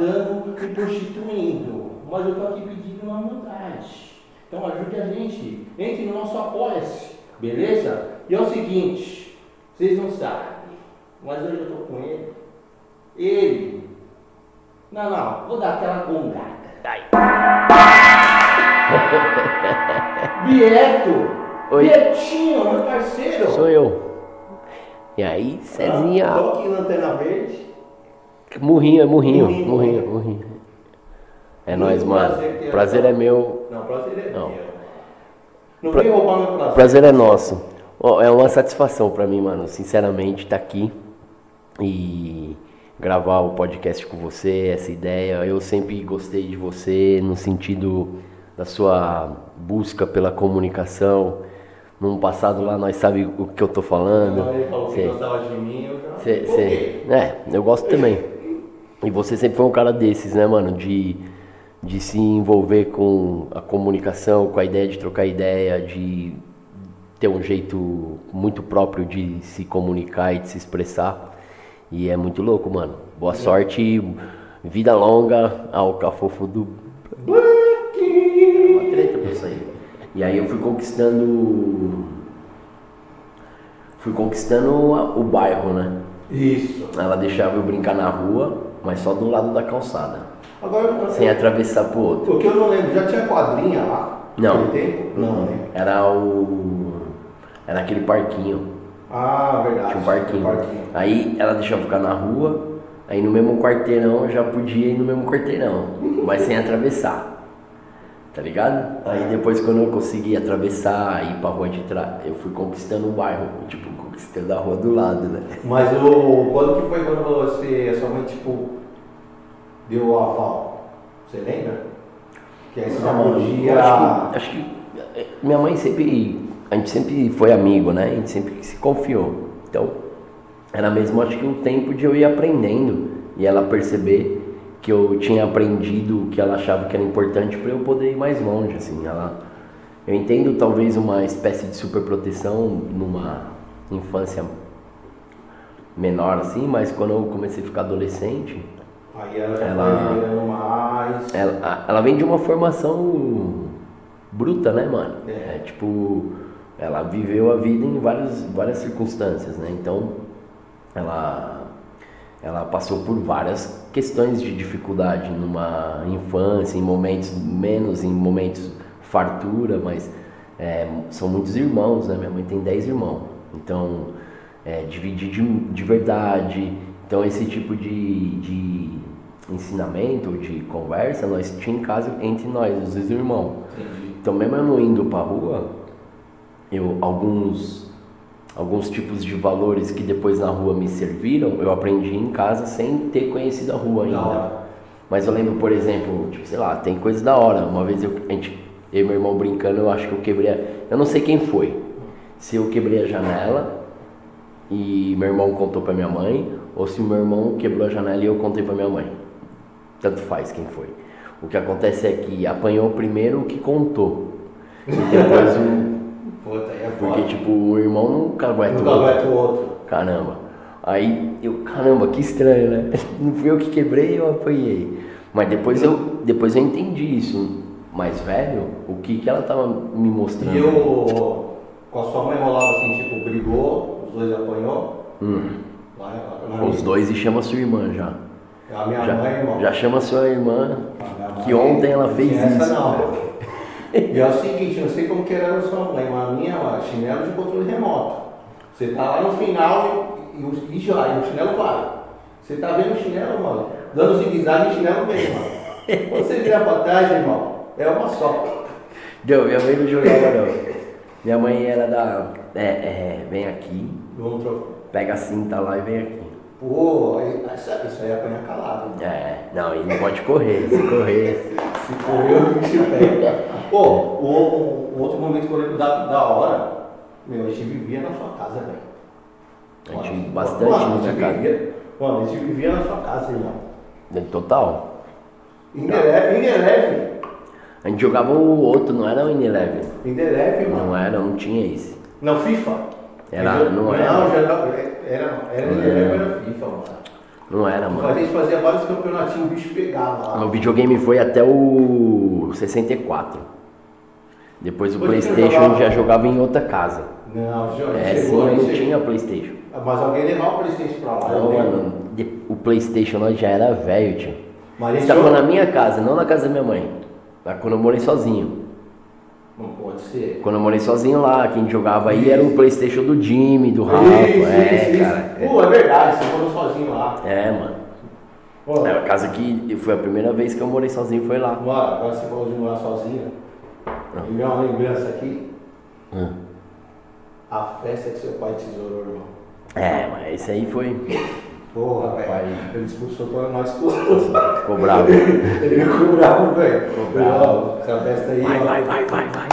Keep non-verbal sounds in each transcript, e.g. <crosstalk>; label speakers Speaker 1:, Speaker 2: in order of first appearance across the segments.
Speaker 1: matando e prostituindo, mas eu estou aqui pedindo uma vontade. Então ajude a gente, entre no nosso apoia-se, beleza? E é o seguinte, vocês não sabem, mas hoje eu estou com ele. Ele. Não, não, vou dar aquela gongada. Bieto! <laughs>
Speaker 2: Oi.
Speaker 1: Bietinho, meu parceiro!
Speaker 2: Sou eu. E aí, Cezinha?
Speaker 1: Ah, tô aqui na antena verde.
Speaker 2: Murrinho, é murrinho,
Speaker 1: Murrinho.
Speaker 2: murrinho, murrinho. É nóis, mano.
Speaker 1: prazer
Speaker 2: Prazer é meu,
Speaker 1: Não, prazer é
Speaker 2: Não.
Speaker 1: meu. Não
Speaker 2: Pra-
Speaker 1: vem roubar meu prazer.
Speaker 2: prazer é nosso. É uma satisfação pra mim, mano, sinceramente, estar aqui e gravar o podcast com você, essa ideia. Eu sempre gostei de você no sentido da sua busca pela comunicação. Num passado lá, nós sabe o que eu tô falando.
Speaker 1: Ele falou que gostava de mim, eu já...
Speaker 2: Cê, cê- é, eu gosto também. E você sempre foi um cara desses, né, mano? De, de se envolver com a comunicação, com a ideia de trocar ideia, de ter um jeito muito próprio de se comunicar e de se expressar. E é muito louco, mano. Boa sorte, vida longa ao cafofo do. Uma treta pra aí. E aí eu fui conquistando. Fui conquistando o bairro, né?
Speaker 1: Isso.
Speaker 2: Ela deixava eu brincar na rua, mas só do lado da calçada.
Speaker 1: Agora, eu-
Speaker 2: Sem atravessar pro outro.
Speaker 1: o que eu não lembro, já tinha quadrinha lá?
Speaker 2: Não.
Speaker 1: Tempo? Não, né?
Speaker 2: Era o. Era aquele parquinho.
Speaker 1: Ah, verdade.
Speaker 2: Tinha um parquinho. Aí ela deixava eu ficar na rua, aí no mesmo quarteirão eu já podia ir no mesmo quarteirão, <laughs> mas sem atravessar. Tá ligado? Aí depois quando eu consegui atravessar, ir pra rua de trás, eu fui conquistando o bairro, tipo, conquistando a rua do lado, né?
Speaker 1: Mas o... quando que foi quando você, a sua mãe, tipo, deu a aval? Você lembra? Que aí você já podia...
Speaker 2: Acho que, acho que eh, minha mãe sempre. A gente sempre foi amigo, né? A gente sempre se confiou. Então, era mesmo acho que o tempo de eu ir aprendendo e ela perceber que eu tinha aprendido o que ela achava que era importante para eu poder ir mais longe, assim. Ela, eu entendo talvez uma espécie de superproteção numa infância menor assim, mas quando eu comecei a ficar adolescente,
Speaker 1: Aí ela
Speaker 2: Ela-
Speaker 1: mais...
Speaker 2: ela, ela vem de uma formação bruta, né, mano?
Speaker 1: É.
Speaker 2: É, tipo, ela viveu a vida em várias, várias circunstâncias, né? Então, ela, ela passou por várias questões de dificuldade numa infância, em momentos menos, em momentos fartura, mas é, são muitos irmãos, né? Minha mãe tem 10 irmãos. Então, é, dividir de, de verdade. Então, esse tipo de, de ensinamento, de conversa, nós tínhamos em casa entre nós, os irmãos. Então, mesmo eu não indo pra rua, eu, alguns, alguns tipos de valores que depois na rua me serviram, eu aprendi em casa sem ter conhecido a rua ainda. Mas eu lembro, por exemplo, tipo, sei lá, tem coisa da hora. Uma vez eu, a gente, eu e meu irmão brincando, eu acho que eu quebrei. A, eu não sei quem foi. Se eu quebrei a janela e meu irmão contou pra minha mãe, ou se meu irmão quebrou a janela e eu contei pra minha mãe. Tanto faz quem foi. O que acontece é que apanhou primeiro o que contou. E depois o. <laughs>
Speaker 1: Puta, é
Speaker 2: Porque, tipo, o irmão nunca aguenta o outro.
Speaker 1: o outro.
Speaker 2: Caramba. Aí eu, caramba, que estranho, né? <laughs> Não fui eu que quebrei, eu apanhei. Mas depois eu, depois eu entendi isso, mais velho, o que, que ela tava me mostrando.
Speaker 1: E eu, com a sua mãe rolava assim, tipo, brigou, os dois apanhou.
Speaker 2: Hum,
Speaker 1: Lá, lá,
Speaker 2: os dois e chama sua irmã já.
Speaker 1: A minha
Speaker 2: Já,
Speaker 1: mãe, irmão.
Speaker 2: já chama sua irmã,
Speaker 1: A minha
Speaker 2: que
Speaker 1: mãe
Speaker 2: ontem ela fez
Speaker 1: essa
Speaker 2: isso.
Speaker 1: Não. E é o seguinte, eu não sei como que era a sua mãe, mas a minha ó, chinelo de controle remoto. Você tá lá no final e, e, o- e já, e o chinelo vai. Você tá vendo o chinelo, mano? Dando zigue-zague e o chinelo vem, mano. Quando você vira pra trás, irmão, é uma só.
Speaker 2: Deu, minha mãe não jogava não. Minha mãe era da. É, é, vem aqui,
Speaker 1: Vamos trocar.
Speaker 2: pega a cinta lá e vem aqui.
Speaker 1: Pô, aí, essa- isso aí é apanhar calado. mano.
Speaker 2: É, não, e não pode correr, se correr.
Speaker 1: Se correu, o bicho pega. Pô, o, outro momento que eu lembro da, da hora, meu, a gente vivia na sua casa, velho.
Speaker 2: A gente
Speaker 1: Mano,
Speaker 2: bastante
Speaker 1: mano,
Speaker 2: na
Speaker 1: a
Speaker 2: minha
Speaker 1: gente
Speaker 2: casa.
Speaker 1: Mano, a gente vivia na sua casa, irmão.
Speaker 2: Total.
Speaker 1: Indeleve, Indeleve.
Speaker 2: A gente jogava o outro, não era o Ineleven.
Speaker 1: Indeleve, mano.
Speaker 2: Não era, não tinha esse.
Speaker 1: Não, FIFA.
Speaker 2: Era-
Speaker 1: Eu-
Speaker 2: não era.
Speaker 1: Não, já era, era, era Indeleve, era FIFA, mano.
Speaker 2: Não era,
Speaker 1: A
Speaker 2: mano.
Speaker 1: gente fazia vários campeonatinhos, o bicho pegava lá.
Speaker 2: O videogame foi até o 64. Depois o
Speaker 1: você
Speaker 2: Playstation
Speaker 1: jogava-
Speaker 2: já jogava em outra casa.
Speaker 1: Não, já
Speaker 2: É, sim,
Speaker 1: chegou,
Speaker 2: eu
Speaker 1: aí
Speaker 2: não
Speaker 1: chegou.
Speaker 2: tinha Playstation.
Speaker 1: Mas alguém levava o Playstation pra lá.
Speaker 2: Não, mano, o Playstation nós já era velho, tio. Você tá falando na minha casa, não na casa da minha mãe. Lá quando eu morei sozinho.
Speaker 1: Não pode ser.
Speaker 2: Quando eu morei sozinho lá, quem jogava aí era o Playstation do Jimmy, do Rafa.
Speaker 1: Isso,
Speaker 2: é,
Speaker 1: isso, isso.
Speaker 2: cara. É,
Speaker 1: Pô, é verdade, você morou sozinho lá.
Speaker 2: é, mano.
Speaker 1: Pô,
Speaker 2: É a casa que foi a primeira vez que eu morei sozinho foi lá.
Speaker 1: Mano, agora você falou de morar sozinho. Me deu uma lembrança aqui.
Speaker 2: Hum.
Speaker 1: A festa que seu pai tesourou, irmão.
Speaker 2: É, mas esse aí foi.
Speaker 1: Porra, velho. Ele expulsou toda nós todos.
Speaker 2: Ficou bravo. <laughs>
Speaker 1: Ele ficou bravo, velho.
Speaker 2: Ficou bravo.
Speaker 1: Essa festa aí,
Speaker 2: Vai,
Speaker 1: ó.
Speaker 2: vai, vai, vai, vai.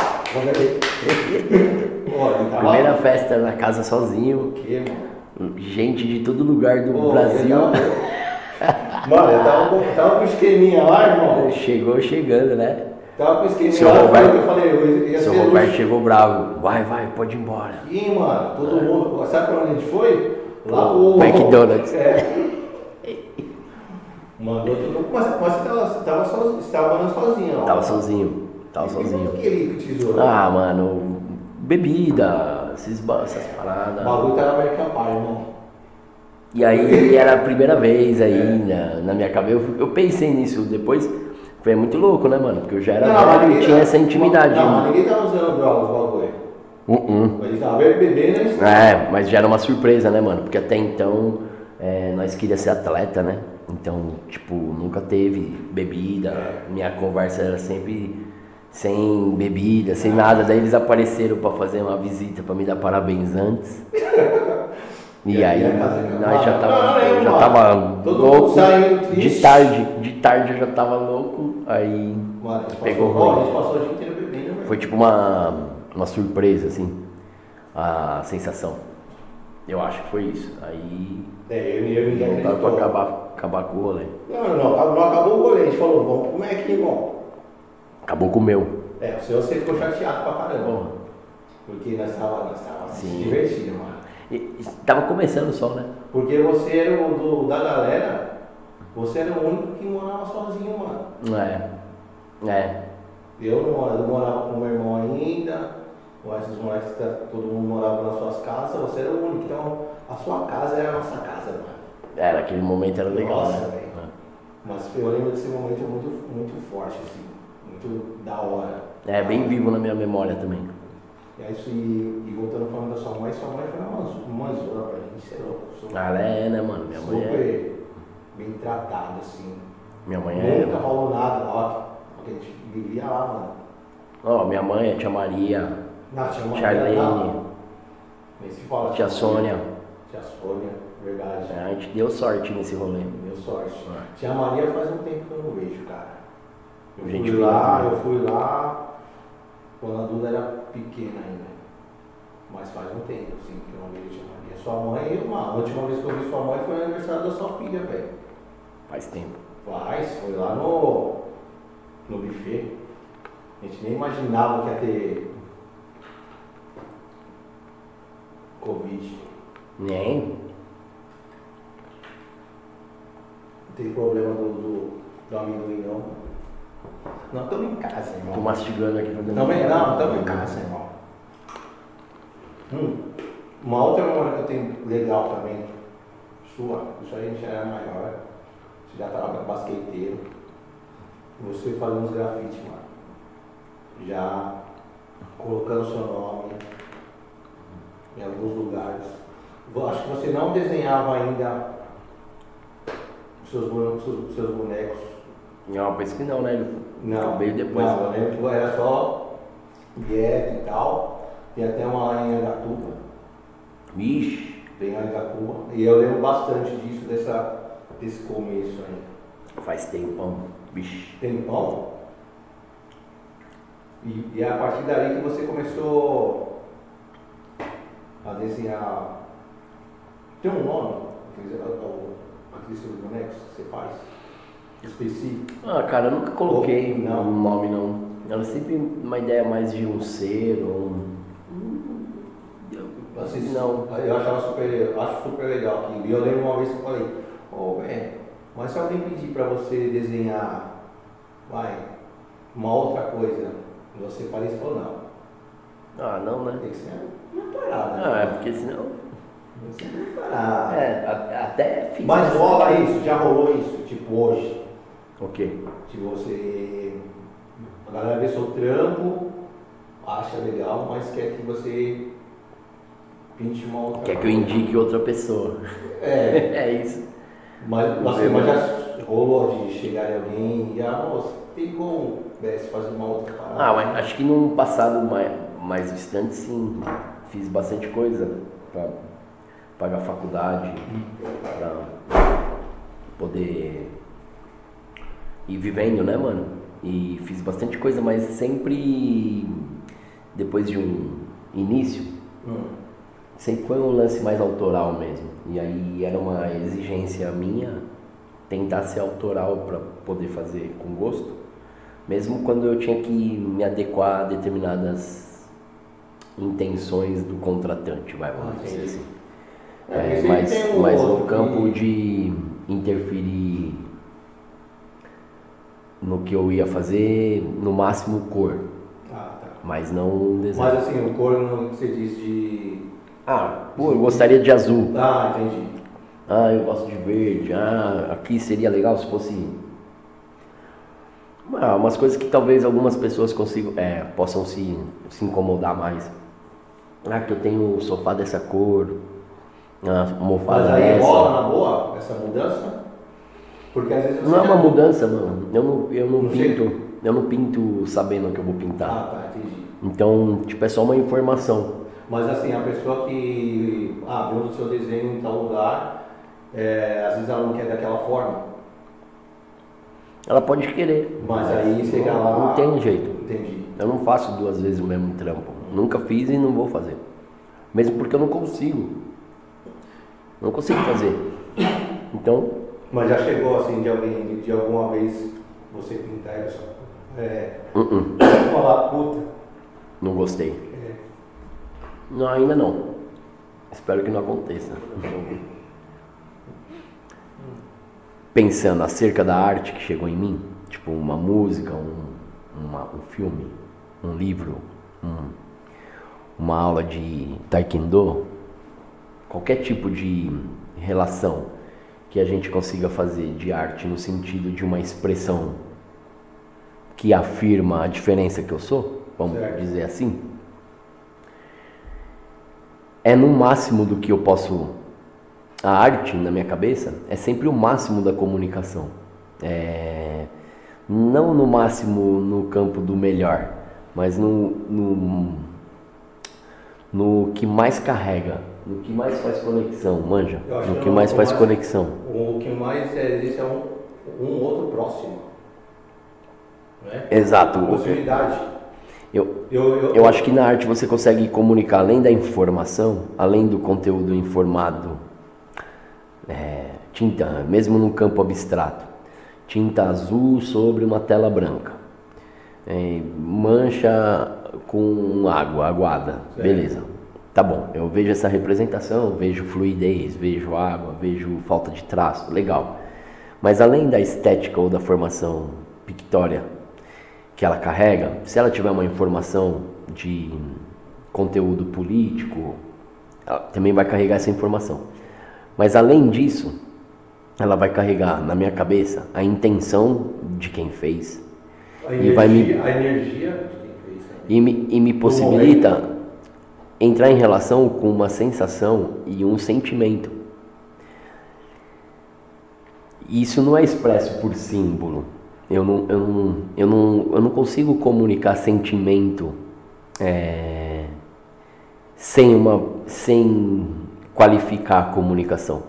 Speaker 1: Ele <laughs> tava...
Speaker 2: Primeira festa na casa sozinho.
Speaker 1: O quê, mano?
Speaker 2: Gente de todo lugar do
Speaker 1: Pô,
Speaker 2: Brasil.
Speaker 1: tava- <laughs> Mano, eu tava com, tava com esqueminha lá, irmão.
Speaker 2: Chegou chegando, né?
Speaker 1: Tava com esqueminha
Speaker 2: Seu
Speaker 1: lá,
Speaker 2: Roberto-
Speaker 1: eu falei, eu ia
Speaker 2: Seu Roberto chegou bravo. Vai, vai, pode ir embora.
Speaker 1: Ih, mano, todo mundo. Sabe pra onde a gente foi? Lá pro.
Speaker 2: McDonald's.
Speaker 1: É. Mandou todo. Mas, mas você tava, você tava, so, você tava morando sozinho, ó.
Speaker 2: Tava sozinho. Tava sozinho.
Speaker 1: O que ele tesouro?
Speaker 2: Ah, mano, bebida, esses, essas
Speaker 1: O
Speaker 2: paradas.
Speaker 1: bagulho tá na American Pie, irmão.
Speaker 2: E aí era a primeira vez aí na, na minha cabeça. Eu, eu pensei nisso depois. Foi muito louco, né, mano? Porque eu já era
Speaker 1: mas
Speaker 2: velho e tinha
Speaker 1: tá-
Speaker 2: essa intimidade.
Speaker 1: Não, mas
Speaker 2: né?
Speaker 1: ninguém tava usando drogas, o bagulho.
Speaker 2: Uh -uh.
Speaker 1: Mas tava bebendo, né?
Speaker 2: É, mas já era uma surpresa, né, mano? Porque até então é, nós queríamos ser atleta, né? Então, tipo, nunca teve bebida. Minha conversa era sempre sem bebida, sem nada. Daí eles apareceram pra fazer uma visita pra me dar parabéns antes. <laughs> E
Speaker 1: E
Speaker 2: aí nós já tava,
Speaker 1: não,
Speaker 2: eu já tava louco. De tarde, de tarde eu já tava louco. Aí
Speaker 1: Mano,
Speaker 2: Pegou
Speaker 1: passou, ó,
Speaker 2: ruim.
Speaker 1: a gente passou o dia inteiro bebendo, velho.
Speaker 2: foi tipo uma, uma surpresa, assim, a sensação. Eu acho que foi isso. Aí
Speaker 1: É, eu, eu
Speaker 2: voltaram
Speaker 1: acreditou.
Speaker 2: pra acabar, acabar com o rolê.
Speaker 1: Não, não, não, não acabou o rolê. A gente falou, vamos comer aqui, irmão.
Speaker 2: Acabou com o meu.
Speaker 1: É, o senhor você ficou chateado pra caramba.
Speaker 2: Porra.
Speaker 1: Porque nós tava, nós tava se divertindo, mano.
Speaker 2: E, e tava começando só, né?
Speaker 1: Porque você era o do, da galera, você era o único que morava sozinho, mano.
Speaker 2: É. É.
Speaker 1: Eu não morava, eu morava com meu irmão ainda, com esses moleques, que tá- todo mundo morava nas suas casas, você era o único. Então, a sua casa era a nossa casa, mano.
Speaker 2: Era, aquele momento era legal,
Speaker 1: Nossa,
Speaker 2: né?
Speaker 1: velho. Mas eu lembro desse momento muito, muito forte, assim, muito da hora.
Speaker 2: É, bem vivo na minha memória também.
Speaker 1: E aí, isso, e, e voltando falando da sua mãe, sua mãe foi uma manzo- manzona pra gente, você é louco. Sou
Speaker 2: Ah, ela é, né, mano? Minha mãe é.
Speaker 1: super bem tratada, assim.
Speaker 2: Minha mãe é.
Speaker 1: Nunca falou nada, ó, porque a gente vivia lá, mano.
Speaker 2: Ó, minha mãe é tia Maria,
Speaker 1: Não, tinha uma
Speaker 2: Charlene,
Speaker 1: não. Nem se fala.
Speaker 2: tia Sônia.
Speaker 1: Tia Sônia, verdade.
Speaker 2: É, a gente deu sorte nesse rolê.
Speaker 1: Deu sorte.
Speaker 2: É.
Speaker 1: Tia Maria faz um tempo que eu não vejo, cara. Eu
Speaker 2: Gente
Speaker 1: fui lá, eu fui lá quando a Duda era pequena ainda. Mas faz um tempo, assim, que eu não vejo tia Maria. Sua mãe, uma, a última vez que eu vi sua mãe foi no aniversário da sua filha, velho.
Speaker 2: Faz tempo.
Speaker 1: Faz, foi lá no, no buffet. A gente nem imaginava que ia ter Covid.
Speaker 2: Nem.
Speaker 1: Tem problema do, do, do amendoim, não. Não, estamos em casa,
Speaker 2: Tô
Speaker 1: irmão.
Speaker 2: mastigando aqui.
Speaker 1: Também não, estamos em casa, irmão. Hum, uma outra memória que eu tenho legal também, sua, isso aí a gente já era maior, você já estava basqueteiro, você fazendo uns grafites, mano. Já colocando seu nome em alguns lugares. Acho que você não desenhava ainda seus, bonecos- seus, seus bonecos.
Speaker 2: Não, penso que não, né?
Speaker 1: Não,
Speaker 2: Veio depois.
Speaker 1: Não, eu lembro que era só dieta e tal. Tem até uma lá em Angatuba,
Speaker 2: Vixe.
Speaker 1: tem em Angatuba. E eu lembro bastante disso, dessa, desse começo aí.
Speaker 2: Faz tempão. Vixe.
Speaker 1: Tem pão? E, e é a partir daí que você começou a desenhar Tem um nome, aqueles, seus bonecos que você faz? Específico?
Speaker 2: Ah, cara, eu nunca coloquei
Speaker 1: Oh, não.
Speaker 2: um nome não. Era sempre uma ideia mais de um ser ou um.
Speaker 1: Assim,
Speaker 2: Não.
Speaker 1: Eu achava super, acho super legal aquilo. E eu lembro uma vez que eu falei, ô, velho, mas se alguém pedir pra você desenhar, vai, uma outra coisa, você isso ou não?
Speaker 2: Ah, não, né?
Speaker 1: Tem que ser uma parada.
Speaker 2: É
Speaker 1: né?
Speaker 2: porque senão.
Speaker 1: Ser uma parada.
Speaker 2: É, a- até fiz.
Speaker 1: Mas rola isso, já rolou isso, tipo hoje.
Speaker 2: O quê?
Speaker 1: Se você. A galera vê seu trampo, acha legal, mas quer que você pinte uma outra
Speaker 2: Quer que eu indique outra pessoa.
Speaker 1: É, <laughs>
Speaker 2: É isso.
Speaker 1: mas,
Speaker 2: Não
Speaker 1: assim, mas
Speaker 2: não.
Speaker 1: já rolou de chegar em alguém e, ah, moça, tem como né, se fazer uma outra parada?
Speaker 2: Ah, mas acho que num passado mais, mais distante, sim. Fiz bastante coisa pra pagar faculdade, pra poder ir vivendo, né, mano? E fiz bastante coisa, mas sempre depois de um início,
Speaker 1: Hum.
Speaker 2: sempre foi um lance mais autoral mesmo. E aí era uma exigência minha tentar ser autoral para poder fazer com gosto, mesmo quando eu tinha que me adequar a determinadas intenções do contratante, vai, vamos
Speaker 1: Ah,
Speaker 2: dizer assim.
Speaker 1: É,
Speaker 2: É, mas,
Speaker 1: um
Speaker 2: mas no campo
Speaker 1: que-
Speaker 2: de interferir no que eu ia fazer, no máximo cor,
Speaker 1: Ah, tá.
Speaker 2: mas não desenho.
Speaker 1: Mas assim, o corno que você diz de.
Speaker 2: Ah, pô, eu gostaria de azul.
Speaker 1: Ah, entendi.
Speaker 2: Ah, eu gosto de verde. Ah, aqui seria legal se fosse. Ah, umas coisas que talvez algumas pessoas consigam, é, possam se, se incomodar mais. Ah, que eu tenho o sofá dessa cor, a
Speaker 1: Mas
Speaker 2: almofada
Speaker 1: aí rola na boa essa mudança? Porque às vezes você.
Speaker 2: Não é uma mudança, mano. Eu não, eu não
Speaker 1: Não sei.
Speaker 2: pinto. Eu não pinto sabendo que eu vou pintar.
Speaker 1: Ah, tá, entendi.
Speaker 2: Então, tipo, é só uma informação.
Speaker 1: Mas assim, a pessoa que ah, viu o seu desenho em tal lugar, é, às vezes ela não quer daquela forma.
Speaker 2: Ela pode querer.
Speaker 1: Mas aí chega lá.
Speaker 2: Não tem jeito.
Speaker 1: Entendi.
Speaker 2: Eu não faço duas vezes o mesmo trampo. Nunca fiz e não vou fazer. Mesmo porque eu não consigo. Não consigo fazer. Então,
Speaker 1: Mas já chegou assim de alguém, de alguma vez você pintar e só. É.
Speaker 2: uh -uh,
Speaker 1: Falar, puta.
Speaker 2: não gostei.
Speaker 1: é,
Speaker 2: Não, ainda não. Espero que não aconteça. Pensando acerca da arte que chegou em mim, tipo uma música, um, uma- um filme, um livro, um- uma aula de taekwondo, qualquer tipo de relação que a gente consiga fazer de arte no sentido de uma expressão que afirma a diferença que eu sou, vamos
Speaker 1: Certo.
Speaker 2: dizer assim, é no máximo do que eu posso. A arte, na minha cabeça, é sempre o máximo da comunicação. É, não no máximo no campo do melhor, mas no, no, no que mais carrega, no que mais faz conexão, manja? No
Speaker 1: que
Speaker 2: que
Speaker 1: é
Speaker 2: mais faz
Speaker 1: mais-
Speaker 2: conexão.
Speaker 1: O que mais é, existe é um, um outro próximo. Né?
Speaker 2: Exato.
Speaker 1: Possibilidade.
Speaker 2: Eu,
Speaker 1: Eu, eu,
Speaker 2: Eu acho que na arte você consegue comunicar além da informação, além do conteúdo informado, é, tinta, mesmo no campo abstrato, tinta azul sobre uma tela branca, é, mancha com água, aguada,
Speaker 1: Certo.
Speaker 2: beleza. Tá bom, eu vejo essa representação, vejo fluidez, vejo água, vejo falta de traço, legal. Mas além da estética ou da formação pictória que ela carrega, se ela tiver uma informação de conteúdo político, ela também vai carregar essa informação. Mas além disso, ela vai carregar na minha cabeça a intenção de quem fez
Speaker 1: a
Speaker 2: e vai me-
Speaker 1: energia, a energia de quem fez. né?
Speaker 2: E me, e me possibilita entrar em relação com uma sensação e um sentimento. Isso não é expresso por símbolo. Eu não, eu não, eu não, eu não consigo comunicar sentimento é, sem, uma, sem qualificar a comunicação.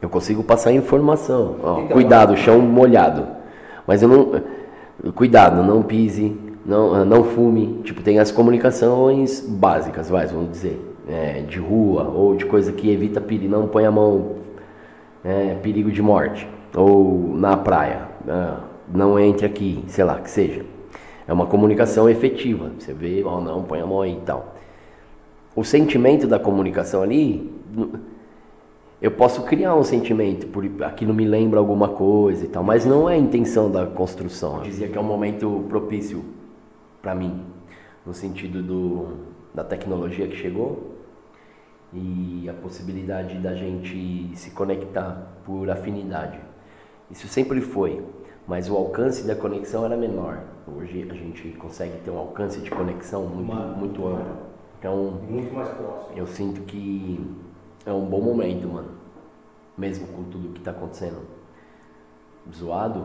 Speaker 2: Eu consigo passar informação. Ó,
Speaker 1: Então,
Speaker 2: cuidado, chão molhado. Mas eu não. Cuidado, não pise, não, não fume. Tipo, tem as comunicações básicas, vai, vamos dizer. é, de rua ou de coisa que evita perigo, não põe a mão, é, perigo de morte, ou na praia, ah, não entre aqui, sei lá, que seja. É uma comunicação efetiva. Você vê, ou não, põe a mão aí e tal. O sentimento da comunicação ali, eu posso criar um sentimento, por aquilo me lembra alguma coisa e tal, mas não é a intenção da construção. Eu dizia que é um momento propício para mim, no sentido do, da tecnologia que chegou e a possibilidade da gente se conectar por afinidade. Isso sempre foi mas o alcance da conexão era menor. Hoje a gente consegue ter um alcance de conexão muito, muito amplo. Então,
Speaker 1: muito mais próximo.
Speaker 2: Eu sinto que é um bom momento, mano. Mesmo com tudo que está acontecendo zoado,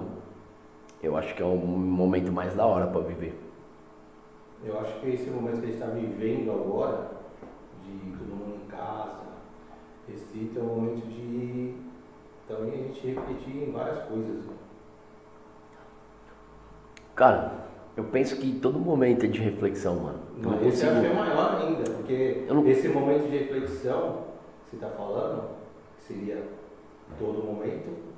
Speaker 2: eu acho que é um momento mais da hora para viver.
Speaker 1: Eu acho que esse momento que a gente está vivendo agora, de todo mundo em casa, restrito, é um momento de também a gente refletir em várias coisas.
Speaker 2: Cara, eu penso que todo momento é de reflexão, mano.
Speaker 1: Não, esse consigo... acho que é maior ainda, porque não... esse momento de reflexão que você está falando, que seria todo momento,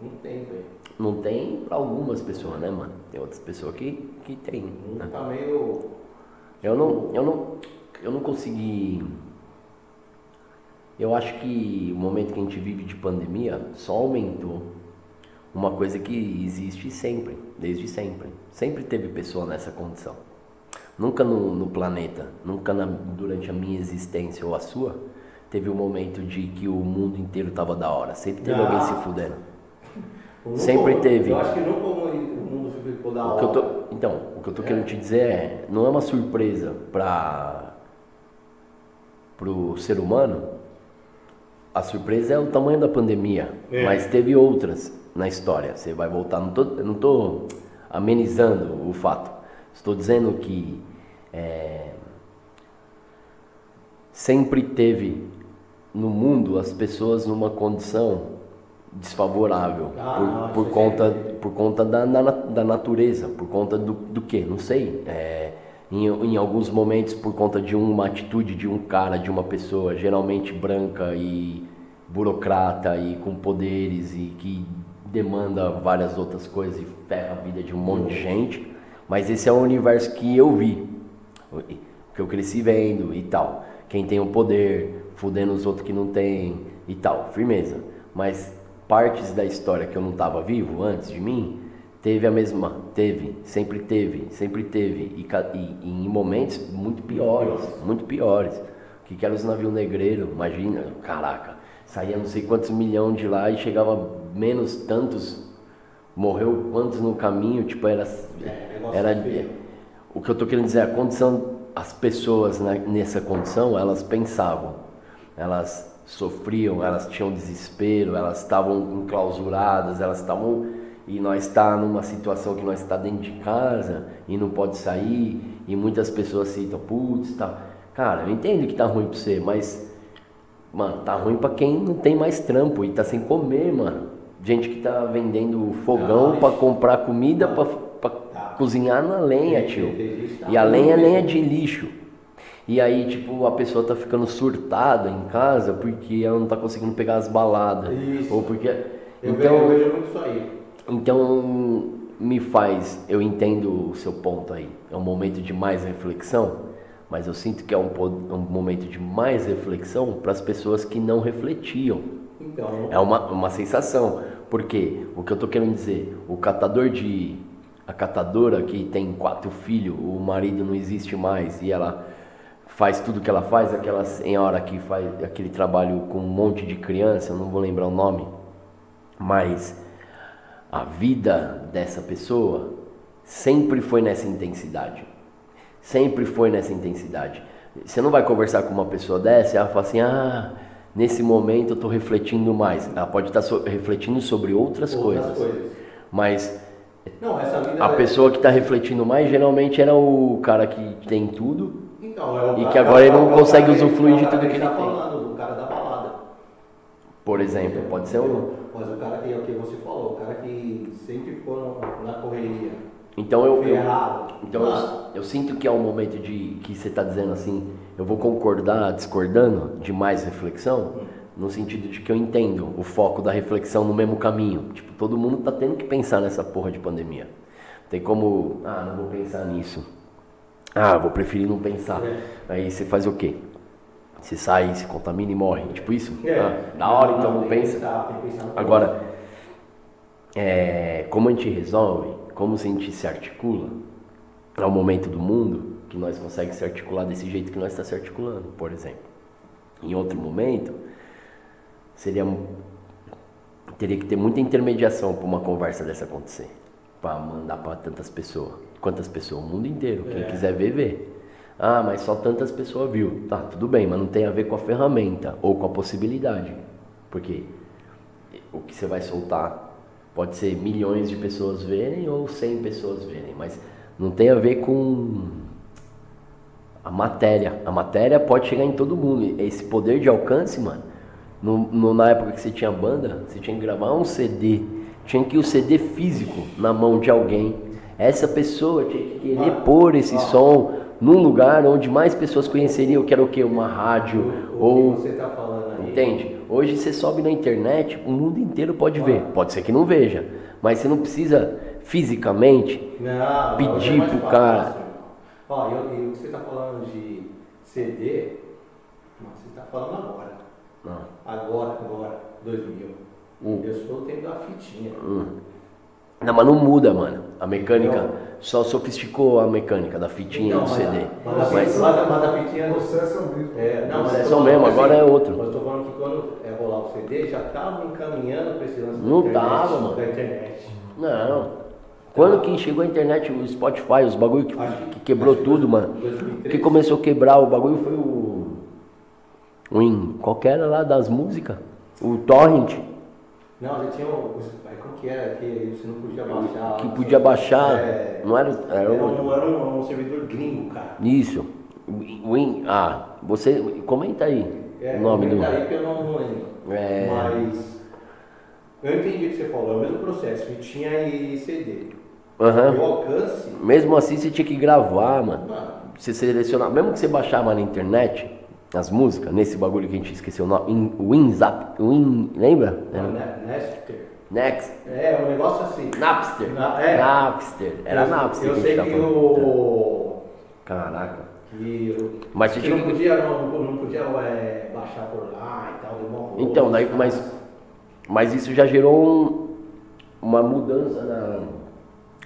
Speaker 1: não tem, velho.
Speaker 2: Não tem pra algumas pessoas, né, mano? Tem outras pessoas que, que tem.
Speaker 1: Né? Tá meio.
Speaker 2: Eu não, eu não. Eu não consegui. Eu acho que o momento que a gente vive de pandemia só aumentou uma coisa que existe sempre, desde sempre. Sempre teve pessoa nessa condição. Nunca no, no planeta, nunca na, durante a minha existência ou a sua, teve um momento de que o mundo inteiro tava da hora. Sempre teve ah. alguém se fudendo. Sempre teve.
Speaker 1: Eu acho que nunca o mundo ficou da hora.
Speaker 2: O tô, então, o que eu tô é. querendo te dizer é, não é uma surpresa para o ser humano. A surpresa é o tamanho da pandemia, é. mas teve outras na história. Você vai voltar, não tô, não estou amenizando o fato. Estou dizendo que é, sempre teve no mundo as pessoas numa condição desfavorável ah, por, por conta, por conta da, da, da, natureza, por conta do, do que? Não sei. É, em, em alguns momentos por conta de uma atitude de um cara, de uma pessoa geralmente branca e burocrata e com poderes e que demanda várias outras coisas e ferra a vida de um monte de gente, mas esse é o universo que eu vi, que eu cresci vendo e tal. Quem tem o poder, fudendo os outros que não tem e tal, firmeza. Mas partes da história que eu não estava vivo antes de mim, teve a mesma, teve, sempre teve, sempre teve, e, e, e em momentos muito piores, muito piores. O que, que era os navios negreiros, imagina, caraca, saía não sei quantos milhões de lá e chegava menos tantos, morreu quantos no caminho, tipo, era. É, era o que eu estou querendo dizer, a condição, as pessoas né, nessa condição, elas pensavam, elas sofriam, elas tinham desespero, elas estavam enclausuradas, elas estavam e nós está numa situação que nós está dentro de casa e não pode sair e muitas pessoas citam, putz, tá. Cara, eu entendo que tá ruim para você, mas mano, tá ruim para quem não tem mais trampo e tá sem comer, mano gente que tá vendendo fogão ah, para comprar comida para tá. cozinhar na lenha, tio. E a lenha é lenha de lixo. E aí, tipo, a pessoa tá ficando surtada em casa porque ela não tá conseguindo pegar as baladas. Isso. Ou porque.
Speaker 1: Eu então, vejo, muito isso aí.
Speaker 2: Então, me faz. Eu entendo o seu ponto aí. É um momento de mais reflexão. Mas eu sinto que é um, um momento de mais reflexão para as pessoas que não refletiam. Então, é uma, uma sensação. Porque o que eu estou querendo dizer, o catador de. A catadora que tem quatro filhos, o marido não existe mais e ela faz tudo que ela faz, aquela senhora que faz aquele trabalho com um monte de criança, não vou lembrar o nome, mas a vida dessa pessoa sempre foi nessa intensidade. Sempre foi nessa intensidade. Você não vai conversar com uma pessoa dessa e ela fala assim: ah, nesse momento eu estou refletindo mais. Ela pode estar so refletindo sobre outras, outras coisas, coisas, mas não, a é... pessoa que está refletindo mais geralmente era o cara que tem tudo então, é e que agora ele não consegue usufruir de tudo que ele tá tem.
Speaker 1: falando, o cara da balada.
Speaker 2: Por exemplo, pode ser um.
Speaker 1: Mas o cara que é o que você falou, o cara que sempre ficou na correria.
Speaker 2: Então eu, eu,
Speaker 1: errado.
Speaker 2: então eu, eu sinto que é um momento de que você está dizendo assim, eu vou concordar discordando de mais reflexão, no sentido de que eu entendo o foco da reflexão no mesmo caminho. Tipo, todo mundo tá tendo que pensar nessa porra de pandemia. Tem como, ah, não vou pensar nisso. Ah, vou preferir não pensar.
Speaker 1: É.
Speaker 2: Aí você faz o quê? Você sai, se contamina e morre. Tipo isso?
Speaker 1: É.
Speaker 2: Ah, da hora,
Speaker 1: Não,
Speaker 2: então
Speaker 1: não,
Speaker 2: pensa.
Speaker 1: pensar, pensar
Speaker 2: Agora, é, como a gente resolve, como a gente se articula, é o momento do mundo que nós conseguimos se articular desse jeito que nós está se articulando, por exemplo. Em outro momento, seria teria que ter muita intermediação para uma conversa dessa acontecer, para mandar para tantas pessoas. Quantas pessoas? O mundo inteiro. Quem
Speaker 1: É.
Speaker 2: quiser ver, vê. Ah, mas só tantas pessoas viu. Tá, tudo bem, mas não tem a ver com a ferramenta ou com a possibilidade. Porque o que você vai soltar pode ser milhões de pessoas verem ou 100 pessoas verem, mas não tem a ver com a matéria. A matéria pode chegar em todo mundo. Esse poder de alcance, mano, no, no- na época que você tinha banda, você tinha que gravar um CD, tinha que ir o CD físico na mão de alguém. Essa pessoa tinha que querer
Speaker 1: Mano,
Speaker 2: pôr esse
Speaker 1: ó.
Speaker 2: som num lugar onde mais pessoas conheceriam, que era o quê? Uma rádio
Speaker 1: O, o
Speaker 2: ou
Speaker 1: que você tá falando aí.
Speaker 2: Entende? Hoje você sobe na internet, o mundo inteiro pode
Speaker 1: Ah.
Speaker 2: ver. Pode ser que não veja, mas você não precisa fisicamente.
Speaker 1: Não,
Speaker 2: Pedir
Speaker 1: é mais
Speaker 2: pro
Speaker 1: fácil,
Speaker 2: cara.
Speaker 1: irmão. Ó, e o que você tá falando de CD, você tá falando agora.
Speaker 2: Não.
Speaker 1: Agora, agora, 2000.
Speaker 2: Hum.
Speaker 1: Eu sou o tempo da fitinha.
Speaker 2: Não, mas não muda, mano. A mecânica
Speaker 1: Não.
Speaker 2: só sofisticou a mecânica da fitinha
Speaker 1: Então,
Speaker 2: do CD.
Speaker 1: Mas, a,
Speaker 2: Mas,
Speaker 1: mas, mas a fitinha
Speaker 3: O
Speaker 1: não
Speaker 3: processo é o mesmo.
Speaker 1: É, não, mas
Speaker 2: é só mesmo, agora
Speaker 1: assim,
Speaker 2: é outro.
Speaker 1: Mas eu tô falando que quando é rolar o CD, já tava encaminhando pra esse lance da
Speaker 2: Não
Speaker 1: internet,
Speaker 2: tava, mano.
Speaker 1: Da internet.
Speaker 2: Não. Quando que chegou a internet, o Spotify, os bagulho que,
Speaker 1: Acho que-
Speaker 2: que quebrou tudo, mano.
Speaker 1: 2003.
Speaker 2: O que começou a quebrar o bagulho foi o. O in, qualquer lá das músicas. O Torrent.
Speaker 1: Não, já tinha o. aí que era? Que você não podia baixar.
Speaker 2: Que podia baixar.
Speaker 1: É,
Speaker 2: Não era. Era
Speaker 1: era, um, era um, um servidor gringo, cara.
Speaker 2: Isso. Win. Ah, você. Comenta aí
Speaker 1: É,
Speaker 2: o nome do.
Speaker 1: comenta aí que eu não, lembro.
Speaker 2: É.
Speaker 1: Mas. Eu entendi o que você falou, é o mesmo processo, fitinha e CD. E o alcance,
Speaker 2: Mesmo assim você tinha que gravar, mano.
Speaker 1: mano,
Speaker 2: Você selecionar. Mesmo que você baixava na internet as músicas, nesse bagulho que a gente esqueceu o nome. In- WinZap. Win. Lembra? Era
Speaker 1: né, Napster.
Speaker 2: Next.
Speaker 1: É, um negócio assim.
Speaker 2: Napster.
Speaker 1: Na- é.
Speaker 2: Napster. Era
Speaker 1: eu,
Speaker 2: Napster.
Speaker 1: Eu
Speaker 2: que
Speaker 1: sei que
Speaker 2: tá
Speaker 1: o.
Speaker 2: Caraca.
Speaker 1: Que
Speaker 2: Mas
Speaker 1: que
Speaker 2: tinha
Speaker 1: não podia, não, não podia é, baixar por lá e tal, rolo,
Speaker 2: Então, daí, mas, mas isso já gerou um- uma mudança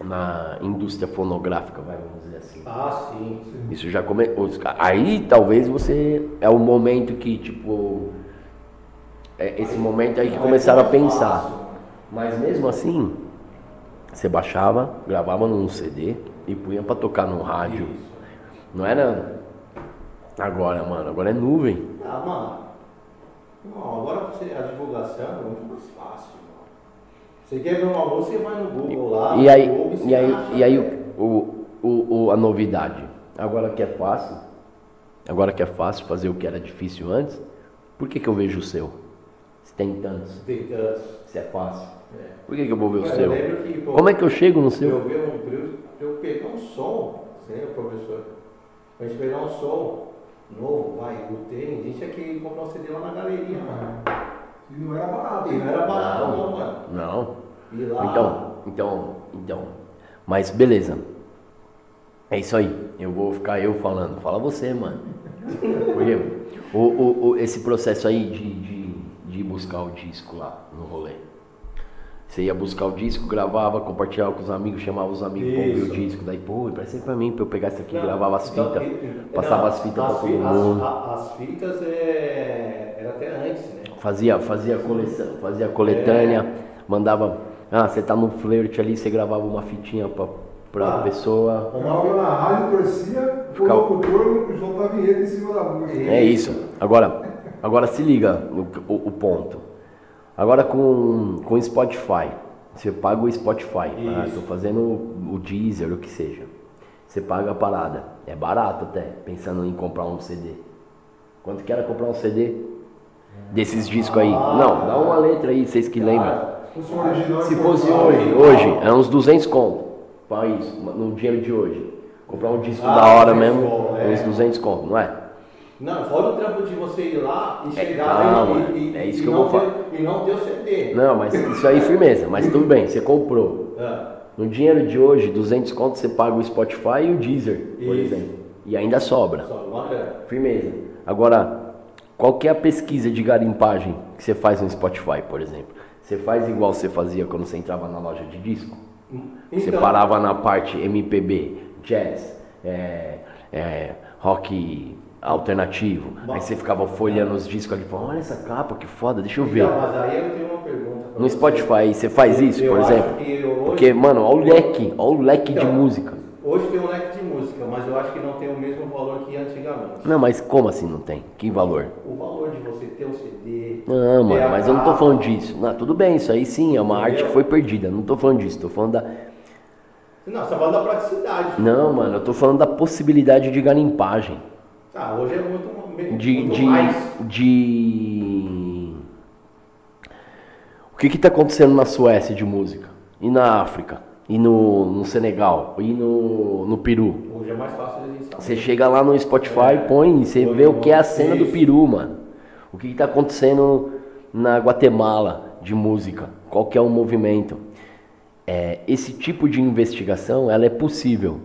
Speaker 2: na, na indústria fonográfica, vai, vamos dizer assim.
Speaker 1: Ah, sim.
Speaker 2: Isso já come... os ca- Aí talvez você. É o momento que, tipo. É esse momento aí que
Speaker 1: Aí
Speaker 2: começaram a pensar.
Speaker 1: fácil.
Speaker 2: Mas mesmo assim, você baixava, gravava num CD e punha pra tocar no rádio.
Speaker 1: Isso.
Speaker 2: Não era. Agora, mano, agora é nuvem.
Speaker 1: Ah, mano. Não, agora você, a divulgação é muito mais fácil, mano. Você quer ver uma música, você vai no Google lá.
Speaker 2: E aí,
Speaker 1: você
Speaker 2: e aí, e aí o, o, o- a novidade. Agora que é fácil, agora que é fácil fazer o que era difícil antes, por que, que eu vejo o seu? Se tem tantos,
Speaker 1: Tem tantos.
Speaker 2: se é fácil.
Speaker 1: É.
Speaker 2: Por que, que eu vou ver o seu?
Speaker 1: que, pô,
Speaker 2: Como é que eu chego no seu?
Speaker 1: eu, ver um, pra eu, pegar um som, você lembra, professor? Pra gente pegar um som novo, vai, o tem, a gente tinha que comprar um CD lá na galeria, mano.
Speaker 3: E não era barato.
Speaker 1: E não era barato não, mano.
Speaker 2: Não.
Speaker 1: E lá.
Speaker 2: Então, então, então. Mas beleza. É isso aí. Eu vou ficar eu falando. Fala você, mano. Porque o, o, o- esse processo aí de, de, de buscar o disco lá no rolê. Você ia buscar o disco, gravava, compartilhava com os amigos, chamava os amigos pra ouvir o disco. Daí, pô, presta aí pra mim, pra eu pegar isso aqui,
Speaker 1: Não,
Speaker 2: gravava as
Speaker 1: então,
Speaker 2: fitas,
Speaker 1: e- e-
Speaker 2: passava
Speaker 1: não,
Speaker 2: as fitas pra
Speaker 1: as
Speaker 2: todo
Speaker 1: as-
Speaker 2: mundo.
Speaker 1: a- As, fitas é, era até antes, né?
Speaker 2: Fazia, fazia coleção, fazia coletânea, mandava. Ah, você tá no flerte ali, você gravava uma fitinha pra, pra
Speaker 1: Ah.
Speaker 2: pessoa.
Speaker 3: Tomava na rádio, torcia, o
Speaker 2: Ficava-
Speaker 3: locutor soltava a vinheta em cima da música.
Speaker 2: É isso. Agora, agora se liga no- o, o ponto. Agora com com o Spotify, você paga o Spotify. Ah,
Speaker 1: Isso.
Speaker 2: tô fazendo o, Deezer, o que seja. Você paga a parada. É barato até, pensando em comprar um CD. Quanto que era comprar um CD? Desses discos aí. Não, dá uma letra aí, vocês que lembram.
Speaker 3: Se fosse
Speaker 2: hoje, hoje, é uns 200 conto. É isso? No dinheiro de hoje. Comprar um disco
Speaker 1: Ah,
Speaker 2: da hora
Speaker 1: 200
Speaker 2: mesmo,
Speaker 1: conto, é.
Speaker 2: uns 200 conto, não é?
Speaker 1: Não, fora o trampo de você ir lá e
Speaker 2: É,
Speaker 1: chegar
Speaker 2: calma,
Speaker 1: e, e,
Speaker 2: é isso
Speaker 1: e
Speaker 2: que eu
Speaker 1: não
Speaker 2: vou
Speaker 1: ter, e não ter o CD.
Speaker 2: Não, mas isso aí firmeza. Mas tudo bem, você comprou.
Speaker 1: Ah,
Speaker 2: No dinheiro de hoje, 200 conto você paga o Spotify e o Deezer, por
Speaker 1: Isso.
Speaker 2: exemplo. E ainda sobra.
Speaker 1: grana.
Speaker 2: Firmeza. Agora, qual que é a pesquisa de garimpagem que você faz no Spotify, por exemplo? Você faz igual você fazia quando você entrava na loja de disco? Você
Speaker 1: Então,
Speaker 2: parava na parte MPB, jazz, é, é, rock alternativo. Aí você ficava folheando os discos ali, falando, olha essa capa, que foda, deixa eu ver.
Speaker 1: Então, mas aí eu tenho uma pergunta. pra
Speaker 2: No
Speaker 1: você.
Speaker 2: Spotify, você faz isso,
Speaker 1: Eu
Speaker 2: por exemplo?
Speaker 1: hoje-
Speaker 2: Porque, mano, olha o leque, olha o leque de
Speaker 1: Então,
Speaker 2: música.
Speaker 1: Hoje tem um leque de música, mas eu acho que não tem o mesmo valor que antigamente.
Speaker 2: Não, mas como assim não tem? Que valor?
Speaker 1: O valor de você ter um CD.
Speaker 2: Não, mano, mas eu não tô falando disso. Não, tudo bem, isso aí sim é uma
Speaker 1: Entendeu?
Speaker 2: arte que foi perdida. Não tô falando disso, tô falando da.
Speaker 1: Não, você tá falando da praticidade.
Speaker 2: Não, mano, eu tô falando da possibilidade de garimpagem.
Speaker 1: Ah, hoje é muito,
Speaker 2: De.
Speaker 1: muito
Speaker 2: de,
Speaker 1: mais.
Speaker 2: de... O que que tá acontecendo na Suécia de música? E na África? E no, no Senegal? E no, no Peru?
Speaker 1: Hoje é mais fácil de.
Speaker 2: Você chega lá no Spotify,
Speaker 1: É.
Speaker 2: põe, você
Speaker 1: Põe
Speaker 2: vê o
Speaker 1: no-
Speaker 2: que é a cena do
Speaker 1: isso.
Speaker 2: Peru, mano. O que está acontecendo na Guatemala de música, qual que é o movimento. É, esse tipo de investigação, ela é possível.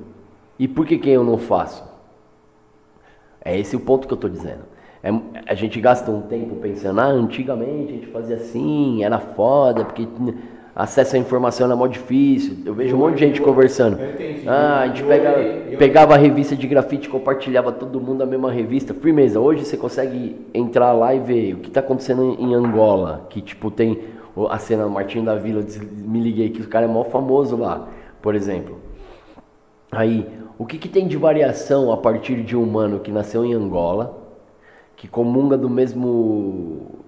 Speaker 2: E por que, que eu não faço? É esse o ponto que eu estou dizendo. É, a gente gasta um tempo pensando, ah, antigamente a gente fazia assim, era foda, porque acesso à informação era mó difícil. Eu vejo um monte de gente conversando. Ah, a gente pega, pegava a revista de grafite, compartilhava todo mundo a mesma revista. Firmeza, hoje você consegue entrar lá e ver o que está acontecendo em Angola, que tipo tem a cena Martinho da Vila, me liguei que o cara é mó famoso lá, por exemplo. Aí, o que, que tem de variação a partir de um humano que nasceu em Angola, que comunga do mesmo,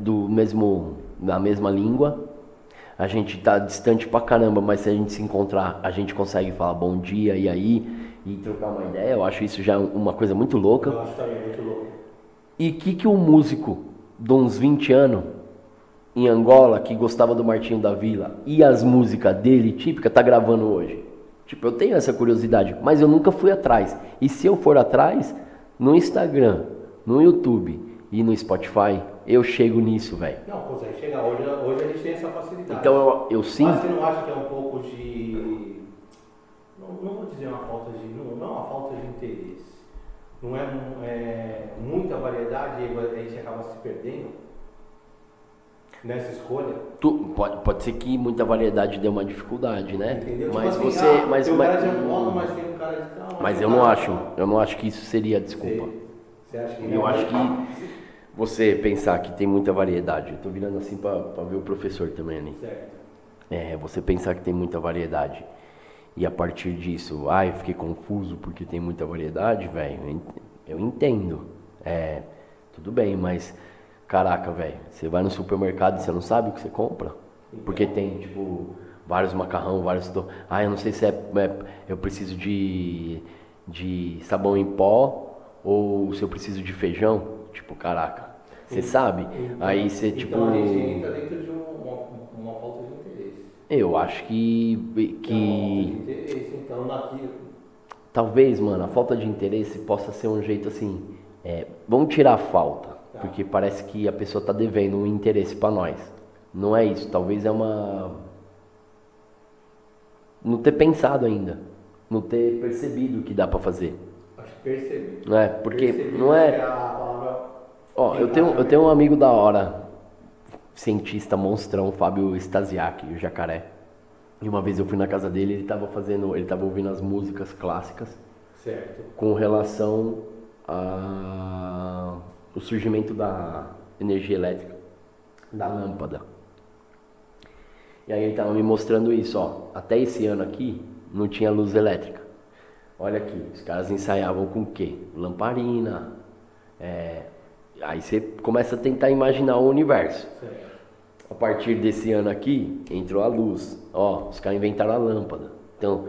Speaker 2: do mesmo da mesma língua, a gente tá distante pra caramba, mas se a gente se encontrar, a gente consegue falar bom dia e aí e trocar uma ideia. Eu acho isso já uma coisa muito louca.
Speaker 1: Eu acho também muito louco.
Speaker 2: E o que, que um músico de uns 20 anos em Angola, que gostava do Martinho da Vila e as músicas dele típica, tá gravando hoje? Tipo, eu tenho essa curiosidade, mas eu nunca fui atrás. E se eu for atrás, no Instagram, no YouTube e no Spotify, eu chego nisso, velho.
Speaker 1: Não, consegue chegar. Hoje, hoje a gente tem essa facilidade.
Speaker 2: Então eu, eu
Speaker 1: Mas
Speaker 2: sinto.
Speaker 1: você não acha que é um pouco de. Não, não vou dizer uma falta de. Não, não é uma falta de interesse. Não é, é muita variedade e a gente acaba se perdendo nessa escolha.
Speaker 2: Tu, pode, pode ser que muita variedade dê uma dificuldade, né?
Speaker 1: Entendeu?
Speaker 2: Mas
Speaker 1: tipo assim,
Speaker 2: você.
Speaker 1: ah,
Speaker 2: mas,
Speaker 1: tem um
Speaker 2: mas,
Speaker 1: cara de Angola, mas tem um cara de tal.
Speaker 2: mas eu não acho. Eu não acho que isso seria desculpa.
Speaker 1: Você, acha que
Speaker 2: Eu acho que você pensar que tem muita variedade. Eu tô virando assim pra, pra ver o professor também ali.
Speaker 1: Certo.
Speaker 2: É, você pensar que tem muita variedade. E a partir disso, ai, fiquei confuso porque tem muita variedade, velho. Eu entendo. É, tudo bem, mas caraca, velho, você vai no supermercado e você não sabe o que você compra? Porque tem, tipo, vários macarrão, vários. Ah, eu não sei se é, é- eu preciso de, de sabão em pó ou se eu preciso de feijão. Tipo, caraca. Você sabe? Aí você, tipo.
Speaker 1: Então a gente entra dentro de um- uma, uma falta de interesse.
Speaker 2: Eu acho que. Que
Speaker 1: de interesse, então naquilo.
Speaker 2: talvez, mano, a falta de interesse possa ser um jeito assim. é, vamos tirar a falta.
Speaker 1: Tá.
Speaker 2: Porque parece que a pessoa tá devendo um interesse pra nós. Não é isso. Talvez é uma. Não ter pensado ainda. Não ter percebido o que dá pra fazer.
Speaker 1: Acho que percebi.
Speaker 2: Não é? Porque
Speaker 1: Percebi,
Speaker 2: não é. Ó, eu tenho, eu tenho um amigo da hora, cientista monstrão, Fábio Stasiak, o jacaré. E uma vez eu fui na casa dele, ele tava fazendo, ele tava ouvindo as músicas clássicas
Speaker 1: Certo.
Speaker 2: com relação a o surgimento da energia elétrica da lâmpada. E aí ele tava me mostrando isso, ó. Até esse ano aqui não tinha luz elétrica. Olha aqui, os caras ensaiavam com o quê? Lamparina. é, Aí você começa a tentar imaginar o universo. A partir desse ano aqui, entrou a luz. Ó, os caras inventaram a lâmpada. Então,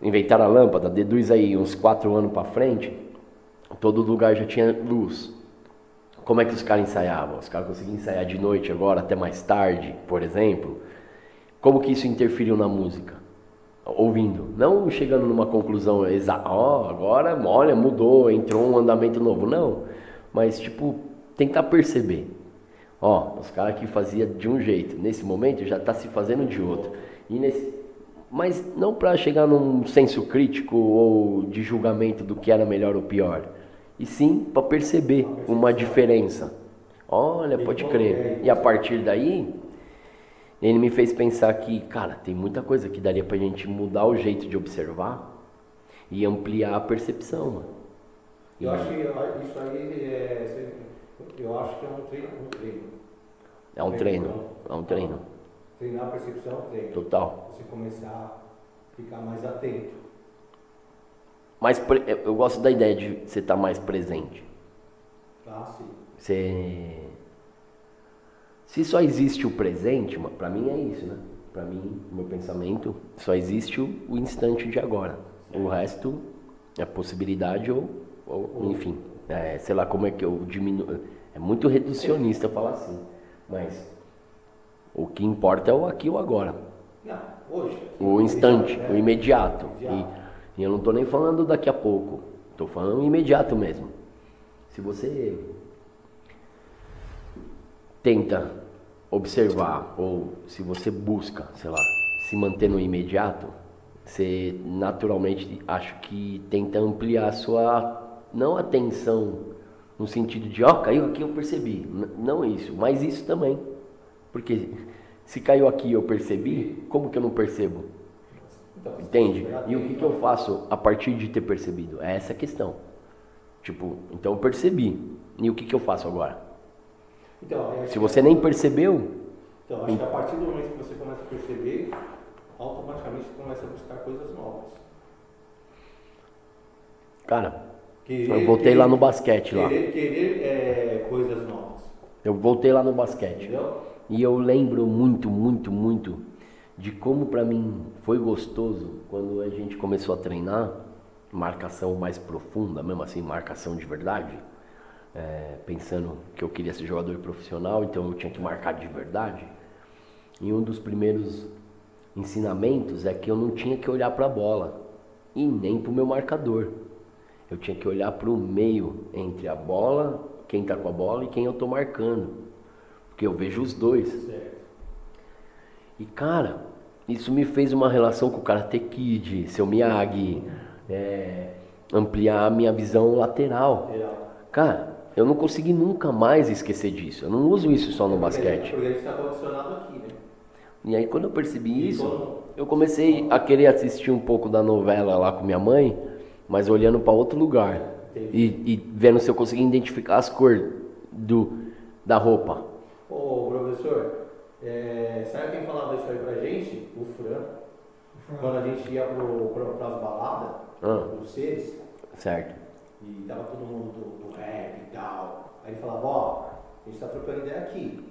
Speaker 2: inventaram a lâmpada, deduz aí uns quatro anos para frente, todo lugar já tinha luz. Como é que os caras ensaiavam? Os caras conseguiam ensaiar de noite agora até mais tarde, por exemplo. Como que isso interferiu na música? ouvindo, não chegando numa conclusão exata, ó, agora, olha, mudou, entrou um andamento novo, não, mas tipo, tentar perceber, ó, os caras que fazia de um jeito, nesse momento já está se fazendo de outro, e nesse, mas não para chegar num senso crítico ou de julgamento do que era melhor ou pior, e sim para perceber uma diferença. Olha, pode crer. E a partir daí, ele me fez pensar que, cara, tem muita coisa que daria pra gente mudar o jeito de observar e ampliar a percepção, mano.
Speaker 1: Eu acho que isso aí é. Eu acho que é um treino. Um treino.
Speaker 2: É um treino, é um treino.
Speaker 1: Treinar a percepção é um treino.
Speaker 2: Total.
Speaker 1: Você começar a ficar mais atento.
Speaker 2: Mas eu gosto da ideia de você estar mais presente.
Speaker 1: Tá? Sim.
Speaker 2: Você. Se só existe o presente, pra mim é isso, né? Pra mim, meu pensamento, só existe o, o instante de agora. O resto é possibilidade ou, ou enfim, é, sei lá como é que eu diminuo. É muito reducionista falar assim, mas o que importa é o aqui e o agora.
Speaker 1: Não, hoje.
Speaker 2: O instante,
Speaker 1: né?
Speaker 2: o imediato.
Speaker 1: Imediato.
Speaker 2: E, eu não tô nem falando daqui a pouco. Tô falando imediato mesmo. Se você tenta observar ou se você busca, sei lá, se manter no imediato, você naturalmente acho que tenta ampliar a sua não atenção no sentido de, ó, caiu aqui eu percebi. Não isso, mas isso também. Porque se caiu aqui eu percebi, como que eu não percebo?
Speaker 1: Então,
Speaker 2: Entende? E o que, que eu faço a partir de ter percebido? É essa a questão. Tipo, então eu percebi. E o que, que eu faço agora?
Speaker 1: Então,
Speaker 2: Se você nem percebeu,
Speaker 1: Então, acho que a partir do momento que você começa a perceber, automaticamente você começa a buscar coisas novas.
Speaker 2: cara,
Speaker 1: Querer-
Speaker 2: eu voltei lá no basquete lá.
Speaker 1: Querer, querer é, coisas novas.
Speaker 2: Eu voltei lá no basquete.
Speaker 1: Entendeu?
Speaker 2: E eu lembro muito, muito, muito de como pra mim foi gostoso quando a gente começou a treinar marcação mais profunda, mesmo assim, marcação de verdade. É, pensando que eu queria ser jogador profissional, então eu tinha que marcar de verdade. E um dos primeiros ensinamentos é que eu não tinha que olhar para a bola e nem para o meu marcador. Eu tinha que olhar para o meio entre a bola, quem está com a bola e quem eu estou marcando. Porque eu vejo os dois. E cara, isso me fez uma relação com o Karate Kid, seu Miyagi, é, ampliar a minha visão lateral. Cara, eu não consegui nunca mais esquecer disso. Eu não uso isso só no basquete.
Speaker 1: Porque a gente está condicionado aqui, né?
Speaker 2: E aí quando eu percebi isso, eu comecei a querer assistir um pouco da novela lá com minha mãe, mas olhando para outro lugar. E, e vendo se eu conseguia identificar as cores do, da roupa.
Speaker 1: Ô, professor, é, sabe quem falava isso aí pra gente? O Fran. Quando a gente ia pro, pro, pras baladas,
Speaker 2: Ah.
Speaker 1: os seres,
Speaker 2: Certo.
Speaker 1: e tava todo mundo do, do rap e tal. Aí ele falava, ó, a gente tá trocando ideia aqui.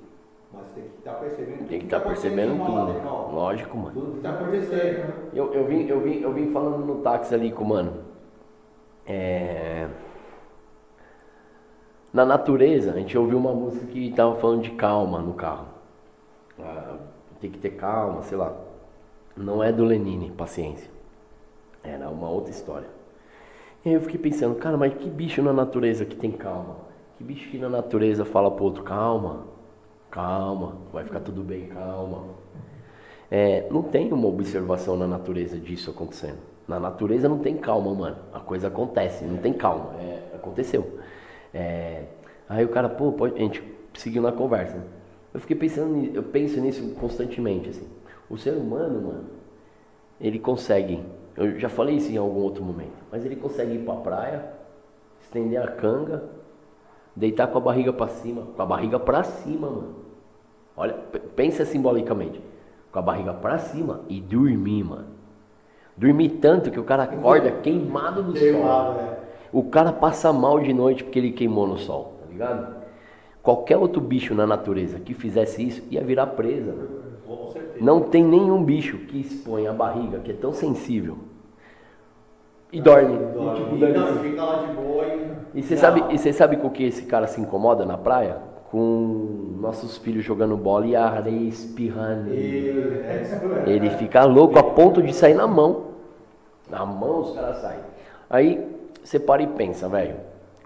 Speaker 1: Mas tem que estar percebendo tudo
Speaker 2: Tem que
Speaker 1: tá
Speaker 2: estar percebendo tudo.
Speaker 1: né, irmão?
Speaker 2: Lógico, mano.
Speaker 1: Tudo que tá acontecendo.
Speaker 2: Eu, eu, vim, eu, vim, eu vim falando no táxi ali com o mano. É... Na natureza, a gente ouviu uma música que tava falando de calma no carro. Ah, tem que ter calma, sei lá. Não é do Lenine, paciência. Era uma outra história. E aí eu fiquei pensando, cara, mas que bicho na natureza que tem calma? Que bicho que na natureza fala pro outro, calma, calma, vai ficar tudo bem, calma. É, não tem uma observação na natureza disso acontecendo. Na natureza não tem calma, mano. A coisa acontece, não tem calma. É, aconteceu. É, aí o cara, pô, pode, a gente seguiu na conversa. né? Eu fiquei pensando, eu penso nisso constantemente, assim. O ser humano, mano, ele consegue, eu já falei isso em algum outro momento, mas ele consegue ir pra praia, estender a canga, deitar com a barriga pra cima, com a barriga pra cima, mano. Olha, pensa simbolicamente. Com a barriga pra cima e dormir, mano. Dormir tanto que o cara acorda queimado do sol.
Speaker 1: Queimado, né?
Speaker 2: O cara passa mal de noite porque ele queimou no sol, tá ligado? Qualquer outro bicho na natureza que fizesse isso ia virar presa. mano.
Speaker 1: Com certeza.
Speaker 2: Não tem nenhum bicho que expõe a barriga, que é tão sensível. E dorme. E, você sabe, e você sabe com o que esse cara se incomoda na praia? com nossos filhos jogando bola e a areia espirrando.
Speaker 1: É.
Speaker 2: Ele fica louco a ponto de sair na mão. Na mão os caras saem. Aí você para e pensa, velho.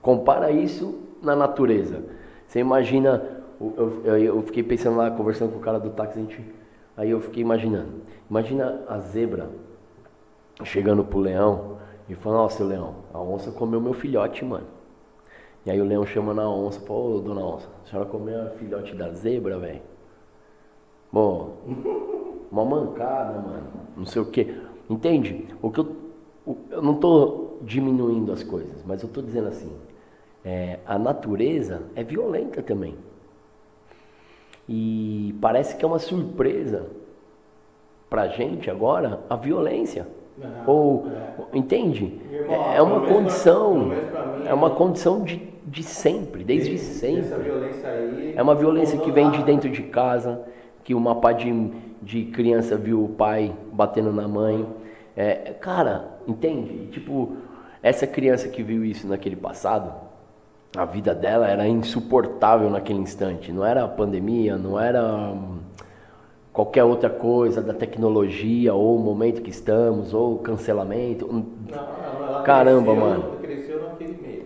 Speaker 2: Compara isso na natureza. Você imagina. Eu, eu, eu fiquei pensando lá, conversando com o cara do táxi, gente, aí eu fiquei imaginando. Imagina a zebra chegando pro leão e falando, ó, seu leão, a onça comeu meu filhote, mano. E aí o leão chama na onça, fala, ô dona onça, a senhora comeu a filhote da zebra, velho? Bom, <laughs> uma mancada, mano. Não sei o que. Entende? O que eu, eu não tô diminuindo as coisas, mas eu tô dizendo assim, é, a natureza é violenta também. E parece que é uma surpresa pra gente agora a violência. Ou,
Speaker 1: é.
Speaker 2: entende?
Speaker 1: Irmão,
Speaker 2: É uma
Speaker 1: menos pra-
Speaker 2: condição,
Speaker 1: pra mim,
Speaker 2: é uma condição de, de sempre, desde
Speaker 1: Essa
Speaker 2: sempre.
Speaker 1: aí.
Speaker 2: É uma violência que vem de dentro de casa, que uma pá de, de criança viu o pai batendo na mãe. É, cara, entende? Tipo, essa criança que viu isso naquele passado, a vida dela era insuportável naquele instante. Não era a pandemia, não era hum, qualquer outra coisa da tecnologia, ou o momento que estamos, ou o cancelamento. Hum,
Speaker 1: Não, não, ela
Speaker 2: Caramba,
Speaker 1: cresceu,
Speaker 2: mano.
Speaker 1: Cresceu naquele meio.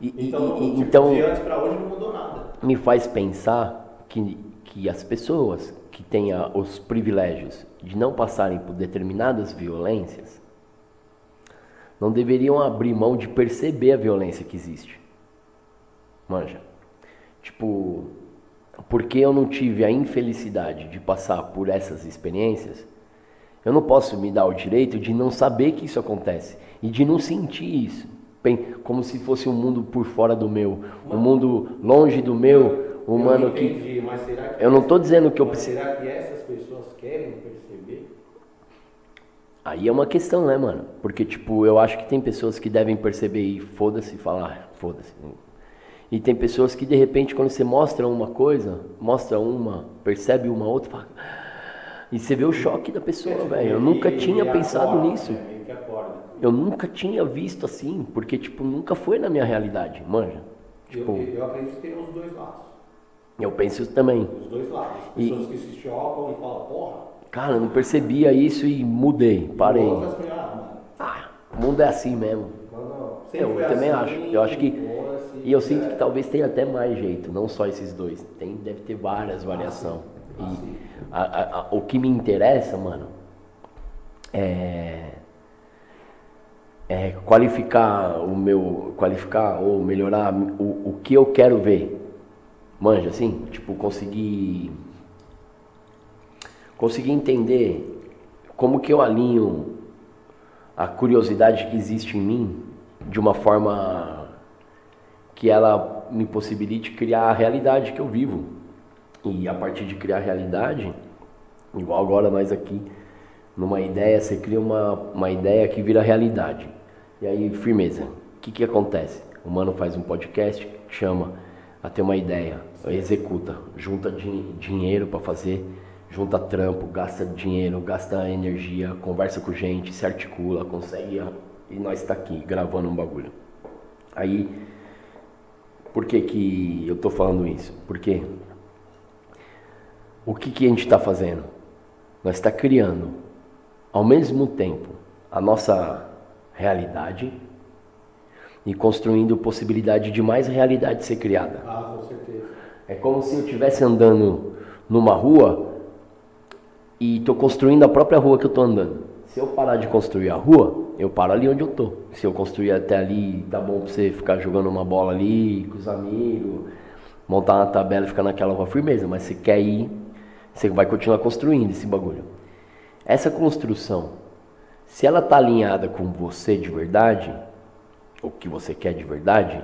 Speaker 2: E- e-
Speaker 1: então,
Speaker 2: e-
Speaker 1: tipo,
Speaker 2: então-
Speaker 1: de antes pra hoje não mudou nada.
Speaker 2: me faz pensar que, que as pessoas que têm os privilégios de não passarem por determinadas violências não deveriam abrir mão de perceber a violência que existe. Manja. Tipo, porque eu não tive a infelicidade de passar por essas experiências, eu não posso me dar o direito de não saber que isso acontece e de não sentir isso, bem, como se fosse um mundo por fora do meu, um mundo longe do meu, um
Speaker 1: eu
Speaker 2: mano que
Speaker 1: entendi, mas será que
Speaker 2: eu não tô dizendo que eu preciso.
Speaker 1: Será que essas pessoas querem perceber?
Speaker 2: Aí é uma questão, né, mano? Porque tipo, eu acho que tem pessoas que devem perceber e foda-se e falar, "Ah, foda-se. E tem pessoas que de repente quando você mostra uma coisa, mostra uma, percebe uma outra, fala, e você vê o choque da pessoa, velho. Eu nunca tinha pensado
Speaker 1: acorda,
Speaker 2: nisso.
Speaker 1: né?
Speaker 2: Eu nunca tinha visto assim, porque tipo, nunca foi na minha realidade, manja. Tipo,
Speaker 1: eu, eu acredito que tem os dois lados.
Speaker 2: eu penso também.
Speaker 1: Os dois lados.
Speaker 2: E-
Speaker 1: Pessoas que se chocam e falam, porra.
Speaker 2: Cara, eu não percebia isso e mudei, parei.
Speaker 1: E ah,
Speaker 2: Ah, o mundo é assim mesmo.
Speaker 1: Não,
Speaker 2: Eu também
Speaker 1: assim,
Speaker 2: acho. Eu acho que.
Speaker 1: foda-se,
Speaker 2: E eu sinto
Speaker 1: é.
Speaker 2: que talvez tenha até mais jeito, não só esses dois. Tem, deve ter várias variações.
Speaker 1: Ah,
Speaker 2: E
Speaker 1: sim.
Speaker 2: a- a- a- o que me interessa, mano, é, é qualificar o meu. Qualificar ou melhorar o, o que eu quero ver. Manja, assim? Tipo, conseguir. Conseguir entender como que eu alinho a curiosidade que existe em mim de uma forma que ela me possibilite criar a realidade que eu vivo. E a partir de criar a realidade, igual agora nós aqui, numa ideia, você cria uma, uma ideia que vira realidade. E aí, firmeza. O que, que acontece? O mano faz um podcast, chama a ter uma ideia, executa, junta din- dinheiro para fazer, junta trampo, gasta dinheiro, gasta energia, conversa com gente, se articula, consegue. E nós está aqui gravando um bagulho. Aí, por que, que eu tô falando isso? Porque o que, que a gente está fazendo? Nós está criando, ao mesmo tempo, a nossa realidade e construindo possibilidade de mais realidade ser criada.
Speaker 1: Ah, com certeza.
Speaker 2: É como se eu estivesse andando numa rua e estou construindo a própria rua que eu estou andando. Se eu parar de construir a rua, eu paro ali onde eu tô. Se eu construir até ali, tá bom pra você ficar jogando uma bola ali com os amigos, montar uma tabela e ficar naquela rua firmeza. Mas você quer ir, você vai continuar construindo esse bagulho. Essa construção, se ela tá alinhada com você de verdade, o que você quer de verdade,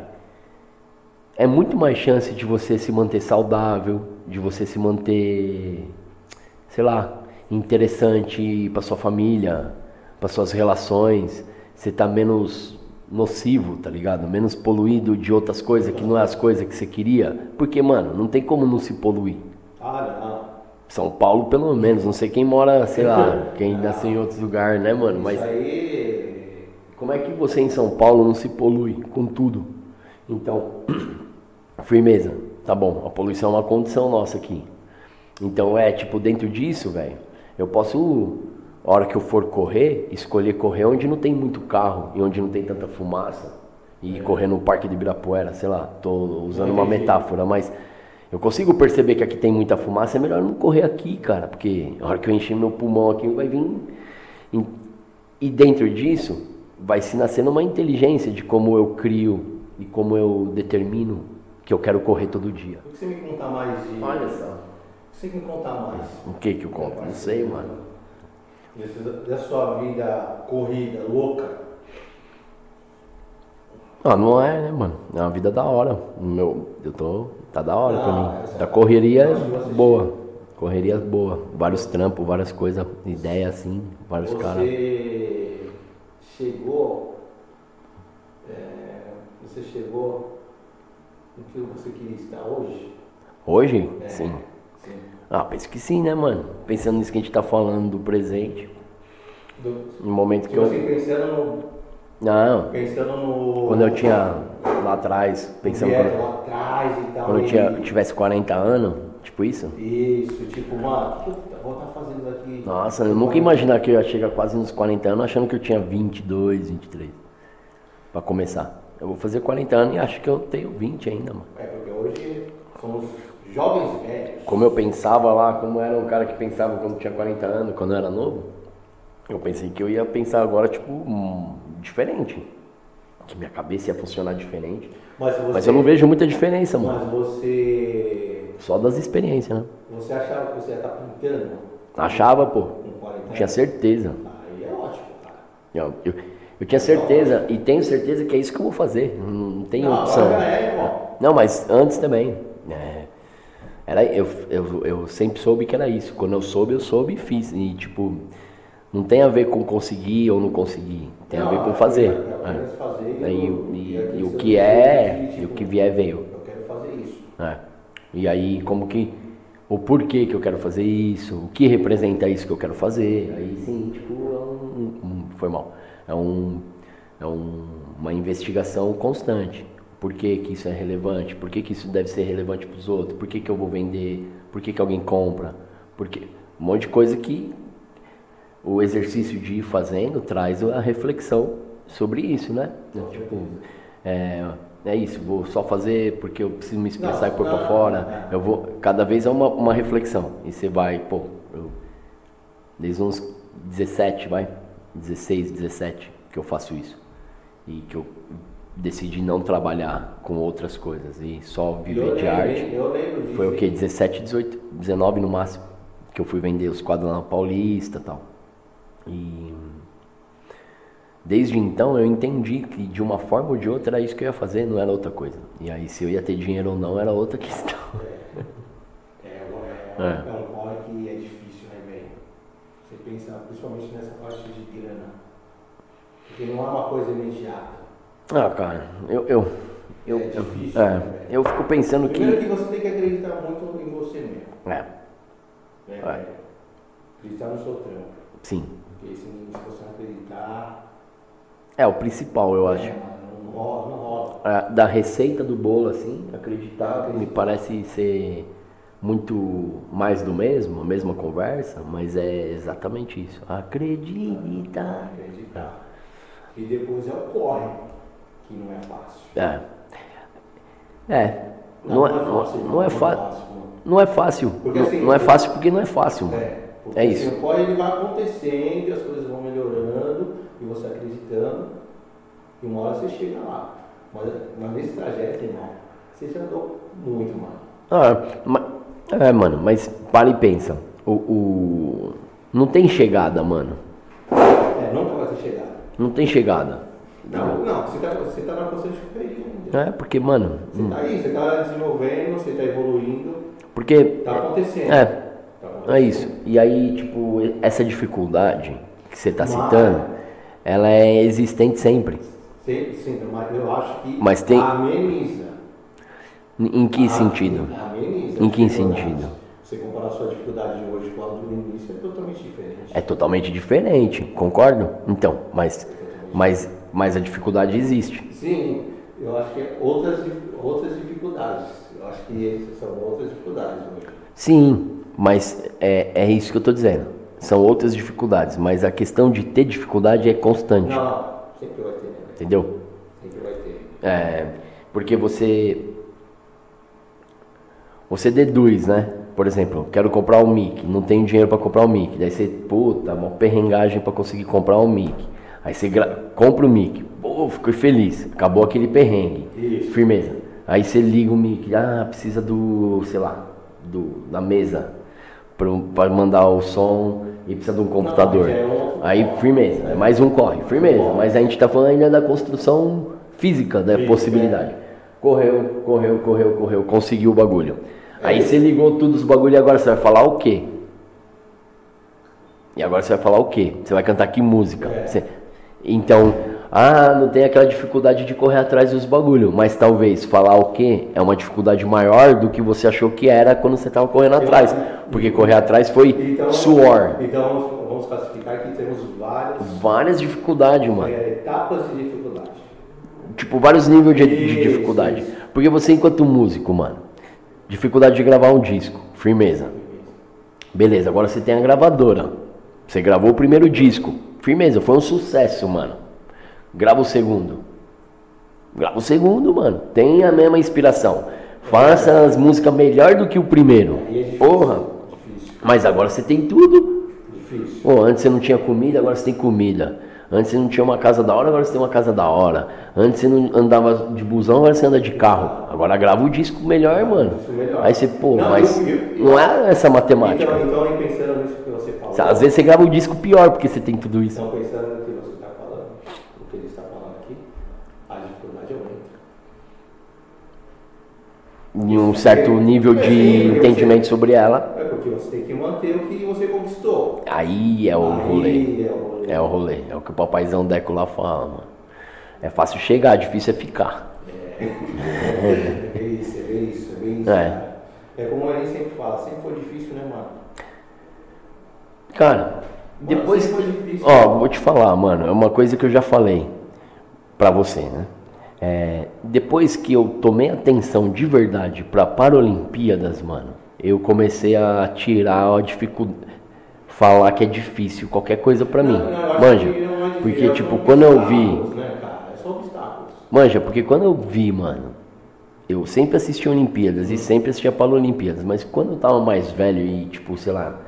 Speaker 2: é muito mais chance de você se manter saudável, de você se manter, sei lá, interessante para sua família, para suas relações. Você tá menos nocivo, tá ligado? Menos poluído de outras coisas que não é as coisas que você queria. Porque, mano, não tem como não se poluir.
Speaker 1: Ah, não.
Speaker 2: São Paulo, pelo menos. Não sei quem mora, sei lá, <laughs> quem nasceu em outros lugares, né, mano? Mas
Speaker 1: Isso aí.
Speaker 2: como é que você em São Paulo não se polui com tudo? Então, <clears throat> firmeza. tá bom, a poluição é uma condição nossa aqui. Então é tipo, dentro disso, velho, eu posso, a hora que eu for correr, escolher correr onde não tem muito carro e onde não tem tanta fumaça. E correr no Parque de Ibirapuera, sei lá, tô usando uma metáfora, mas eu consigo perceber que aqui tem muita fumaça, é melhor não correr aqui, cara, porque a hora que eu encher meu pulmão aqui vai vir. E dentro disso vai se nascendo uma inteligência de como eu crio e como eu determino que eu quero correr todo dia.
Speaker 1: O que você me contar mais de.
Speaker 2: só.
Speaker 1: O que você me contar mais?
Speaker 2: O que que eu conto? Não sei, mano.
Speaker 1: Da sua vida corrida, louca.
Speaker 2: Ah, não é, né, mano? É uma vida da hora. Meu, eu tô. Tá da hora pra
Speaker 1: Ah,
Speaker 2: mim.
Speaker 1: essa-
Speaker 2: Da correria
Speaker 1: você
Speaker 2: boa. Correria boa. Vários trampos, várias coisas, ideia assim, vários caras.
Speaker 1: Você chegou. é, você chegou no que você queria estar hoje?
Speaker 2: Hoje?
Speaker 1: É,
Speaker 2: Sim. Ah, penso que sim, né, mano? Pensando nisso que a gente tá falando do presente.
Speaker 1: Do,
Speaker 2: No momento que
Speaker 1: tipo
Speaker 2: eu.
Speaker 1: assim, pensando no.
Speaker 2: Não,
Speaker 1: Pensando no.
Speaker 2: quando eu tinha lá atrás, pensando
Speaker 1: Dieta
Speaker 2: quando,
Speaker 1: lá atrás e tal.
Speaker 2: quando eu tinha, tivesse 40 anos, tipo isso.
Speaker 1: Isso, tipo, mano, o que eu vou estar fazendo aqui?
Speaker 2: Nossa, eu nunca ia imaginar que eu ia chegar quase nos 40 anos achando que eu tinha 22, 23. Pra começar. Eu vou fazer 40 anos e acho que eu tenho 20 ainda, mano.
Speaker 1: É, porque hoje somos jovens velhos.
Speaker 2: Como eu pensava lá, como era um cara que pensava quando tinha 40 anos, quando eu era novo, eu pensei que eu ia pensar agora, tipo, hum, diferente. Que minha cabeça ia funcionar diferente.
Speaker 1: Mas, você,
Speaker 2: Mas eu não vejo muita diferença, mano.
Speaker 1: Mas você.
Speaker 2: Só das experiências, né?
Speaker 1: Você achava que você ia estar pintando
Speaker 2: Achava, pô.
Speaker 1: com 40 anos?
Speaker 2: Tinha certeza.
Speaker 1: Aí é ótimo, cara.
Speaker 2: Eu, eu, eu tinha certeza, e tenho certeza que é isso que eu vou fazer. Não, não tem
Speaker 1: Não,
Speaker 2: opção.
Speaker 1: é.
Speaker 2: Não, mas antes também. É, era, eu, eu, eu sempre soube que era isso. Quando eu soube, eu soube e fiz. E tipo, não tem a ver com conseguir ou não conseguir. Tem a
Speaker 1: Não,
Speaker 2: ver com
Speaker 1: eu
Speaker 2: fazer. É. E, e-
Speaker 1: e
Speaker 2: e o que é, e o que vier veio.
Speaker 1: Eu quero fazer isso.
Speaker 2: É. E aí, como que. O porquê que eu quero fazer isso, o que representa isso que eu quero fazer. Aí sim, tipo, é um, um- foi mal. É, um, é um- uma investigação constante. Por que, que isso é relevante? Por que, que isso deve ser relevante para os outros? Por que, que eu vou vender? Por que, que alguém compra? Porque um monte de coisa que o exercício de ir fazendo traz a reflexão sobre isso, né? Tipo, é, é isso, vou só fazer porque eu preciso me expressar
Speaker 1: Não,
Speaker 2: e pôr pra fora. Eu vou, cada vez é uma, uma reflexão. E você vai, pô, eu, desde uns 17, vai, 16, 17 que eu faço isso. E que eu decidi não trabalhar com outras coisas e só
Speaker 1: Eu
Speaker 2: viver de
Speaker 1: lembro,
Speaker 2: arte.
Speaker 1: Eu lembro disso.
Speaker 2: Foi o que? 17, 18, 19 no máximo. Que eu fui vender os quadros lá na Paulista e tal. E desde então eu entendi que de uma forma ou de outra era isso que eu ia fazer, não era outra coisa. E aí se eu ia ter dinheiro ou não era outra <laughs> questão.
Speaker 1: É, é,
Speaker 2: É.
Speaker 1: é um corre que é difícil, né, velho? Você pensa principalmente nessa parte de grana. Porque não é uma coisa imediata.
Speaker 2: Ah, cara, eu. eu, eu
Speaker 1: É difícil,
Speaker 2: é,
Speaker 1: né,
Speaker 2: eu fico pensando
Speaker 1: Primeiro
Speaker 2: que.
Speaker 1: que você tem que acreditar muito em você mesmo.
Speaker 2: É, É.
Speaker 1: velho? Acreditar no seu trampo.
Speaker 2: sim.
Speaker 1: Porque se, você não acreditar.
Speaker 2: É o principal, eu acho.
Speaker 1: é, mano, não rola, não rola.
Speaker 2: Ah, da receita do bolo, assim, acreditar, me parece ser muito mais do mesmo, a mesma conversa, mas é exatamente isso. Acredita.
Speaker 1: Acreditar. E depois é o corre, que não é fácil.
Speaker 2: É. É. Não é, não,
Speaker 1: fácil,
Speaker 2: não é fácil.
Speaker 1: mano.
Speaker 2: Não é fácil.
Speaker 1: Porque,
Speaker 2: Não-
Speaker 1: assim,
Speaker 2: não é fácil porque não é fácil, mano.
Speaker 1: É,
Speaker 2: É isso.
Speaker 1: Assim, corre ele vai acontecendo, e as coisas vão melhorando, e você acreditando, e uma hora você chega lá. Mas, mas nesse trajeto, irmão, você já andou muito, mano.
Speaker 2: Ah, ma- é, mano, mas para e pensa. O, o- Não tem chegada, mano.
Speaker 1: É, nunca vai ter chegado.
Speaker 2: Não tem chegada.
Speaker 1: Não, não, você tá, você tá na constante correria ainda.
Speaker 2: É, porque, mano.
Speaker 1: Você tá aí, você tá desenvolvendo, você tá evoluindo,
Speaker 2: Porque.
Speaker 1: tá acontecendo.
Speaker 2: É,
Speaker 1: Tá acontecendo.
Speaker 2: é isso. E aí, tipo, essa dificuldade que você tá
Speaker 1: Mas-
Speaker 2: citando, ela é existente sempre.
Speaker 1: Sim, sim, mas eu acho que
Speaker 2: Mas tem-
Speaker 1: ameniza.
Speaker 2: Em que sentido?
Speaker 1: Ameniza.
Speaker 2: Em que sentido?
Speaker 1: Você comparar a sua dificuldade de hoje com a do início é totalmente diferente.
Speaker 2: É totalmente diferente, concordo? Então, mas, mas, mas a dificuldade existe.
Speaker 1: Sim, eu acho que é outras, outras dificuldades. Eu acho que são outras dificuldades hoje.
Speaker 2: Sim, mas é, é isso que eu tô dizendo. São outras dificuldades, mas a questão de ter dificuldade é constante,
Speaker 1: Não, sempre vai ter, né?
Speaker 2: entendeu?
Speaker 1: Sempre vai ter.
Speaker 2: É, porque você você deduz, né? Por exemplo, quero comprar um mic, não tenho dinheiro para comprar o mic. Daí você, puta, uma perrengagem para conseguir comprar um mic. Aí você gra- compra o mic, pô, fiquei feliz, acabou aquele perrengue.
Speaker 1: Isso.
Speaker 2: Firmeza. Aí você liga o mic, ah, precisa do, sei lá, do da mesa para mandar o som e precisa de um computador.
Speaker 1: já é
Speaker 2: Aí firmeza, é mais um corre, firmeza. Mas a gente tá falando ainda da construção física da
Speaker 1: Física,
Speaker 2: possibilidade. Correu, correu, correu, correu, conseguiu o bagulho. Aí
Speaker 1: É.
Speaker 2: você ligou tudo os bagulho e agora você vai falar o quê? E agora você vai falar o quê? Você vai cantar que música?
Speaker 1: É.
Speaker 2: Você- Então, ah, não tem aquela dificuldade de correr atrás dos bagulho, mas talvez falar o quê é uma dificuldade maior do que você achou que era quando você estava correndo atrás. Porque correr atrás foi
Speaker 1: Então,
Speaker 2: suor.
Speaker 1: Então vamos, classificar que temos vários
Speaker 2: Várias dificuldades, mano.
Speaker 1: é, etapas de dificuldade.
Speaker 2: Tipo, vários níveis de, de
Speaker 1: Isso,
Speaker 2: dificuldade.
Speaker 1: isso.
Speaker 2: Porque você, enquanto músico, mano, dificuldade de gravar um disco, firmeza. Beleza, agora você tem a gravadora. Você gravou o primeiro disco, firmeza, foi um sucesso, mano. Grava o segundo. Grava o segundo, mano. Tem a mesma inspiração. Faça as músicas melhor do que o primeiro.
Speaker 1: É difícil.
Speaker 2: Porra.
Speaker 1: Difícil.
Speaker 2: Mas agora você tem tudo.
Speaker 1: Difícil.
Speaker 2: Pô, antes você não tinha comida, agora você tem comida. Antes você não tinha uma casa da hora, agora você tem uma casa da hora. Antes você não andava de busão, agora você anda de carro. Agora grava o disco melhor, mano.
Speaker 1: Melhor.
Speaker 2: Aí você, pô,
Speaker 1: Não,
Speaker 2: mas
Speaker 1: eu- eu-
Speaker 2: não é essa matemática.
Speaker 1: Então, então, pensando nisso você falou.
Speaker 2: Às vezes você grava o disco pior porque você tem tudo isso.
Speaker 1: Então, pensando no que você está falando, o que ele está falando aqui, a dificuldade aumenta.
Speaker 2: Em um certo nível de
Speaker 1: porque
Speaker 2: entendimento sobre ela,
Speaker 1: É porque você tem que manter o que você conquistou.
Speaker 2: aí é o rolê.
Speaker 1: Aí é o rolê.
Speaker 2: É o rolê. É o que o papaizão Deco lá fala, mano. É fácil chegar, difícil é ficar.
Speaker 1: É bem <laughs> isso, é isso, é bem isso.
Speaker 2: É.
Speaker 1: É como a gente sempre fala, sempre foi difícil, né, mano?
Speaker 2: Cara, depois.
Speaker 1: difícil.
Speaker 2: Ó, vou te falar, mano, é uma coisa que eu já falei pra você, né? É, depois que eu tomei atenção de verdade pra Paralimpíadas, mano, eu comecei a tirar a dificuldade. Falar que é difícil qualquer coisa pra mim.
Speaker 1: Não, não,
Speaker 2: Manja.
Speaker 1: que é
Speaker 2: Porque, tipo, quando eu vi.
Speaker 1: Né? É só obstáculos.
Speaker 2: Manja, porque quando eu vi, mano, eu sempre assisti Olimpíadas e sempre assistia Paralimpíadas, mas quando eu tava mais velho e, tipo, sei lá,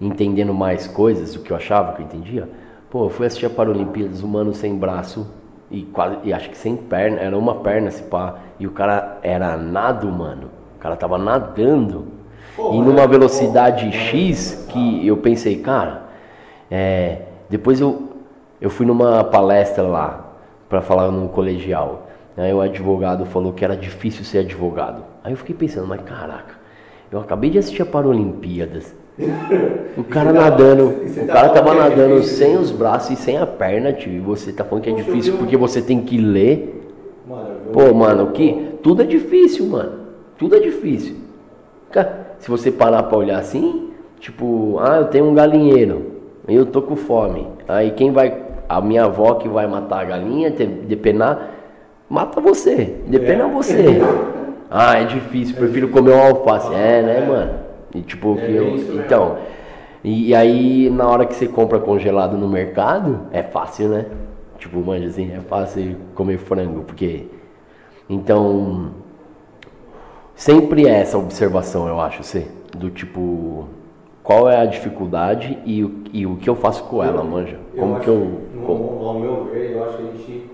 Speaker 2: entendendo mais coisas do que eu achava que eu entendia, pô, eu fui assistir a Paralimpíadas, o mano sem braço e quase, e acho que sem perna, era uma perna se pá, e o cara era nado, mano. O cara tava nadando.
Speaker 1: Pô,
Speaker 2: e numa velocidade
Speaker 1: pô,
Speaker 2: X que eu pensei, cara, é, depois eu, eu fui numa palestra lá para falar num colegial. Aí o advogado falou que era difícil ser advogado. Aí eu fiquei pensando, mas caraca, eu acabei de assistir a Paralimpíadas. <laughs> O cara
Speaker 1: tá-
Speaker 2: nadando,
Speaker 1: você
Speaker 2: o
Speaker 1: tá
Speaker 2: cara tava
Speaker 1: que é
Speaker 2: nadando
Speaker 1: difícil?
Speaker 2: sem os braços e sem a perna, tio. E você tá falando que é
Speaker 1: Poxa,
Speaker 2: difícil
Speaker 1: vi um-
Speaker 2: porque você tem que ler.
Speaker 1: Mano,
Speaker 2: Pô, mano, que tudo é difícil, mano. Tudo é difícil. Se você parar pra olhar assim, tipo, ah, eu tenho um galinheiro, eu tô com fome. Aí quem vai, a minha avó que vai matar a galinha, depenar, mata você, depena
Speaker 1: É.
Speaker 2: você. <laughs> Ah, é difícil, prefiro comer um alface. É, né, mano? E tipo,
Speaker 1: É
Speaker 2: que eu, então, e, e aí na hora que você compra congelado no mercado, é fácil, né? Tipo, manja assim, é fácil comer frango, porque então, sempre é essa observação, eu acho, ser do tipo, qual é a dificuldade e o, e o que eu faço com ela, manja? Como
Speaker 1: acho
Speaker 2: que eu.
Speaker 1: no-
Speaker 2: como-
Speaker 1: Ao meu ver, eu acho que a gente.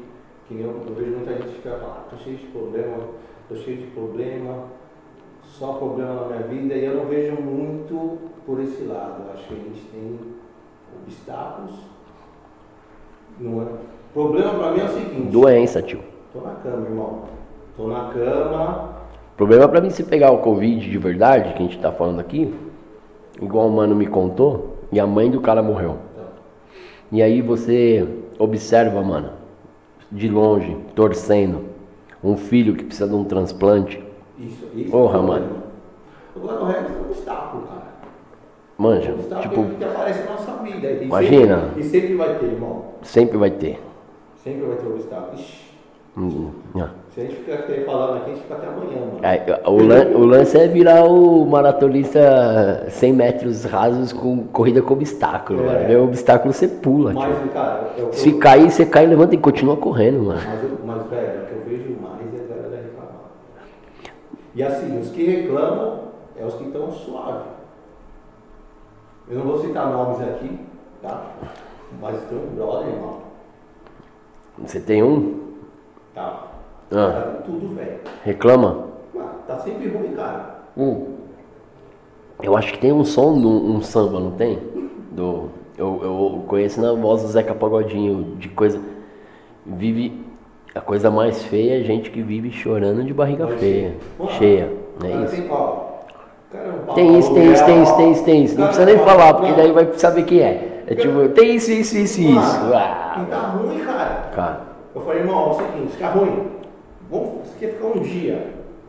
Speaker 1: Que nem eu, eu vejo muita gente que vai falar, tô cheio de problema, tô cheio de problema, só problema na minha vida, e eu não vejo muito por esse lado. Eu acho que a gente tem obstáculos. Não é? Problema pra mim é o seguinte,
Speaker 2: Doença, tio.
Speaker 1: tô na cama, irmão. Tô na cama,
Speaker 2: problema pra mim se pegar o Covid de verdade, que a gente tá falando aqui, igual o mano me contou, e a mãe do cara morreu. E aí você observa, mano, de longe, torcendo, um filho que precisa de um transplante.
Speaker 1: Isso, isso.
Speaker 2: Porra,
Speaker 1: é o
Speaker 2: mano.
Speaker 1: Agora o resto é um obstáculo, cara.
Speaker 2: Manja,
Speaker 1: Um obstáculo
Speaker 2: tipo,
Speaker 1: que aparece na nossa vida. E
Speaker 2: Imagina.
Speaker 1: Sempre, e sempre vai ter, irmão.
Speaker 2: sempre vai ter.
Speaker 1: Sempre vai ter obstáculo. Ixi,
Speaker 2: Hum, ah.
Speaker 1: Se a gente ficar falando aqui, a gente fica até amanhã, mano.
Speaker 2: É, o, lan- o lance é virar o maratonista 100 metros rasos com corrida com obstáculo,
Speaker 1: É.
Speaker 2: mano. Vê o obstáculo você pula.
Speaker 1: Mas, cara, eu,
Speaker 2: Se
Speaker 1: eu,
Speaker 2: cair, você cai, levanta e continua correndo, mano.
Speaker 1: mas, eu- mas, velho, o que eu vejo mais é a galera reclamar. E assim, os que reclamam é os que estão suave. Eu não vou citar nomes aqui, tá? Mas tem um brother, irmão.
Speaker 2: Você tem um?
Speaker 1: Tá.
Speaker 2: Ah.
Speaker 1: Tá com tudo, velho.
Speaker 2: Reclama?
Speaker 1: Mano, Tá sempre ruim, cara.
Speaker 2: Um. Eu acho que tem um som, um, um samba, não tem? Do, eu, eu conheço na voz do Zeca Pagodinho, de coisa. Vive. A coisa mais feia é gente que vive chorando de barriga
Speaker 1: Mas,
Speaker 2: feia. Cheia.
Speaker 1: o
Speaker 2: Não é isso?
Speaker 1: Tem,
Speaker 2: isso, tem isso, tem isso, tem isso, tem isso. Não precisa nem falar, porque daí vai saber quem é. É tipo, tem isso, isso, isso, isso. Ah,
Speaker 1: E tá ruim, cara.
Speaker 2: cara,
Speaker 1: Eu falei, irmão, é o seguinte, tá ruim. Você quer ficar um dia.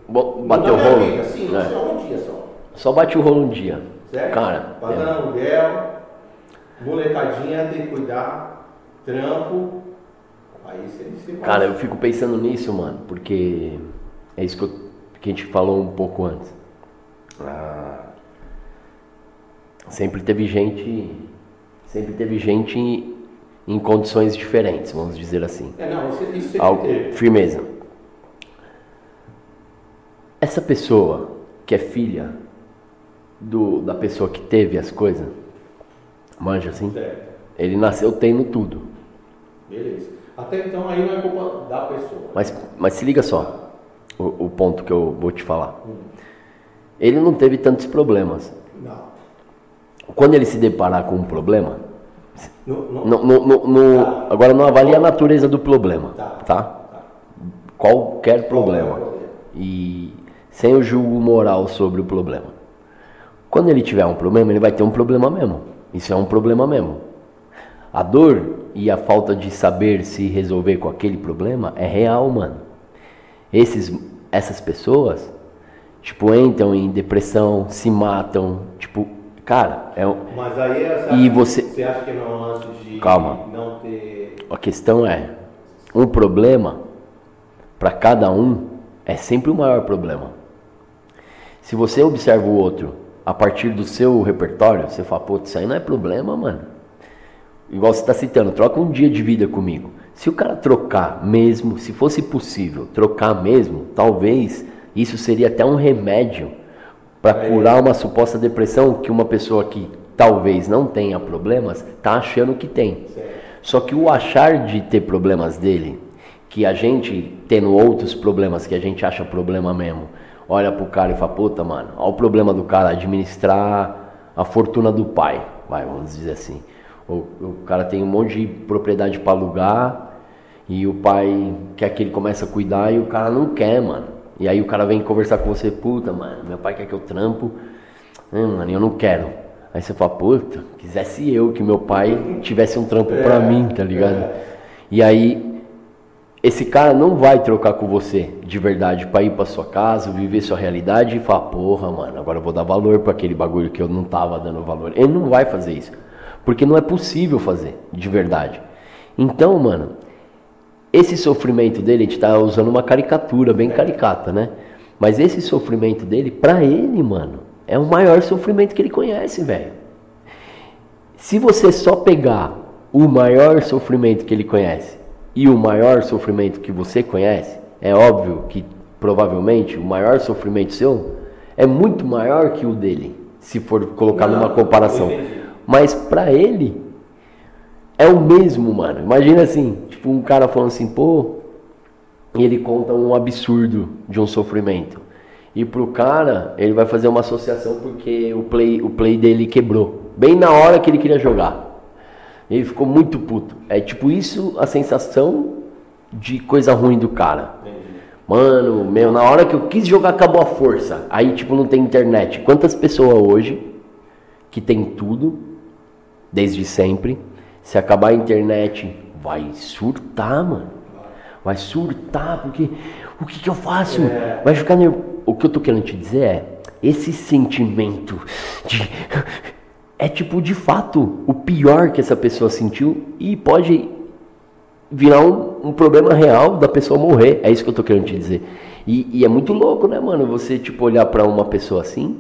Speaker 2: bateu o rolo.
Speaker 1: vida, Sim,
Speaker 2: É.
Speaker 1: só um dia só.
Speaker 2: Só bate o rolo um dia.
Speaker 1: Certo?
Speaker 2: Cara,
Speaker 1: Pagando
Speaker 2: é.
Speaker 1: aluguel, molecadinha, tem que cuidar, trampo. Aí você você
Speaker 2: Cara, eu fico pensando nisso, mano, porque é isso que, eu- que a gente falou um pouco antes. Ah, sempre teve gente, sempre teve gente em, em condições diferentes, vamos dizer assim.
Speaker 1: É, não, isso, isso sempre
Speaker 2: Al-
Speaker 1: teve.
Speaker 2: firmeza. Essa pessoa que é filha do, da pessoa que teve as coisas, manja assim,
Speaker 1: Certo.
Speaker 2: ele nasceu tendo tudo.
Speaker 1: Beleza. Até então aí não é culpa da pessoa.
Speaker 2: Mas, mas se liga só, o, o ponto que eu vou te falar.
Speaker 1: Hum.
Speaker 2: Ele não teve tantos problemas.
Speaker 1: Não.
Speaker 2: Quando ele se deparar com um problema, no, no- no- agora não avalie a natureza do problema,
Speaker 1: Tá.
Speaker 2: tá?
Speaker 1: Tá.
Speaker 2: Qualquer problema? E sem o julgo moral sobre o problema. Quando ele tiver um problema, ele vai ter um problema mesmo. Isso é um problema mesmo. A dor e a falta de saber se resolver com aquele problema é real, mano. Esses, essas pessoas, tipo, entram em depressão, se matam, tipo, cara, é um-
Speaker 1: Mas aí essa,
Speaker 2: E você-
Speaker 1: você acha que não é um lance de
Speaker 2: Calma.
Speaker 1: não ter.
Speaker 2: a questão é, um problema para cada um é sempre o maior problema. Se você observa o outro a partir do seu repertório, você fala, pô, isso aí não é problema, mano. Igual você está citando, troca um dia de vida comigo. Se o cara trocar mesmo, se fosse possível trocar mesmo, talvez isso seria até um remédio para
Speaker 1: É
Speaker 2: curar uma suposta depressão que uma pessoa que talvez não tenha problemas tá achando que tem. Só que o achar de ter problemas dele, que a gente tendo outros problemas que a gente acha problema mesmo, olha pro cara e fala, puta, mano, olha o problema do cara administrar a fortuna do pai, vai, vamos dizer assim. O, o cara tem um monte de propriedade para alugar e o pai quer que ele comece a cuidar e o cara não quer, mano. E aí o cara vem conversar com você, puta, mano, meu pai quer que eu trampo, Hum, mano, eu não quero. Aí você fala, puta, quisesse eu que meu pai tivesse um trampo pra mim, tá ligado? E aí, esse cara não vai trocar com você de verdade pra ir pra sua casa, viver sua realidade e falar, porra, mano, agora eu vou dar valor pra aquele bagulho que eu não tava dando valor. Ele não vai fazer isso. Porque não é possível fazer, de verdade. Então, mano, esse sofrimento dele, a gente tá usando uma caricatura bem caricata, né? Mas esse sofrimento dele, pra ele, mano, é o maior sofrimento que ele conhece, velho. Se você só pegar o maior sofrimento que ele conhece e o maior sofrimento que você conhece, é óbvio que provavelmente o maior sofrimento seu é muito maior que o dele, se for colocar
Speaker 1: Não,
Speaker 2: numa comparação. Mas pra ele é o mesmo, mano. Imagina assim, tipo um cara falando assim, pô, e ele conta um absurdo de um sofrimento. E pro cara, ele vai fazer uma associação porque o play, o play dele quebrou. Bem na hora que ele queria jogar. Ele ficou muito puto. É tipo isso a sensação de coisa ruim do cara. Mano, meu, na hora que eu quis jogar acabou a força. Aí tipo não tem internet. Quantas pessoas hoje que tem tudo desde sempre, se acabar a internet, vai surtar, mano. Vai surtar, porque o que, que eu faço? Vai ficar nervoso. O que eu tô querendo te dizer é, esse sentimento de. É tipo, de fato, o pior que essa pessoa sentiu e pode virar um, um problema real da pessoa morrer. É isso que eu tô querendo te dizer. E, e é muito louco, né, mano? Você, tipo, olhar pra uma pessoa assim,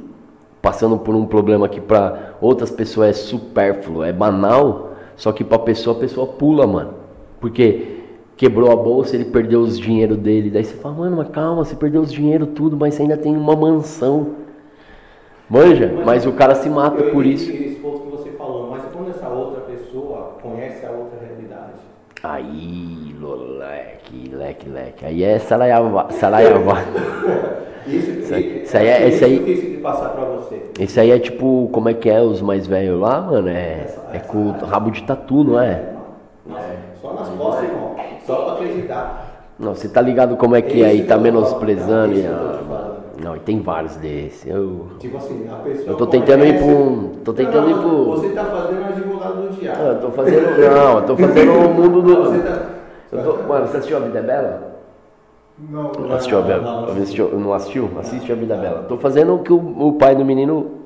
Speaker 2: passando por um problema que pra outras pessoas é supérfluo, é banal, só que pra pessoa, a pessoa pula, mano. Porque quebrou a bolsa, ele perdeu os dinheiro dele. Daí você fala, mano, mas calma, você perdeu os dinheiro tudo, mas você ainda tem uma mansão. Manja, mas o cara se mata por isso.
Speaker 1: Esse ponto que você falou, mas quando essa outra pessoa conhece a outra realidade,
Speaker 2: Aí, leque, leque, leque. Aí é saraiava, saraiava. <laughs>
Speaker 1: isso,
Speaker 2: Isso aí- isso aí é-
Speaker 1: isso
Speaker 2: isso aí-
Speaker 1: passar pra você.
Speaker 2: Esse aí é tipo, como é que é os mais velhos lá, mano? É, é com rabo de tatu, não é?
Speaker 1: Nossa, Só nas costas, irmão. Só pra acreditar.
Speaker 2: Não, você tá ligado como é que
Speaker 1: Esse
Speaker 2: aí tá menosprezando
Speaker 1: falando.
Speaker 2: Não, e tem vários desses. Eu,
Speaker 1: Tipo assim, a pessoa.
Speaker 2: eu tô tentando ir um. Tô tentando ir
Speaker 1: Não,
Speaker 2: pro.
Speaker 1: Você tá fazendo advogado do diabo.
Speaker 2: Ah, Eu tô fazendo. Não, eu tô fazendo o mundo
Speaker 1: Você
Speaker 2: do.
Speaker 1: tá.
Speaker 2: Tô- Mano, você assistiu a Vida é Bela?
Speaker 3: Não,
Speaker 2: Não assistiu a Vida
Speaker 1: não, não
Speaker 2: assistiu, não assistiu? Assiste a Vida Bela. Tô fazendo o que o, o pai do menino.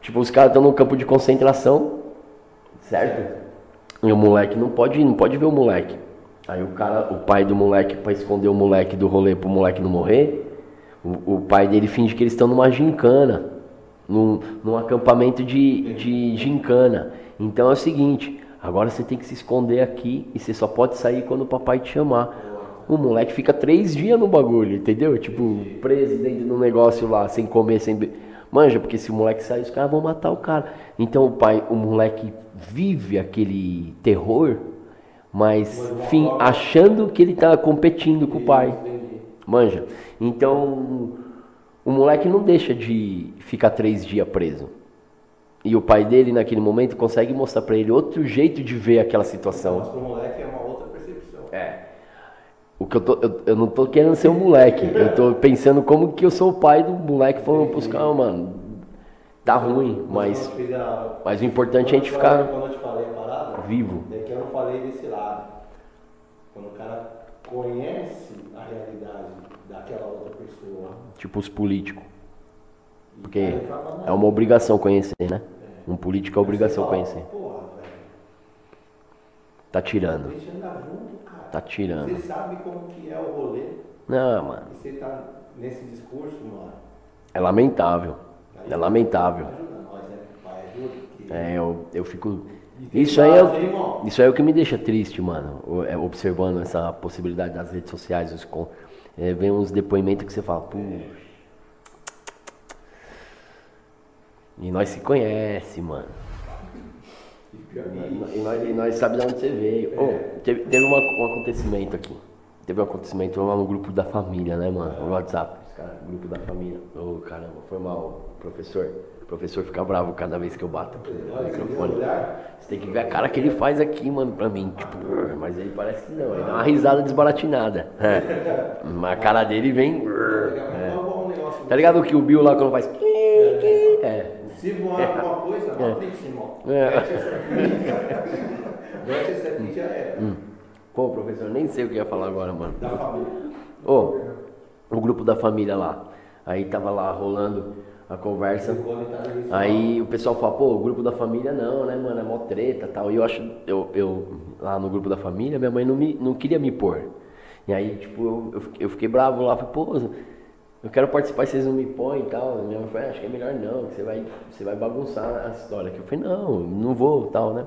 Speaker 2: Tipo, os caras estão no campo de concentração, certo? E o moleque não pode, não pode ver o moleque. Aí o cara, o pai do moleque, pra esconder o moleque do rolê pro moleque não morrer, o, o pai dele finge que eles estão numa gincana, num, num acampamento de, de gincana. Então é o seguinte, agora você tem que se esconder aqui e você só pode sair quando o papai te chamar. O moleque fica três dias no bagulho, entendeu? Tipo, preso dentro do negócio lá, sem comer, sem beber. Manja, porque se o moleque sair, os caras vão matar o cara. Então o pai, o moleque vive aquele terror, mas fim, achando que ele tá competindo com o pai. Manja. Então, o moleque não deixa de ficar três dias preso. E o pai dele, naquele momento, consegue mostrar pra ele outro jeito de ver aquela situação.
Speaker 1: Mas pro moleque é uma outra percepção.
Speaker 2: É. O que eu, tô, eu, eu não tô querendo ser um moleque. Eu tô pensando como que eu sou o pai do moleque falando pros caras, mano, tá ruim, mas, mas o importante é a gente ficar
Speaker 1: Quando eu te falei a parada,
Speaker 2: vivo.
Speaker 1: é que eu não falei desse lado. Quando o cara conhece a realidade daquela outra pessoa.
Speaker 2: Tipo os políticos. Porque é uma obrigação conhecer, né? Um político é obrigação conhecer.
Speaker 1: Porra, velho.
Speaker 2: Tá tirando. Tá tirando.
Speaker 1: Você sabe como que é o rolê.
Speaker 2: Não, mano.
Speaker 1: E você tá nesse discurso, mano.
Speaker 2: É lamentável. É lamentável.
Speaker 1: Ajuda nós, né? Pai, ajuda. que-
Speaker 2: É, eu, eu fico. Isso aí, é, o- isso aí é o que me deixa triste, mano. é, Observando essa possibilidade das redes sociais. Os, com- é, vem uns depoimentos que você fala, puxa. E nós se conhece, mano.
Speaker 1: E
Speaker 2: E, nós, e nós sabe de onde você veio. Ô, teve teve uma- um acontecimento aqui. Teve um acontecimento lá no grupo da família, né, mano? No WhatsApp. Os caras, grupo da família. Ô, caramba, foi mal, professor. O professor fica bravo cada vez que eu bato no microfone. Você tem que ver a cara que ele faz aqui, mano, pra mim. Tipo, mas ele parece que não. Ele dá uma risada desbaratinada. É. Mas a cara dele vem.
Speaker 1: A
Speaker 2: É.
Speaker 1: negócio-
Speaker 2: Tá ligado que o Bill lá quando faz. É.
Speaker 1: Se voar alguma coisa, não tem irmão.
Speaker 2: É.
Speaker 1: Mete esse aqui já era.
Speaker 2: Pô, professor, nem sei o que ia falar agora, mano.
Speaker 1: Da família.
Speaker 2: Ô, o grupo da família lá. Aí tava lá rolando a conversa.
Speaker 1: Tá
Speaker 2: Aí o pessoal fala, pô, o grupo da família não, né, mano? É mó treta e tal. E eu acho, eu, eu, lá no grupo da família, minha mãe não, me, não queria me pôr. E aí, tipo, eu, eu fiquei bravo lá, falei, pô, eu quero participar e vocês não me põem e tal. Minha mãe falou, "É, acho que é melhor não, que você vai, você vai bagunçar a história. Que eu falei, não, não vou tal, né?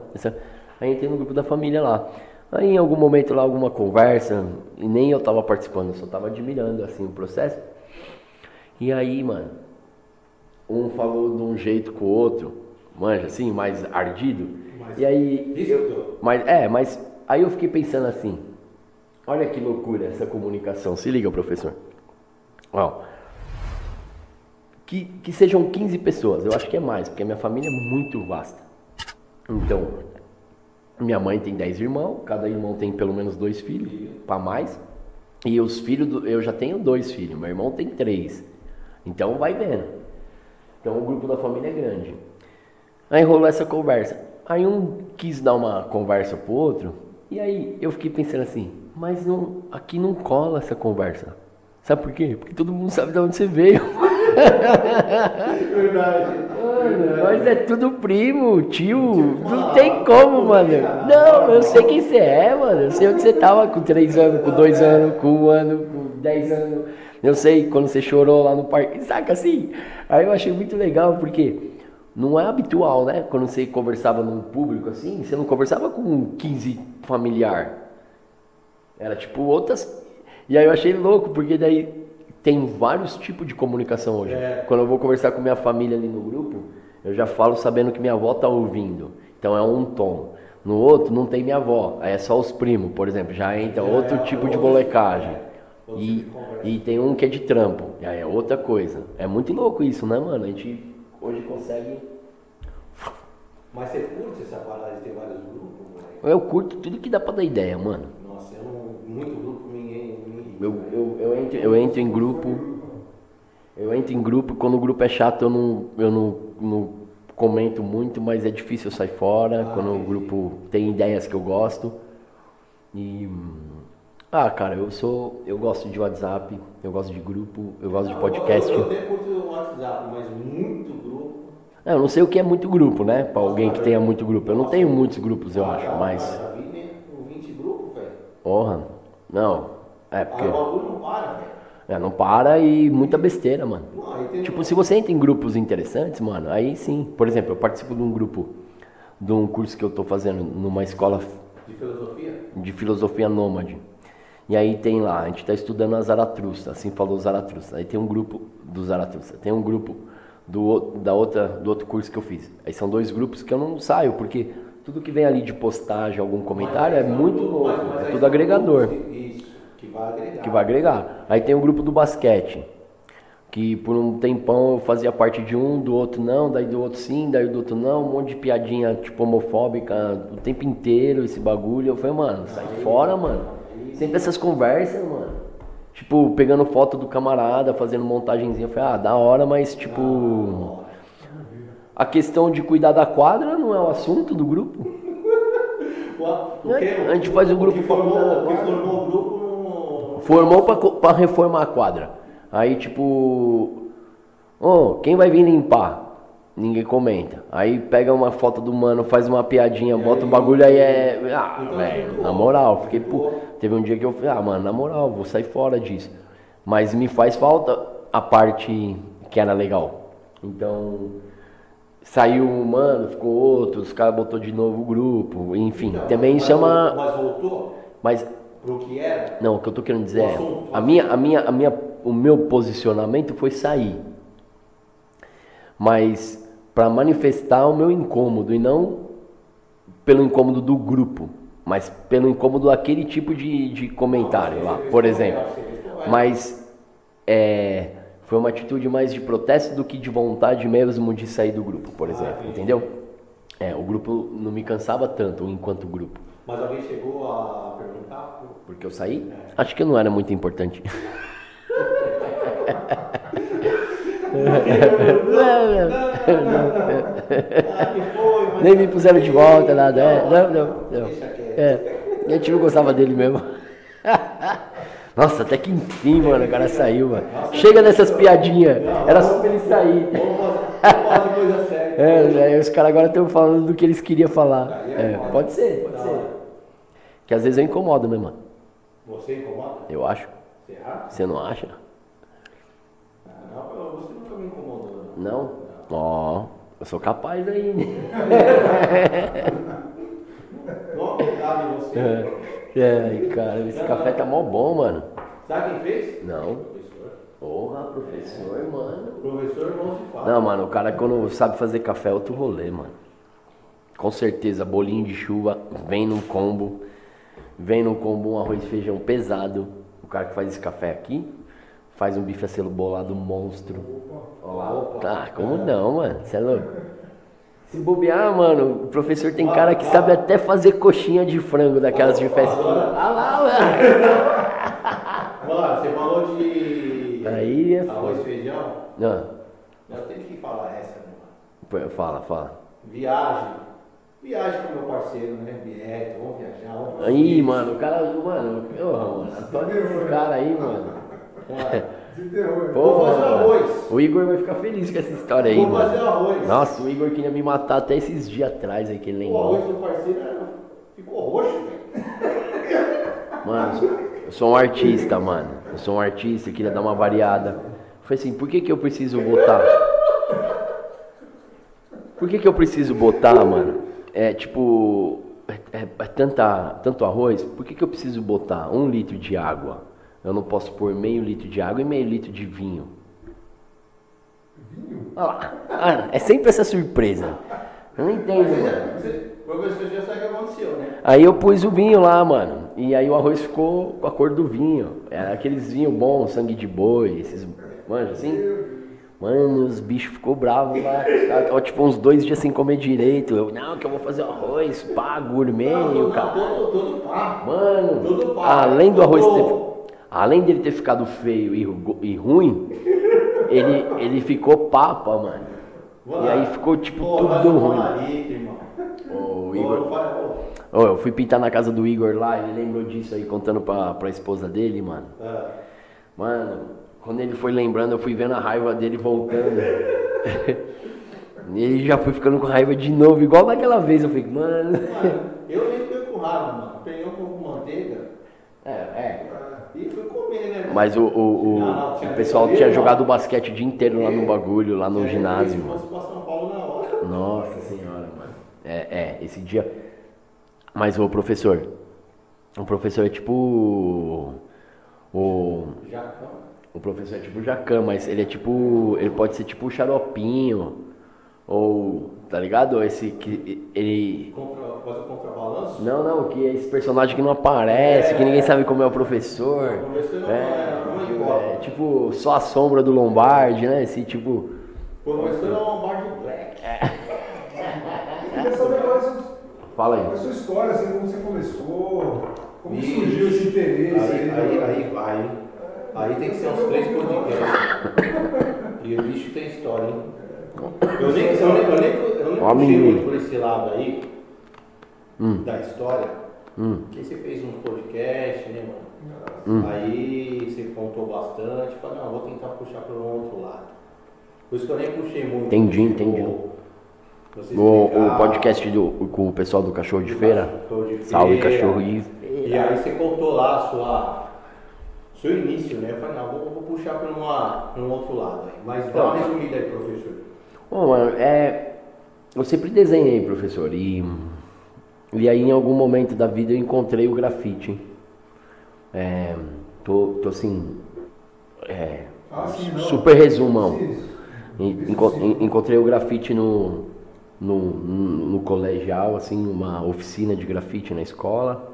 Speaker 2: Aí entrei no grupo da família lá. Aí em algum momento lá, alguma conversa, e nem eu tava participando, eu só tava admirando assim o processo. E aí, mano, um falou de um jeito com o outro, manja, assim, mais ardido.
Speaker 1: Mais
Speaker 2: e aí. eu- mas, é, mas aí eu fiquei pensando assim, olha que loucura essa comunicação. Se liga, professor. Ó. Que, que sejam 15 pessoas, eu acho que é mais, porque a minha família é muito vasta. Então, minha mãe tem 10 irmãos, cada irmão tem pelo menos dois filhos, para mais. E os filhos, do- eu já tenho dois filhos, meu irmão tem três. Então vai vendo. Então o grupo da família é grande. Aí rolou essa conversa. Aí um quis dar uma conversa pro outro, e aí eu fiquei pensando assim, mas não, aqui não cola essa conversa. Sabe por quê? Porque todo mundo sabe de onde você veio.
Speaker 1: Verdade.
Speaker 2: mano, nós é tudo primo, tio. Não
Speaker 1: Ah,
Speaker 2: tem como,
Speaker 1: não
Speaker 2: mano. Não, eu sei quem você é, mano. Eu sei onde você tava com 3 anos, com 2 anos, com 1 ano, com 10 anos. Eu sei quando você chorou lá no parque, saca assim? Aí eu achei muito legal, porque não é habitual, né? Quando você conversava num público assim, você não conversava com 15 familiar. Era tipo outras. E aí eu achei louco, porque daí tem vários tipos de comunicação hoje.
Speaker 1: É.
Speaker 2: Quando eu vou conversar com minha família ali no grupo, eu já falo sabendo que minha avó tá ouvindo. Então é um tom. No outro não tem minha avó, aí é só os primos, por exemplo, já entra
Speaker 1: Já
Speaker 2: outro
Speaker 1: é
Speaker 2: tipo de
Speaker 1: outro-
Speaker 2: molecagem.
Speaker 1: é,
Speaker 2: E,
Speaker 1: tipo de conversa.
Speaker 2: e tem um que é de trampo, e aí é outra coisa. É muito louco isso, né, mano? A gente hoje consegue.
Speaker 1: Mas você curte essa parada de ter vários grupos, moleque?
Speaker 2: Eu curto tudo que dá pra dar ideia, mano.
Speaker 1: Nossa, eu não. Muito grupo,
Speaker 2: Eu, eu, eu, entro, eu entro em grupo. Eu entro em grupo, quando o grupo é chato eu não, eu não, não comento muito, mas é difícil eu sair fora,
Speaker 1: Ah,
Speaker 2: quando o grupo tem ideias que eu gosto. E. Ah, cara, eu sou. Eu gosto de WhatsApp, eu gosto de grupo, eu gosto de
Speaker 1: Não,
Speaker 2: podcast.
Speaker 1: Eu, eu até curto o WhatsApp, mas muito grupo.
Speaker 2: É, Eu não sei o que é muito grupo, né? Pra alguém que tenha muito grupo. Eu não tenho muitos grupos, eu
Speaker 1: Ah,
Speaker 2: acho, mas.
Speaker 1: Já vi né, com 20 grupos, velho.
Speaker 2: Porra. Não. É
Speaker 1: Ah,
Speaker 2: porque.
Speaker 1: o bagulho não para, velho.
Speaker 2: É, não para e muita besteira, mano.
Speaker 1: Não,
Speaker 2: Tipo, se você entra em grupos interessantes, mano, aí sim. Por exemplo, eu participo de um grupo, de um curso que eu tô fazendo numa escola
Speaker 1: de filosofia.
Speaker 2: de filosofia nômade. E aí tem lá, a gente tá estudando a Zaratustra, assim falou Zaratustra. Aí tem um grupo do Zaratustra, tem um grupo do, da outra, do outro curso que eu fiz. Aí são dois grupos que eu não saio, porque tudo que vem ali de postagem, algum comentário, é
Speaker 1: Mas aí
Speaker 2: muito
Speaker 1: são
Speaker 2: louco,
Speaker 1: mas- mas
Speaker 2: é
Speaker 1: aí
Speaker 2: tudo agregador.
Speaker 1: que vai agregar.
Speaker 2: que vai agregar. Aí tem o grupo do basquete, que por um tempão eu fazia parte de um, do outro não, daí do outro sim, daí do outro não, um monte de piadinha tipo homofóbica o tempo inteiro, esse bagulho. Eu falei, mano, sai fora, mano. Sempre essas conversas, mano. Tipo, pegando foto do camarada, fazendo montagenzinha. Eu falei, ah, da hora, mas tipo. A questão de cuidar da quadra não é o assunto do grupo. <laughs>
Speaker 1: O, o que,
Speaker 2: A gente faz um
Speaker 1: o
Speaker 2: grupo
Speaker 1: que formou, o que formou o grupo.
Speaker 2: Formou pra reformar a quadra. Aí, tipo, ô, quem vai vir limpar? Ninguém comenta. Aí pega uma foto do mano, faz uma piadinha, bota o bagulho aí é. Ah,
Speaker 1: Então,
Speaker 2: velho,
Speaker 1: ficou.
Speaker 2: na moral, fiquei.
Speaker 1: Ficou.
Speaker 2: Teve um dia que eu falei, ah, mano, na moral, vou sair fora disso. Mas me faz falta a parte que era legal. Então, saiu um mano, ficou outro, os caras botou de novo o grupo, enfim.
Speaker 1: Então,
Speaker 2: também
Speaker 1: mas,
Speaker 2: chama.
Speaker 1: Mas voltou
Speaker 2: Mas
Speaker 1: pro que era?
Speaker 2: não, o que eu tô querendo dizer é,
Speaker 1: assunto, o
Speaker 2: a minha, a minha, a minha, o meu posicionamento foi sair, mas para manifestar o meu incômodo e não pelo incômodo do grupo, mas pelo incômodo daquele tipo de, de comentário lá, por exemplo. Mas é, foi uma atitude mais de protesto do que de vontade mesmo de sair do grupo, por exemplo, entendeu? É, o grupo não me cansava tanto enquanto grupo.
Speaker 1: Mas alguém chegou a perguntar?
Speaker 2: Porque eu saí? Acho que não era muito importante.
Speaker 1: Ah, que foi, mas...
Speaker 2: Nem me puseram de volta, nada. É, não, não, não. É, a gente não gostava dele mesmo. Nossa, até que enfim, mano, o cara saiu, mano. Chega dessas piadinhas. Era só pra ele sair. É, é, os caras agora estão falando do que eles queriam falar. É, pode ser, pode ser. Que às vezes eu incomodo, né, mano?
Speaker 1: Você incomoda?
Speaker 2: Eu acho.
Speaker 1: Você acha?
Speaker 2: Você não acha?
Speaker 1: Ah, não, você nunca me incomodou. não.
Speaker 2: Não? Ó, eu sou capaz aí.
Speaker 1: Acordado <laughs> em você.
Speaker 2: É, ai, cara, esse café tá mó bom, mano.
Speaker 1: Sabe quem fez?
Speaker 2: Não.
Speaker 1: Professor.
Speaker 2: Porra, professor, mano.
Speaker 1: Professor não se fala.
Speaker 2: Não, mano, o cara quando sabe fazer café é outro rolê, mano. Com certeza, bolinho de chuva, vem num combo. Vem num combo um arroz e feijão pesado. O cara que faz esse café aqui, faz um bife acebolado monstro. Olha lá. Ah, como não, mano? Você é louco? Se bobear, mano, o professor tem cara que sabe até fazer coxinha de frango daquelas de festinha. Ah lá, mano.
Speaker 1: Mano, você falou de
Speaker 2: Aí é
Speaker 1: arroz e feijão.
Speaker 2: Não,
Speaker 1: Eu tenho que falar essa, mano?
Speaker 2: fala, fala.
Speaker 1: Viagem. Viagem com meu parceiro, né? Bieto, vamos viajar. Vamos
Speaker 2: Aí, mano, o cara, mano, eu, mano, adoro esse cara aí, mano.
Speaker 1: Mano,
Speaker 3: De terror.
Speaker 2: Pô, <laughs>
Speaker 1: Vou fazer arroz.
Speaker 2: O Igor vai ficar feliz com essa história aí,
Speaker 1: Vou fazer
Speaker 2: mano.
Speaker 1: arroz.
Speaker 2: Nossa, o Igor queria me matar até esses dias atrás aí que ele
Speaker 1: O arroz
Speaker 2: lembrou.
Speaker 1: do parceiro ficou roxo, velho.
Speaker 2: Mano, eu sou um artista, mano. Eu sou um artista, eu queria dar uma variada. Foi assim, por que que eu preciso botar? Por que que eu preciso botar, mano? É tipo, é, é tanta, tanto arroz, por que que eu preciso botar um litro de água? Eu não posso pôr meio litro de água e meio litro de vinho. Olha lá. É sempre essa surpresa. Eu não entendo,
Speaker 1: Você
Speaker 2: mano.
Speaker 1: você- Professor, já sabe o que aconteceu, né?
Speaker 2: Aí eu pus o vinho lá, mano. E aí o arroz ficou com a cor do vinho. Era aqueles vinhos bons, sangue de boi, esses. Mano, assim. Mano, os bichos ficou bravos lá. Tava, tipo uns dois dias sem comer direito. Eu, não, que eu vou fazer arroz, pá, gourmet,
Speaker 1: Não,
Speaker 2: o cara.
Speaker 1: todo, todo pá.
Speaker 2: Mano,
Speaker 1: Tudo pá.
Speaker 2: além do arroz ter. Além dele ter ficado feio e, e ruim, ele, ele ficou papa, mano. E aí ficou tipo
Speaker 1: Pô,
Speaker 2: tudo ruim.
Speaker 1: irmão.
Speaker 2: O Igor. Ô, eu fui pintar na casa do Igor lá, ele lembrou disso aí, contando pra, pra esposa dele, mano.
Speaker 1: Ah,
Speaker 2: Mano, quando ele foi lembrando, eu fui vendo a raiva dele voltando. <laughs> e ele já foi ficando com raiva de novo, igual naquela vez. Eu falei, mano.
Speaker 1: Mano, eu nem fui com raiva, mano. Peguei um pouco de manteiga
Speaker 2: É, é.
Speaker 1: e fui comer, né? mano?
Speaker 2: Mas o, o, o,
Speaker 1: Não, tinha
Speaker 2: o pessoal tinha jogado
Speaker 1: mano.
Speaker 2: basquete o dia inteiro lá no bagulho, lá no
Speaker 1: Se
Speaker 2: ginásio, mano.
Speaker 1: São Paulo na hora.
Speaker 2: Nossa senhora, mano. É, é, esse dia. Mas o professor. O professor é tipo. O.
Speaker 1: Jacão.
Speaker 2: O professor é tipo o Jacan, mas ele é tipo. Ele pode ser tipo o xaropinho. Ou. Tá ligado? Esse que. Ele.
Speaker 1: Contra, fazer o contrabalanço.
Speaker 2: Não, não, que é esse personagem que não aparece, que ninguém sabe como é o professor.
Speaker 1: O professor não
Speaker 2: É,
Speaker 1: é, não é igual.
Speaker 2: é, tipo, só a sombra do Lombardi, né? Esse tipo.
Speaker 1: O professor é um bar de black.
Speaker 3: Eu queria saber qual é
Speaker 2: Fala
Speaker 3: qual é a
Speaker 2: aí.
Speaker 3: sua história, assim, como você começou, como
Speaker 1: Ixi.
Speaker 3: surgiu esse interesse.
Speaker 1: Aí, aí, aí vai. hein? Aí tem que ser uns três podcasts. E o bicho tem história, hein? Eu nem, eu nem, eu nem, eu nem puxei muito por esse lado aí
Speaker 2: Hum.
Speaker 1: da história.
Speaker 2: Hum.
Speaker 1: Porque você fez uns podcasts, né, mano?
Speaker 2: Hum.
Speaker 1: Aí você contou bastante. Falei, não, vou tentar puxar para um outro lado. Por isso que eu nem puxei muito.
Speaker 2: Entendi,
Speaker 1: Tipo,
Speaker 2: entendi. O, o podcast do, com o pessoal do Cachorro de Feira.
Speaker 1: Cachorro de
Speaker 2: Salve,
Speaker 1: Feira.
Speaker 2: Cachorro de
Speaker 1: E
Speaker 2: Feira.
Speaker 1: aí você contou lá a sua, seu início, né? Eu falei, não, vou, vou puxar para um outro lado aí. Mas dá uma resumida aí, professor.
Speaker 2: Bom, mano, é. Eu sempre desenhei, professor, e. E aí em algum momento da vida eu encontrei o grafite. É. Tô, tô assim. É.
Speaker 3: Ah, sim, não.
Speaker 2: Super resumão. Enco- en- Encontrei o grafite no, no, no, no colegial, assim, uma oficina de grafite na escola,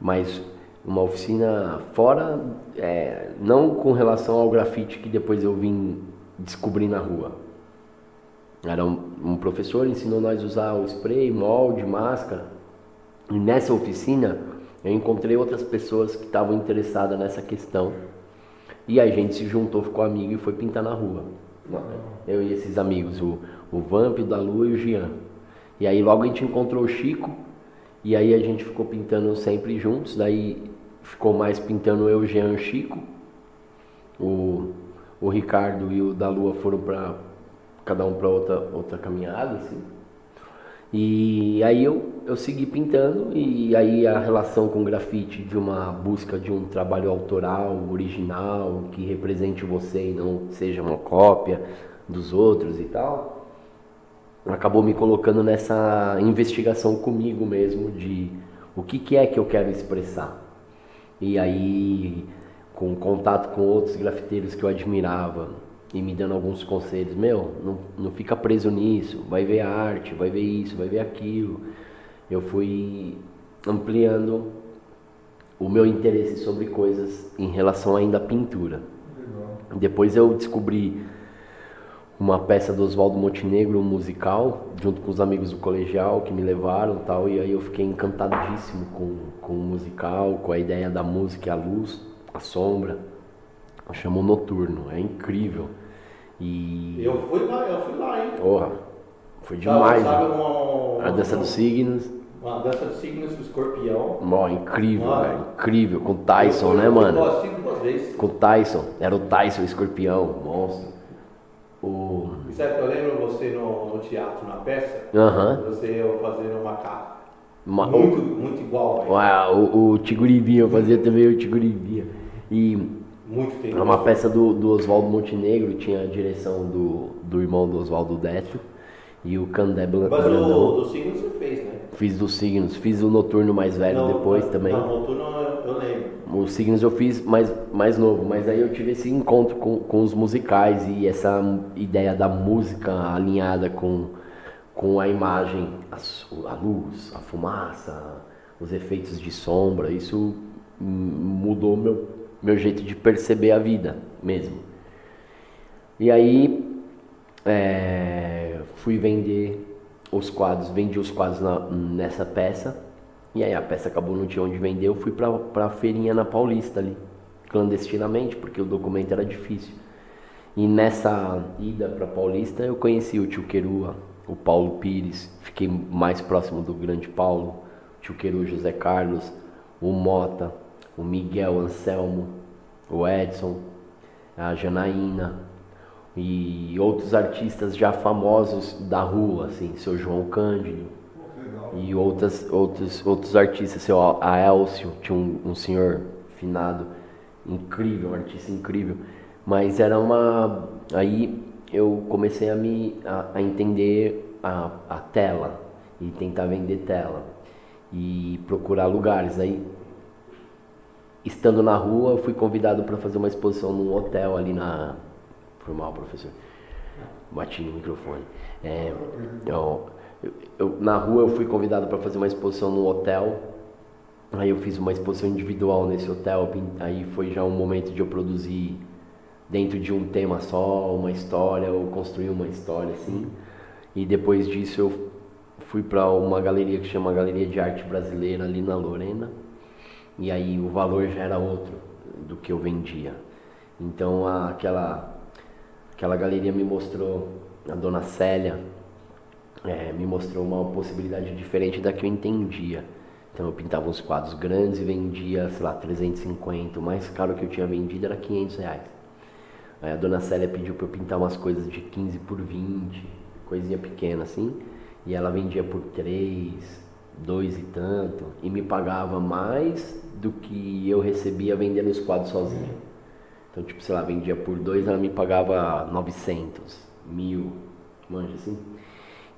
Speaker 2: mas uma oficina fora, é, não com relação ao grafite que depois eu vim descobrir na rua. Era um, um professor, ensinou nós a usar o spray, molde, máscara. E nessa oficina eu encontrei outras pessoas que estavam interessadas nessa questão. E a gente se juntou, ficou amigo e foi pintar na rua. Eu e esses amigos, o, o Vamp, o da Lua e o Jean. E aí logo a gente encontrou o Chico, e aí a gente ficou pintando sempre juntos, daí ficou mais pintando eu, Jean e Chico. O, o Ricardo e o da Lua foram para cada um para outra, outra caminhada, assim. E aí eu, eu segui pintando e aí a relação com o grafite de uma busca de um trabalho autoral, original, que represente você e não seja uma cópia dos outros e tal, acabou me colocando nessa investigação comigo mesmo de o que, que é que eu quero expressar. E aí, com contato com outros grafiteiros que eu admirava, e me dando alguns conselhos, meu, não, não fica preso nisso, vai ver arte, vai ver isso, vai ver aquilo. Eu fui ampliando o meu interesse sobre coisas em relação ainda à pintura.
Speaker 3: Legal.
Speaker 2: Depois eu descobri uma peça do Oswaldo Montenegro, um musical, junto com os amigos do colegial que me levaram e tal, e aí eu fiquei encantadíssimo com, com o musical, com a ideia da música, e a luz, a sombra. Chamou Noturno, é incrível. E.
Speaker 1: Eu fui lá, eu fui lá, hein?
Speaker 2: Porra, foi demais.
Speaker 1: Sabe,
Speaker 2: né?
Speaker 1: uma,
Speaker 2: A dança dos signos.
Speaker 1: Uma dança de signos com escorpião.
Speaker 2: Ó, incrível,
Speaker 1: Ah.
Speaker 2: velho. Incrível. Com o Tyson, né, mano?
Speaker 1: Duas vezes.
Speaker 2: Com o Tyson. Era o Tyson, o escorpião, monstro. O.
Speaker 1: Sabe, eu lembro você no, no teatro, na peça,
Speaker 2: Aham.
Speaker 1: você fazendo um macaco.
Speaker 2: Ma-
Speaker 1: Muito, muito igual.
Speaker 2: Ué, o, o Tiguribinha, eu fazia também o Tiguribinha. E
Speaker 1: Muito tempo.
Speaker 2: uma peça do, do Oswaldo Montenegro, tinha a direção do, do irmão do Oswaldo Décio e o Candé Bla-
Speaker 1: Mas
Speaker 2: Brandão.
Speaker 1: o do signo você fez, né?
Speaker 2: Fiz dos signos, fiz o noturno mais velho
Speaker 1: Não,
Speaker 2: depois
Speaker 1: não,
Speaker 2: também.
Speaker 1: Não, noturno lembro.
Speaker 2: Os signos eu fiz mais, mais novo, mas aí eu tive esse encontro com, com os musicais e essa ideia da música alinhada com, com a imagem, a, a luz, a fumaça, os efeitos de sombra, isso mudou meu, meu jeito de perceber a vida mesmo. E aí é, fui vender os quadros, vendi os quadros na- nessa peça. E aí a peça acabou, não tinha onde vender, eu fui pra, pra feirinha na Paulista ali, clandestinamente, porque o documento era difícil. E nessa ida pra Paulista eu conheci o tio Querua, o Paulo Pires, fiquei mais próximo do grande Paulo, o tio Queru José Carlos, o Mota, o Miguel Anselmo, o Edson, a Janaína e outros artistas já famosos da rua, assim, seu João Cândido. E outras, outros, outros artistas, seu Aelcio, tinha um, um senhor finado, incrível, um artista incrível, mas era uma, aí eu comecei a me, a, a entender a, a tela e tentar vender tela e procurar lugares, aí estando na rua eu fui convidado para fazer uma exposição num hotel ali na, foi mal professor, bati no microfone, é, eu, eu- eu- na rua eu fui convidado para fazer uma exposição no hotel. Aí eu fiz uma exposição individual nesse hotel. Aí foi já um momento de eu produzir dentro de um tema só, uma história, ou construir uma história assim. E depois disso eu fui para uma galeria que chama Galeria de Arte Brasileira ali na Lorena. E aí o valor já era outro do que eu vendia. Então a- aquela aquela galeria me mostrou a dona Célia é, me mostrou uma possibilidade diferente da que eu entendia. Então eu pintava uns quadros grandes e vendia, sei lá, 350. O mais caro que eu tinha vendido era 500 reais. Aí a dona Célia pediu para eu pintar umas coisas de 15 por 20, coisinha pequena assim. E ela vendia por 3, 2 e tanto. E me pagava mais do que eu recebia vendendo os quadros sozinho. Então, tipo, sei lá, vendia por 2, ela me pagava 900, mil, manja assim.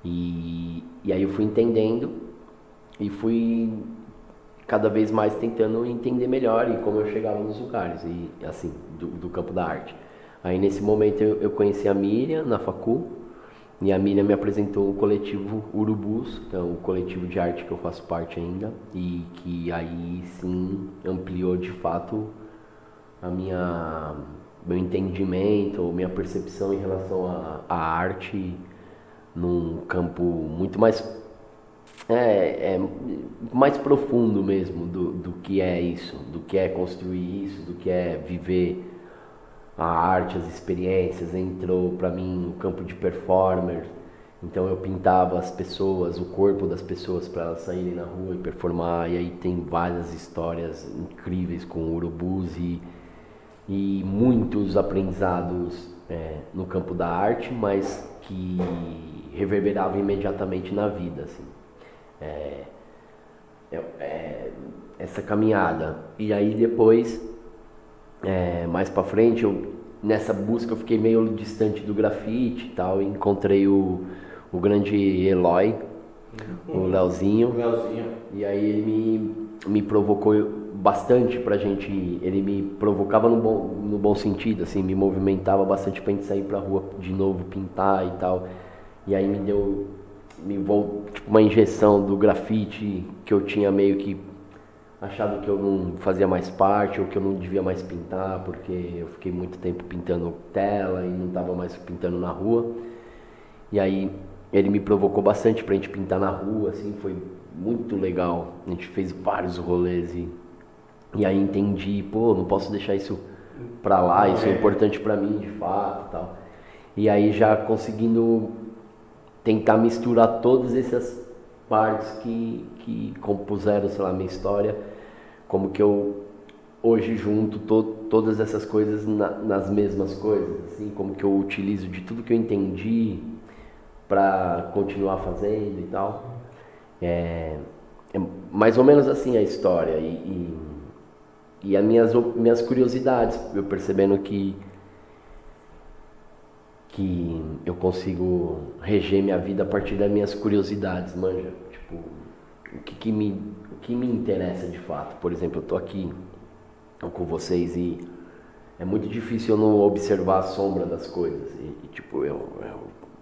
Speaker 2: E, e aí eu fui entendendo e fui cada vez mais tentando entender melhor e como eu chegava nos lugares, e assim, do, do campo da arte. Aí nesse momento eu, eu conheci a Miriam na facu e a Miriam me apresentou o coletivo Urubus, que é um coletivo de arte que eu faço parte ainda e que aí sim ampliou de fato a minha meu entendimento, minha percepção em relação à arte num campo muito mais é, é mais profundo mesmo do, do que é isso, do que é construir isso, do que é viver a arte, as experiências. Entrou para mim o campo de performer, então eu pintava as pessoas, o corpo das pessoas para elas saírem na rua e performar. E aí tem várias histórias incríveis com urubus e, e muitos aprendizados é, no campo da arte, mas que reverberavam imediatamente na vida. Assim. É, é, é, essa caminhada. E aí depois, é, mais pra frente, eu, nessa busca eu fiquei meio distante do grafite e tal, e encontrei o, o grande Eloy, o Leozinho.
Speaker 1: O Leozinho.
Speaker 2: E aí ele me, me provocou bastante pra gente. Ele me provocava no bom, no bom sentido, assim, me movimentava bastante pra gente sair pra rua de novo, pintar e tal. E aí me deu me vol- tipo, uma injeção do grafite que eu tinha meio que achado que eu não fazia mais parte ou que eu não devia mais pintar, porque eu fiquei muito tempo pintando tela e não estava mais pintando na rua. E aí ele me provocou bastante pra gente pintar na rua, assim, foi muito legal. A gente fez vários rolês e, e aí entendi, pô, não posso deixar isso pra lá, isso é importante pra mim de fato e tal. E aí já conseguindo tentar misturar todas essas partes que, que compuseram, sei lá, minha história, como que eu hoje junto to, todas essas coisas na, nas mesmas coisas, assim, como que eu utilizo de tudo que eu entendi para continuar fazendo e tal. É, é mais ou menos assim a história e, e, e as minhas, minhas curiosidades, eu percebendo que que eu consigo reger minha vida a partir das minhas curiosidades, manja. Tipo, o que, que me, o que me interessa de fato. Por exemplo, eu tô aqui com vocês e é muito difícil eu não observar a sombra das coisas. E, e tipo, eu, eu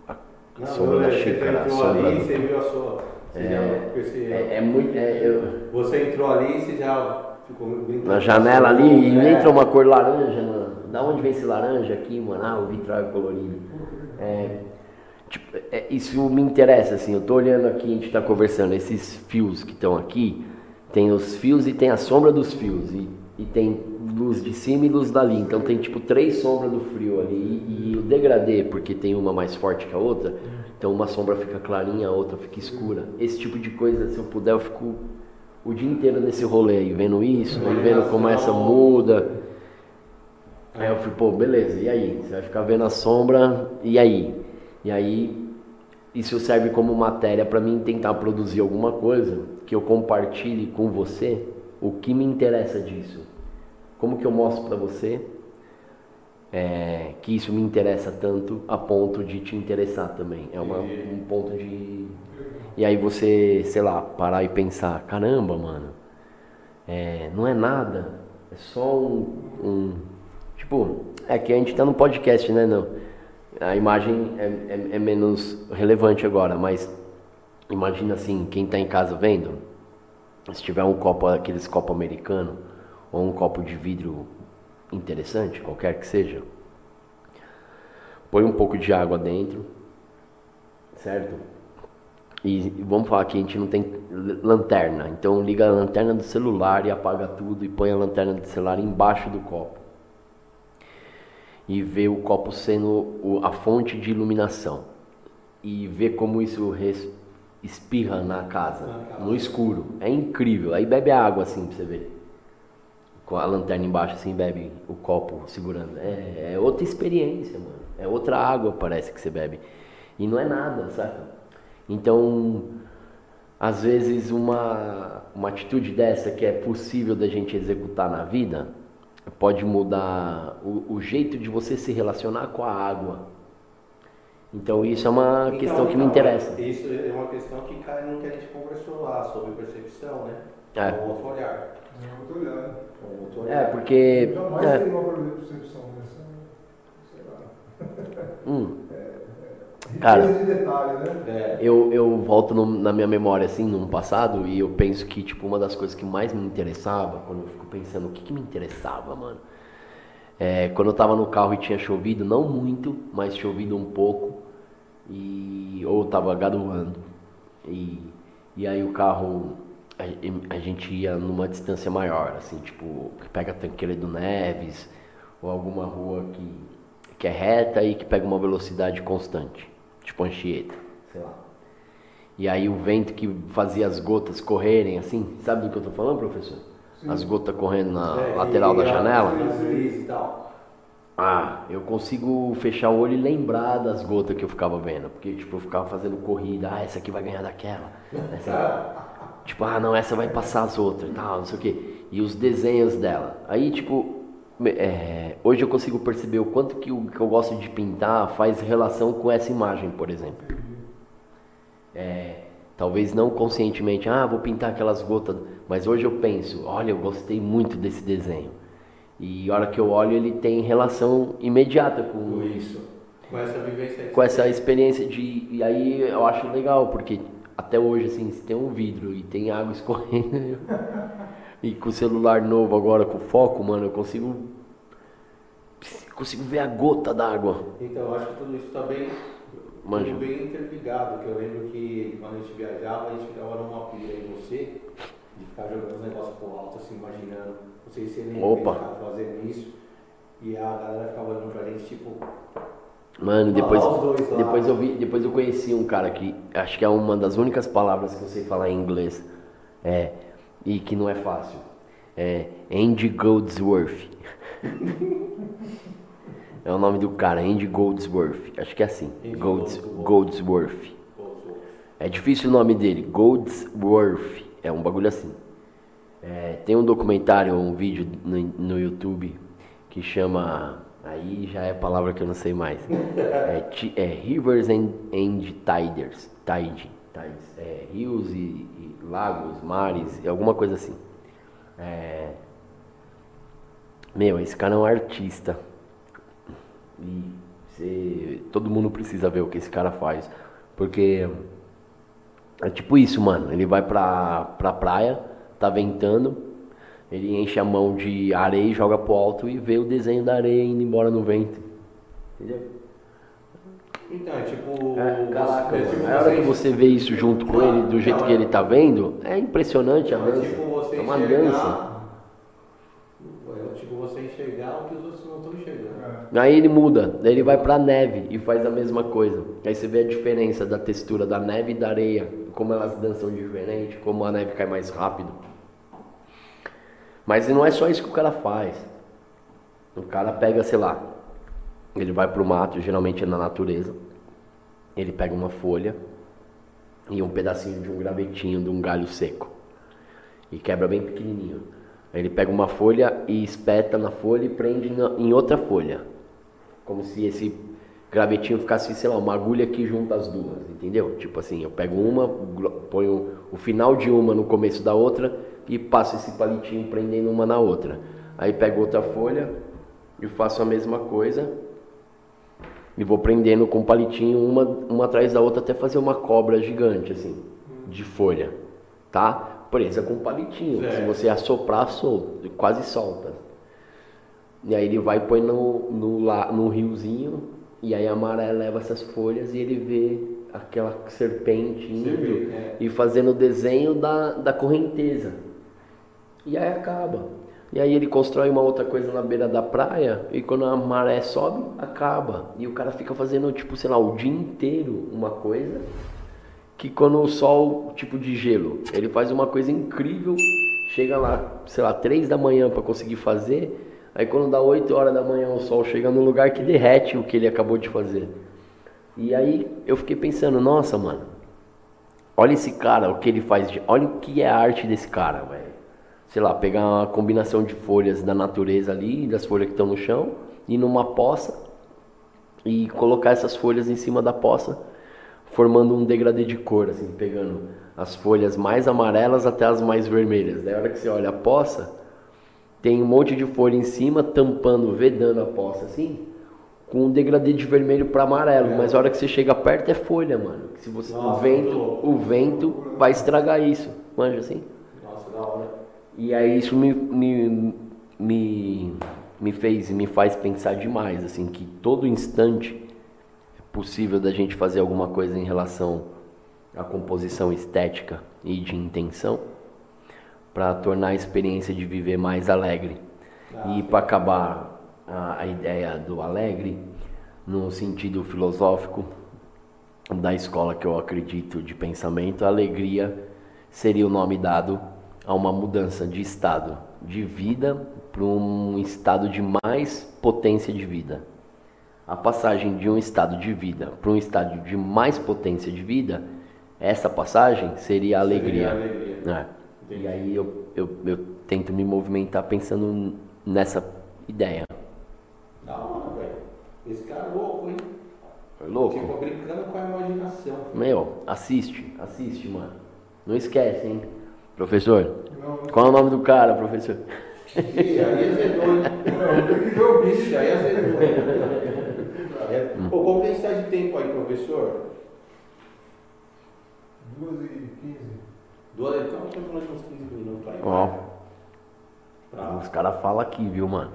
Speaker 2: a,
Speaker 1: Não,
Speaker 2: sombra da
Speaker 1: você
Speaker 2: xícara, a
Speaker 1: entrou
Speaker 2: sombra
Speaker 1: ali,
Speaker 2: do-
Speaker 1: você viu a sua. Você
Speaker 2: É,
Speaker 1: já percebeu.
Speaker 2: é, é muito. é, eu-
Speaker 1: Você entrou ali e você já ficou
Speaker 2: na janela ali e
Speaker 1: É.
Speaker 2: entra uma cor laranja. Da onde vem esse laranja aqui, mano? Ah, o vitral é colorido. É, tipo, é, isso me interessa, assim, eu tô olhando aqui, a gente tá conversando, esses fios que estão aqui, tem os fios e tem a sombra dos fios, e, e tem luz de cima e luz dali, então tem tipo três sombras do frio ali, e, e o degradê, porque tem uma mais forte que a outra, então uma sombra fica clarinha, a outra fica escura. Esse tipo de coisa, se eu puder, eu fico o dia inteiro nesse rolê aí, vendo isso, vendo como essa muda. Aí eu falei, pô, beleza, e aí? Você vai ficar vendo a sombra, e aí? E aí, isso serve como matéria para mim tentar produzir alguma coisa que eu compartilhe com você o que me interessa disso. Como que eu mostro para você é, que isso me interessa tanto a ponto de te interessar também. É uma, um ponto de. E aí você, sei lá, parar e pensar, caramba, mano, é, não é nada, é só um, um- Tipo, é que a gente tá no podcast, né? Não. A imagem é, é- é menos relevante agora, mas imagina assim, quem tá em casa vendo, se tiver um copo, aqueles copo americano, ou um copo de vidro interessante, qualquer que seja, põe um pouco de água dentro, certo? E vamos falar que a gente não tem lanterna, então liga a lanterna do celular e apaga tudo e põe a lanterna do celular embaixo do copo. E vê o copo sendo a fonte de iluminação. E vê como isso espirra na casa,
Speaker 1: Na casa.
Speaker 2: no escuro. É incrível. Aí bebe a água assim pra você ver. Com a lanterna embaixo assim, bebe o copo segurando. É, é outra experiência, mano. É outra água, parece que você bebe. E não é nada, saca? Então, às vezes uma, uma atitude dessa que é possível da gente executar na vida pode mudar o, o jeito de você se relacionar com a água. Então isso é uma
Speaker 1: Então,
Speaker 2: questão que me
Speaker 1: então,
Speaker 2: interessa.
Speaker 1: Isso é uma questão que cai no que a gente conversou lá sobre percepção, né?
Speaker 2: É.
Speaker 1: Um outro olhar.
Speaker 3: É muito olhar.
Speaker 1: Um outro
Speaker 2: É,
Speaker 1: olhar.
Speaker 2: porque.
Speaker 3: Jamais
Speaker 2: é,
Speaker 3: tem uma percepção dessa. Sei lá.
Speaker 2: hum, Cara.
Speaker 3: de detalhe, né?
Speaker 1: É.
Speaker 2: Eu, eu volto no- na minha memória, assim, num passado, e eu penso que, tipo, uma das coisas que mais me interessava, quando eu fico pensando, o que, que me interessava, mano? É, quando eu tava no carro e tinha chovido, não muito, mas chovido um pouco, e ou tava garoando, e, e aí o carro, a, a gente ia numa distância maior, assim, tipo, que pega a Tanqueira do Neves, ou alguma rua que, que é reta e que pega uma velocidade constante, tipo Anchieta, sei lá. E aí o vento que fazia as gotas correrem assim, sabe do que eu tô falando, professor? As gotas correndo na
Speaker 1: É,
Speaker 2: lateral da janela.
Speaker 1: e tal.
Speaker 2: Ah, eu consigo fechar o olho e lembrar das gotas que eu ficava vendo. Porque, tipo, eu ficava fazendo corrida. Ah, essa aqui vai ganhar daquela. Essa... tipo, ah, não, essa vai passar as outras e tal, não sei o quê. E os desenhos dela. Aí, tipo, é, hoje eu consigo perceber o quanto que o que eu gosto de pintar faz relação com essa imagem, por exemplo. É, talvez não conscientemente, ah, vou pintar aquelas gotas, mas hoje eu penso, olha, eu gostei muito desse desenho. E a hora que eu olho, ele tem relação imediata com
Speaker 1: Com isso. Com essa vivência
Speaker 2: com essa experiência de. E aí eu acho legal, porque até hoje, assim, se tem um vidro e tem água <laughs> escorrendo, e com o celular novo agora, com foco, mano, eu consigo. Consigo ver a gota d'água.
Speaker 1: Então, eu acho que tudo isso está bem,
Speaker 2: Manja.
Speaker 1: tudo bem interligado. Que eu lembro que quando a gente viajava, a gente ficava numa pilha em você, de ficar jogando os negócios pro alto, assim, imaginando. Não sei se você lembra
Speaker 2: Opa.
Speaker 1: que ficava fazendo isso. E a galera ficava olhando pra gente, tipo,
Speaker 2: Mano, depois, depois eu vi, depois eu conheci um cara que acho que é uma das únicas palavras que eu sei falar em inglês. É, e que não é fácil. É Andy Goldsworth. é o nome do cara, Andy Goldsworth. Acho que é assim. Golds,
Speaker 1: Goldsworth.
Speaker 2: É difícil o nome dele, Goldsworth. É um bagulho assim. É, tem um documentário, um vídeo no, no YouTube que chama. Aí já é palavra que eu não sei mais. É, é Rivers and, and Tiders. Tide. Tides. É, rios e, e lagos, mares, alguma coisa assim. É, meu, esse cara é um artista. E você- todo mundo precisa ver o que esse cara faz. Porque é tipo isso, mano. Ele vai pra, pra praia, tá ventando, ele enche a mão de areia e joga pro alto e vê o desenho da areia indo embora no vento. Entendeu?
Speaker 1: Então, é tipo.
Speaker 2: É, caraca,
Speaker 1: é tipo
Speaker 2: mano. A hora que você vê isso junto com ele, do jeito que ele tá vendo, é impressionante a
Speaker 1: É
Speaker 2: dança.
Speaker 1: tipo você
Speaker 2: É uma
Speaker 1: enxergar.
Speaker 2: dança.
Speaker 1: É tipo você enxergar o que os outros não estão enxergando.
Speaker 3: É.
Speaker 2: Aí ele muda, daí ele vai pra neve e faz a mesma coisa. Aí você vê a diferença da textura da neve e da areia, como elas dançam diferente, como a neve cai mais rápido. Mas não é só isso que o cara faz. O cara pega, sei lá, ele vai pro mato, geralmente é na natureza. Ele pega uma folha e um pedacinho de um gravetinho de um galho seco e quebra bem pequenininho. Ele pega uma folha e espeta na folha e prende na- em outra folha. Como se esse gravetinho ficasse, sei lá, uma agulha que junta as duas, entendeu? Tipo assim, eu pego uma, ponho o final de uma no começo da outra e passo esse palitinho prendendo uma na outra. Aí pego outra folha e faço a mesma coisa e vou prendendo com palitinho uma, uma atrás da outra até fazer uma cobra gigante, assim, de folha, tá? Presa com palitinho. Se você assoprar, solta, quase solta. E aí ele vai põe no, no, no riozinho, e aí a maré leva essas folhas e ele vê aquela serpente indo
Speaker 1: vê, é.
Speaker 2: e fazendo o desenho da, da correnteza. E aí acaba. E aí ele constrói uma outra coisa na beira da praia e quando a maré sobe, acaba. E o cara fica fazendo, tipo, sei lá, o dia inteiro uma coisa que quando o sol, tipo de gelo, ele faz uma coisa incrível, chega lá, sei lá, três da manhã para conseguir fazer, aí quando dá 8 horas da manhã o sol chega num lugar que derrete o que ele acabou de fazer. E aí eu fiquei pensando, nossa, mano, olha esse cara, o que ele faz, de, olha o que é a arte desse cara, velho. Sei lá, pegar uma combinação de folhas da natureza ali, das folhas que estão no chão, e numa poça e colocar essas folhas em cima da poça, formando um degradê de cor, assim, pegando as folhas mais amarelas até as mais vermelhas. Daí a hora que você olha a poça, tem um monte de folha em cima, tampando, vedando a poça, assim, com um degradê de vermelho para amarelo. Mas a hora que você chega perto é folha, mano. Se você, o
Speaker 1: Nossa,
Speaker 2: vento,
Speaker 1: muito louco.
Speaker 2: o vento vai estragar isso. Manja assim? E aí isso me, me, me, me fez, me faz pensar demais, assim, que todo instante é possível da gente fazer alguma coisa em relação à composição estética e de intenção para tornar a experiência de viver mais alegre. e para acabar a, a ideia do alegre, no sentido filosófico da escola que eu acredito de pensamento, a alegria seria o nome dado a uma mudança de estado de vida para um estado de mais potência de vida. A passagem de um estado de vida para um estado de mais potência de vida, essa passagem seria a alegria.
Speaker 1: Seria a alegria.
Speaker 2: É. E aí eu, eu, eu tento me movimentar pensando nessa ideia.
Speaker 1: Da hora, velho. Esse cara é louco, hein?
Speaker 2: É louco?
Speaker 1: Tipo, brincando com a imaginação.
Speaker 2: Meu, assiste, assiste, mano. Não esquece, hein? Professor,
Speaker 3: Não,
Speaker 2: qual é o nome do cara, professor?
Speaker 1: Ih, aí azedou, hein?
Speaker 3: não, tem que ver o bicho.
Speaker 1: Ixi, aí azedou. É. Pô, como que a gente de tempo aí, professor?
Speaker 3: 2 e 15.
Speaker 1: Duas, então temos mais uns 15 minutos aí.
Speaker 2: Ó,
Speaker 1: Pra-
Speaker 2: os caras falam aqui, viu, mano?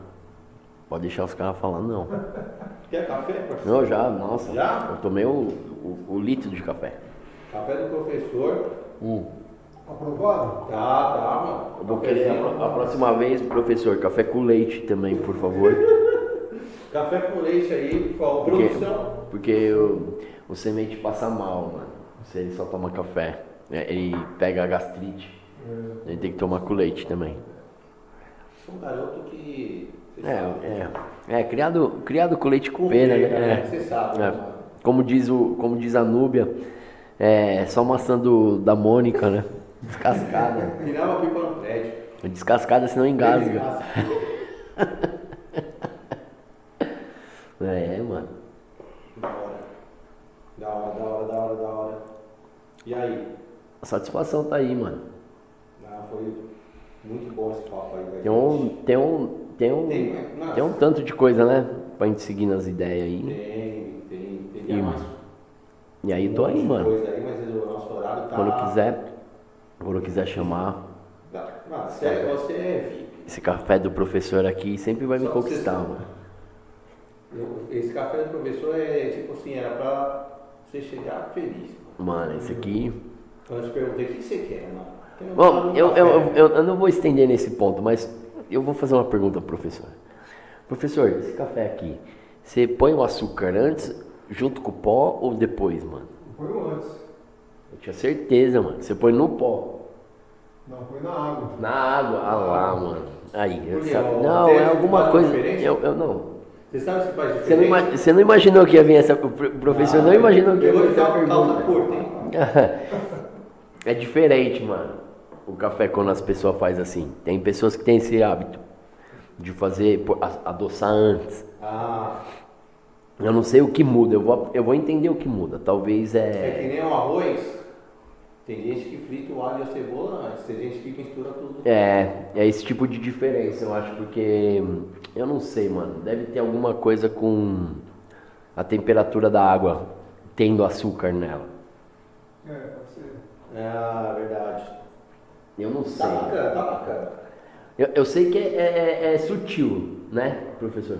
Speaker 2: Pode deixar os caras falando, não.
Speaker 1: Quer café, parceiro?
Speaker 2: Não, já, nossa.
Speaker 1: Já?
Speaker 2: Eu tomei o, o, o litro de café.
Speaker 1: Café do professor.
Speaker 2: Hum.
Speaker 3: Aprovado?
Speaker 1: Tá, tá, mano.
Speaker 2: Eu vou querer a, a próxima vez, professor, café com leite também, por favor. <laughs>
Speaker 1: Café com leite aí, por favor,
Speaker 2: Porque-
Speaker 1: produção.
Speaker 2: Porque o, o semente passa mal, mano. Se ele só toma café, é, ele pega a gastrite.
Speaker 3: É,
Speaker 2: Ele tem que tomar com leite também.
Speaker 1: Sou um garoto que.
Speaker 2: É,
Speaker 1: sabe.
Speaker 2: é, é criado, criado com leite com
Speaker 1: Com
Speaker 2: pena,
Speaker 1: pena,
Speaker 2: né?
Speaker 1: né? Você sabe,
Speaker 2: É.
Speaker 1: né?
Speaker 2: Como diz, o, como diz a Núbia, é só maçã do, da Mônica, né? Descascada.
Speaker 1: Tirar uma pipa no prédio.
Speaker 2: Descascada, senão engasga. <laughs> É, mano.
Speaker 1: Da hora. Da hora, da hora, da hora, da hora. E aí?
Speaker 2: A satisfação tá aí, mano.
Speaker 1: Ah, foi muito bom esse papo aí, velho.
Speaker 2: Tem um, tem um, tem um,
Speaker 1: Tem? Nossa.
Speaker 2: tem um tanto de coisa, né? Pra gente seguir nas ideias aí.
Speaker 1: Tem, tem, tem.
Speaker 2: E- E aí tô aí, mano.
Speaker 1: Aí, mas tá.
Speaker 2: Quando quiser, quando quiser chamar.
Speaker 1: Não, você, é- você é VIP.
Speaker 2: esse café do professor aqui sempre vai me
Speaker 1: Só você
Speaker 2: conquistar, mano.
Speaker 1: Eu- Esse café do professor é tipo assim, era pra você chegar feliz.
Speaker 2: Mano, esse aqui.
Speaker 1: Quando eu te perguntei, o que você quer, mano? Quero
Speaker 2: Bom, eu, eu, eu, eu não vou estender nesse ponto, mas eu vou fazer uma pergunta pro professor. Professor, esse café aqui, você põe o açúcar antes, junto com o pó ou depois, mano?
Speaker 3: Põe o antes.
Speaker 2: Tinha certeza, mano. Você põe no pó.
Speaker 3: Não, põe na água.
Speaker 2: Na água, ah lá, mano. Aí, eu sabe-
Speaker 1: O
Speaker 2: Não, é alguma
Speaker 1: faz
Speaker 2: coisa.
Speaker 1: diferença?
Speaker 2: Eu, eu não.
Speaker 1: Você sabe se faz
Speaker 2: Você não,
Speaker 1: diferença?
Speaker 2: você não imaginou que ia vir essa. O pro- professor não imaginou que ia vir essa pergunta.
Speaker 1: curta, hein? <laughs>
Speaker 2: É diferente, mano. O café quando as pessoas fazem assim. Tem pessoas que têm esse hábito de fazer, adoçar antes.
Speaker 1: Ah,
Speaker 2: Eu não sei o que muda, eu vou, eu vou entender o que muda. Talvez
Speaker 1: é
Speaker 2: é.
Speaker 1: que nem um arroz. Tem gente que frita o alho e a cebola antes, tem gente que mistura tudo.
Speaker 2: É, é esse tipo de diferença, eu acho, porque hum, eu não sei, mano. Deve ter alguma coisa com a temperatura da água tendo açúcar nela.
Speaker 3: É, pode ser.
Speaker 1: Ah, verdade.
Speaker 2: Eu não sei.
Speaker 1: Tá bacana, tá bacana.
Speaker 2: Eu, eu sei que é, é- é sutil, né, professor?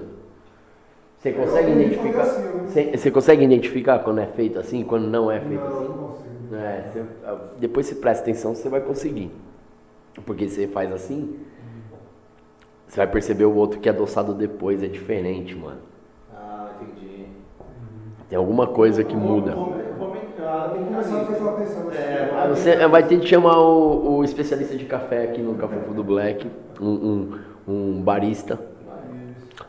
Speaker 2: Você consegue identificar?
Speaker 3: assim, né?
Speaker 2: Você, você consegue identificar quando é feito assim e quando não é feito
Speaker 3: Não,
Speaker 2: assim?
Speaker 3: não consigo.
Speaker 2: É, você- depois você presta atenção, você vai conseguir. Porque você faz assim, você vai perceber o outro que é adoçado depois, é diferente, mano.
Speaker 1: Ah, entendi.
Speaker 2: Tem alguma coisa que muda.
Speaker 1: Vou, vou, me- ah, tem
Speaker 3: Vou
Speaker 1: que
Speaker 3: começar a prestar
Speaker 1: fazer.
Speaker 3: atenção nessa
Speaker 2: Ah, Você vai ter que chamar o, o especialista de café aqui no Café do Black, um, um, um barista.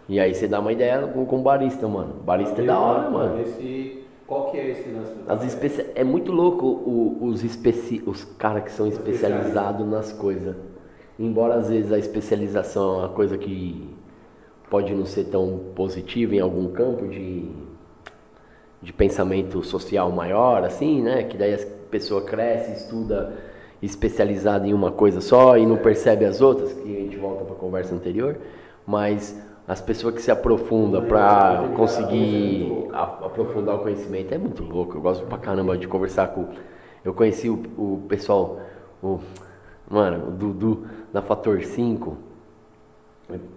Speaker 2: E aí você dá uma ideia com, com barista, mano. Barista é da hora, mano.
Speaker 1: Esse, qual que é esse lance
Speaker 2: As especi... É muito louco o- os, especi... os caras que são especializados nas coisas. Embora às vezes a especialização é uma coisa que pode não ser tão positiva em algum campo de, de pensamento social maior, assim, né? Que daí a pessoa cresce, estuda especializada em uma coisa só e não percebe as outras, que a gente volta para a conversa anterior. Mas as pessoas que se aprofundam para conseguir aprofundar o conhecimento é muito louco. Eu gosto pra caramba de conversar com. Eu conheci o, o pessoal, o, mano, o Dudu da Fator 5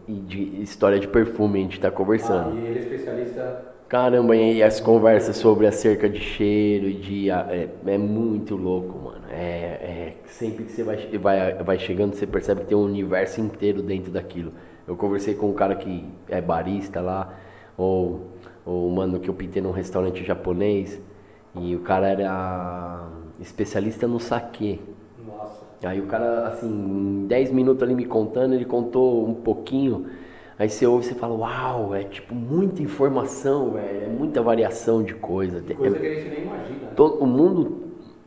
Speaker 2: e de história de perfume, a gente tá conversando.
Speaker 1: Ah, e ele é especialista.
Speaker 2: Caramba, e as conversas sobre acerca de cheiro e de. É, é muito louco, mano. É, é- sempre que você vai, vai, vai chegando, você percebe que tem um universo inteiro dentro daquilo. Eu conversei com um cara que é barista lá, ou o mano que eu pintei num restaurante japonês, e o cara era especialista no saquê.
Speaker 1: Nossa.
Speaker 2: Aí o cara, assim, em 10 minutos ali me contando, ele contou um pouquinho. Aí você ouve e você fala, uau, é tipo muita informação, velho, é muita variação de coisa.
Speaker 1: Coisa
Speaker 2: é-
Speaker 1: que a gente nem imagina.
Speaker 2: todo, o mundo,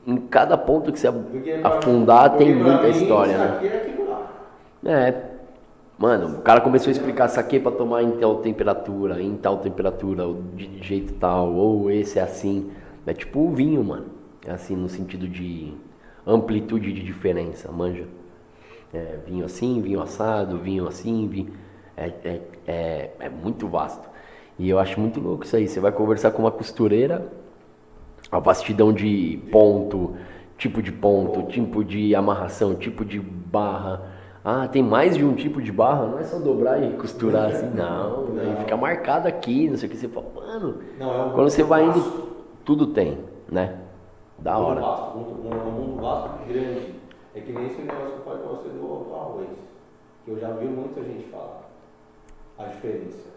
Speaker 2: em cada ponto que você
Speaker 1: Porque
Speaker 2: afundar, tem
Speaker 1: porque
Speaker 2: muita
Speaker 1: mim,
Speaker 2: história,
Speaker 1: isso
Speaker 2: né?
Speaker 1: aqui é aquilo lá.
Speaker 2: É. Mano, o cara começou a explicar saque pra tomar em tal temperatura, em tal temperatura, de jeito tal, ou esse é assim. É tipo o vinho, mano. É assim, no sentido de amplitude de diferença, manja. É, vinho assim, vinho assado, vinho assim, vinho. É, é, é, é muito vasto. E eu acho muito louco isso aí. Você vai conversar com uma costureira, a vastidão de ponto, tipo de ponto, tipo de amarração, tipo de barra. Ah, tem mais de um tipo de barra, não é só dobrar e costurar assim, <laughs> não. Aí fica marcado aqui, não sei o que. Você fala, mano,
Speaker 1: Não, é um
Speaker 2: quando você vai
Speaker 1: vasto,
Speaker 2: indo, tudo tem, né? Da
Speaker 1: muito
Speaker 2: hora.
Speaker 1: vasto, um, um mundo vasto grande. É que nem esse negócio que eu falei pra você do, arroz. Que eu já vi muita gente falar. A diferença.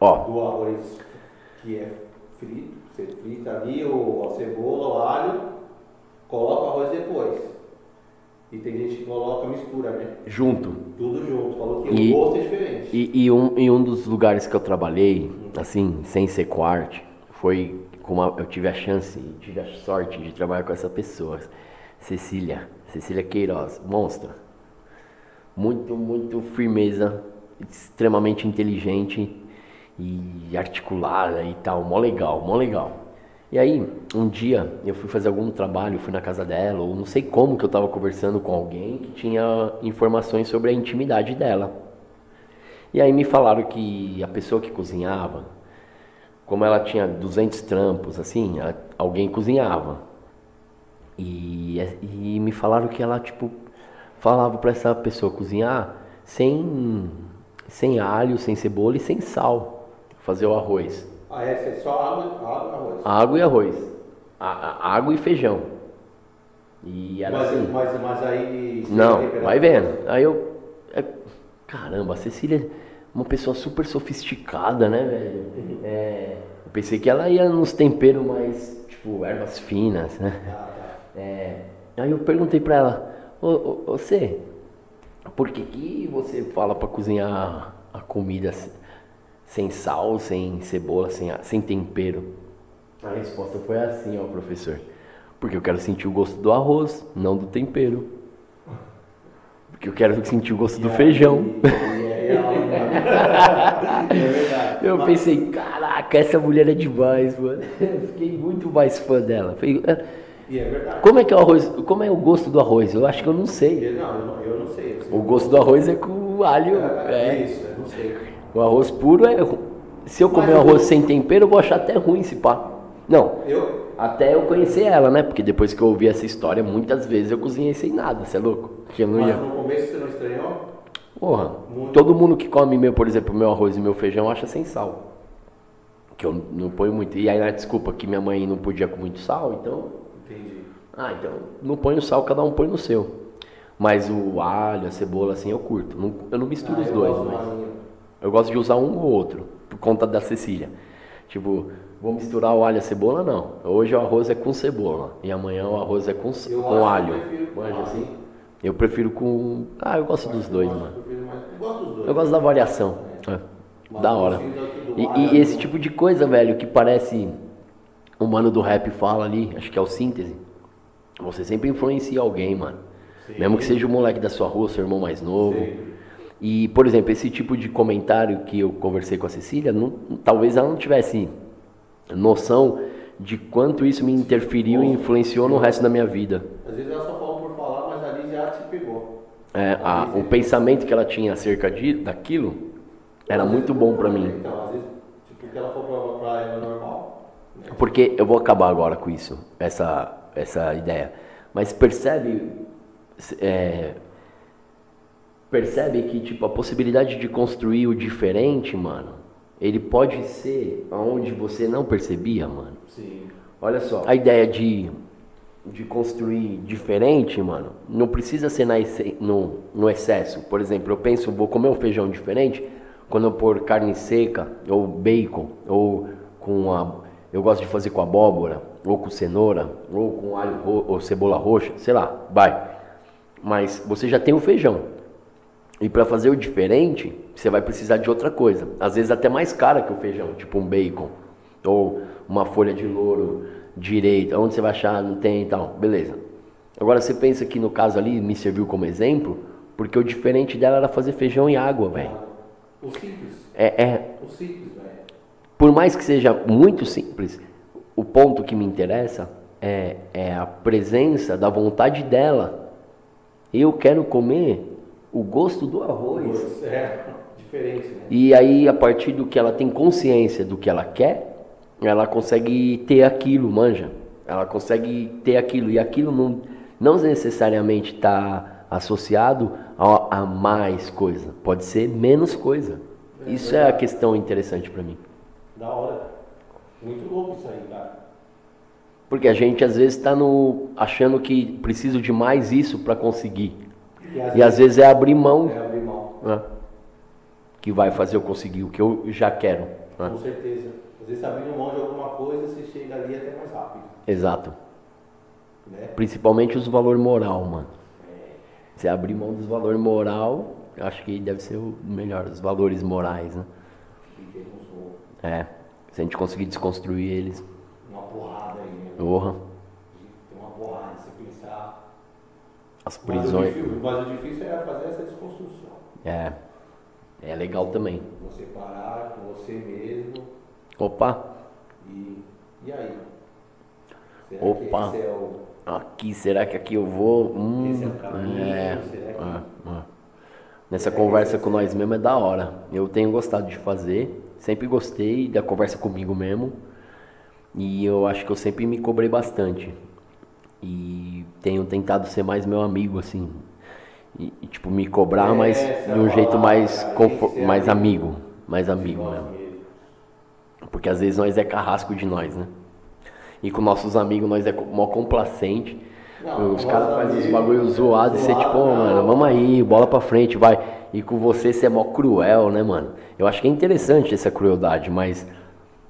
Speaker 2: Ó,
Speaker 1: do arroz que é frito, você frita ali o, a cebola, o alho, coloca o arroz depois. E tem gente que coloca mistura, né?
Speaker 2: junto.
Speaker 1: Tudo junto. Falou que
Speaker 2: E-
Speaker 1: o gosto é diferente.
Speaker 2: E, e um, em um dos lugares que eu trabalhei, assim, sem ser quarte, foi com uma, eu tive a chance, tive a sorte de trabalhar com essa pessoa, Cecília, Cecília Queiroz, monstra. Muito, muito firmeza, extremamente inteligente e articulada e tal, mó legal, mó legal. E aí, um dia eu fui fazer algum trabalho, fui na casa dela, ou não sei como que eu tava conversando com alguém que tinha informações sobre a intimidade dela. E aí me falaram que a pessoa que cozinhava, como ela tinha 200 trampos, assim, alguém cozinhava. E, e me falaram que ela, tipo, falava pra essa pessoa cozinhar sem, sem alho, sem cebola e sem sal. Fazer o arroz.
Speaker 1: Ah, é? Só água, água e arroz.
Speaker 2: Água e arroz. A- a- água e feijão. E era
Speaker 1: mas,
Speaker 2: assim.
Speaker 1: mas, mas aí.
Speaker 2: Não, vai vendo. Aí eu. é- caramba, a Cecília é uma pessoa super sofisticada, né, velho? É, eu pensei que ela ia nos temperos mais, tipo, ervas finas, né?
Speaker 1: Ah, tá.
Speaker 2: É, aí eu perguntei pra ela, ô, ô, você, por que, que você fala pra cozinhar a comida se- sem sal, sem cebola, sem, sem tempero? A resposta foi assim, ó, professor. Porque eu quero sentir o gosto do arroz, não do tempero. Porque eu quero sentir o gosto do feijão.
Speaker 1: É verdade. <laughs>
Speaker 2: Eu pensei, caraca, essa mulher é demais, mano. Eu <laughs> fiquei muito mais fã dela. "É,
Speaker 1: E é verdade.
Speaker 2: Como é que é o arroz? Como é o gosto do arroz? Eu acho que eu não sei.
Speaker 1: Não, eu não, eu não sei. eu sei.
Speaker 2: O gosto do arroz é com alho.
Speaker 1: É,
Speaker 2: É.
Speaker 1: isso, eu não sei.
Speaker 2: O arroz puro é. Se eu comer
Speaker 1: Mas
Speaker 2: arroz sem tempero, eu vou achar até ruim esse pá. Não,
Speaker 1: Eu,
Speaker 2: até eu conhecer ela, né? Porque depois que eu ouvi essa história, muitas vezes eu cozinhei sem nada, você é louco? Porque eu não
Speaker 1: mas
Speaker 2: ia.
Speaker 1: no começo você não estranhou?
Speaker 2: Porra,
Speaker 1: Muito.
Speaker 2: todo mundo que come, meu, por exemplo, meu arroz e meu feijão acha sem sal. Que eu não ponho muito. E aí, né, desculpa, que minha mãe não podia com muito sal, então.
Speaker 1: Entendi.
Speaker 2: Ah, então não põe o sal, cada um põe no seu. Mas o alho, a cebola, assim, eu curto. Não- eu não misturo
Speaker 1: Ah,
Speaker 2: os dois, mas.
Speaker 1: marinho.
Speaker 2: Eu gosto de usar um ou outro, por conta da Cecília. Tipo, vou misturar o alho e a cebola, não. Hoje o arroz é com cebola e amanhã o arroz é com,
Speaker 1: Eu
Speaker 2: com
Speaker 1: eu
Speaker 2: alho.
Speaker 1: alho.
Speaker 2: assim? Eu prefiro com. Ah, eu gosto dos dois,
Speaker 1: Eu
Speaker 2: mano.
Speaker 1: Eu gosto.
Speaker 2: Eu da variação. É.
Speaker 1: Mas
Speaker 2: Da
Speaker 1: eu
Speaker 2: hora. E, e esse
Speaker 1: do-
Speaker 2: tipo de coisa, velho, que parece. O mano do rap fala ali, acho que é o síntese. Você sempre influencia alguém, mano.
Speaker 1: Sim.
Speaker 2: Mesmo que seja o moleque da sua rua, seu irmão mais novo.
Speaker 1: Sempre.
Speaker 2: E, por exemplo, esse tipo de comentário que eu conversei com a Cecília, não- talvez ela não tivesse noção de quanto isso me interferiu e influenciou no resto da minha vida.
Speaker 1: Às vezes ela só fala por falar, mas ali já te pegou.
Speaker 2: É, a- o pensamento que ela tinha acerca de, daquilo era muito bom pra mim.
Speaker 1: Então, às vezes, tipo, o que ela falou pra, ela normal. né?
Speaker 2: Porque eu vou acabar agora com isso, essa, essa ideia. Mas percebe, é, percebe que tipo a possibilidade de construir o diferente, mano, ele pode ser aonde você não percebia, mano.
Speaker 1: Sim.
Speaker 2: Olha só, a ideia de, de construir diferente, mano, não precisa ser na esse- no, no excesso. Por exemplo, eu penso, vou comer um feijão diferente quando eu pôr carne seca, ou bacon, ou com a. Eu gosto de fazer com abóbora, ou com cenoura, ou com alho ou cebola roxa, sei lá, vai. Mas você já tem o feijão. E para fazer o diferente, você vai precisar de outra coisa. Às vezes até mais cara que o feijão, tipo um bacon ou uma folha de louro direita. Onde você vai achar? Não tem e tal. Beleza. Agora você pensa que no caso ali me serviu como exemplo, porque o diferente dela era fazer feijão e água, velho.
Speaker 1: O simples.
Speaker 2: É, é,
Speaker 1: O simples, velho.
Speaker 2: por mais que seja muito simples, o ponto que me interessa é, é a presença da vontade dela. Eu quero comer o gosto do arroz.
Speaker 1: É, diferente, né?
Speaker 2: E aí, a partir do que ela tem consciência do que ela quer, ela consegue ter aquilo, manja. Ela consegue ter aquilo. E aquilo não, não necessariamente está associado a, a mais coisa. Pode ser menos coisa. Isso é a questão interessante para mim.
Speaker 1: Da hora. Muito louco isso aí, cara.
Speaker 2: Porque a gente às vezes está achando que preciso de mais isso para conseguir. E às vezes é abrir mão
Speaker 1: é abrir mão.
Speaker 2: né, que vai fazer eu conseguir o que eu já quero. Ah.
Speaker 1: Com certeza. Às vezes abrindo mão de alguma coisa, você chega ali até mais rápido.
Speaker 2: Exato.
Speaker 1: Né?
Speaker 2: Principalmente os valores moral, mano. Você abrir mão dos valores moral, eu acho que deve ser o melhor, os valores morais, né? É. Se a gente conseguir desconstruir eles,
Speaker 1: uma porrada aí, né?
Speaker 2: porra,
Speaker 1: Tem uma porrada, você pensar.
Speaker 2: As
Speaker 1: Mas o,
Speaker 2: prisões.
Speaker 1: difícil, mas o difícil é fazer essa desconstrução.
Speaker 2: É. É legal também.
Speaker 1: Você parar com você mesmo
Speaker 2: Opa,
Speaker 1: e. E aí? Será
Speaker 2: Opa.
Speaker 1: é o.
Speaker 2: aqui, será que aqui eu vou? Hum,
Speaker 1: Esse é o caminho,
Speaker 2: é,
Speaker 1: será que-
Speaker 2: é, é. Nessa conversa com nós mesmo é da hora. Eu tenho gostado de fazer, sempre gostei da conversa comigo mesmo. E eu acho que eu sempre me cobrei bastante. E tenho tentado ser mais meu amigo, assim. E, e, tipo, me cobrar,
Speaker 1: É,
Speaker 2: mas de um jeito mais, mais
Speaker 1: amigo.
Speaker 2: amigo. Mais amigo mesmo. Porque às vezes nós é carrasco de nós, né? E com nossos amigos nós é mó complacente.
Speaker 1: Não,
Speaker 2: Os caras fazem os bagulho zoado e você tipo,
Speaker 1: não.
Speaker 2: mano, vamos aí, bola pra frente, vai. E com você você é mó cruel, né, mano? Eu acho que é interessante essa crueldade, mas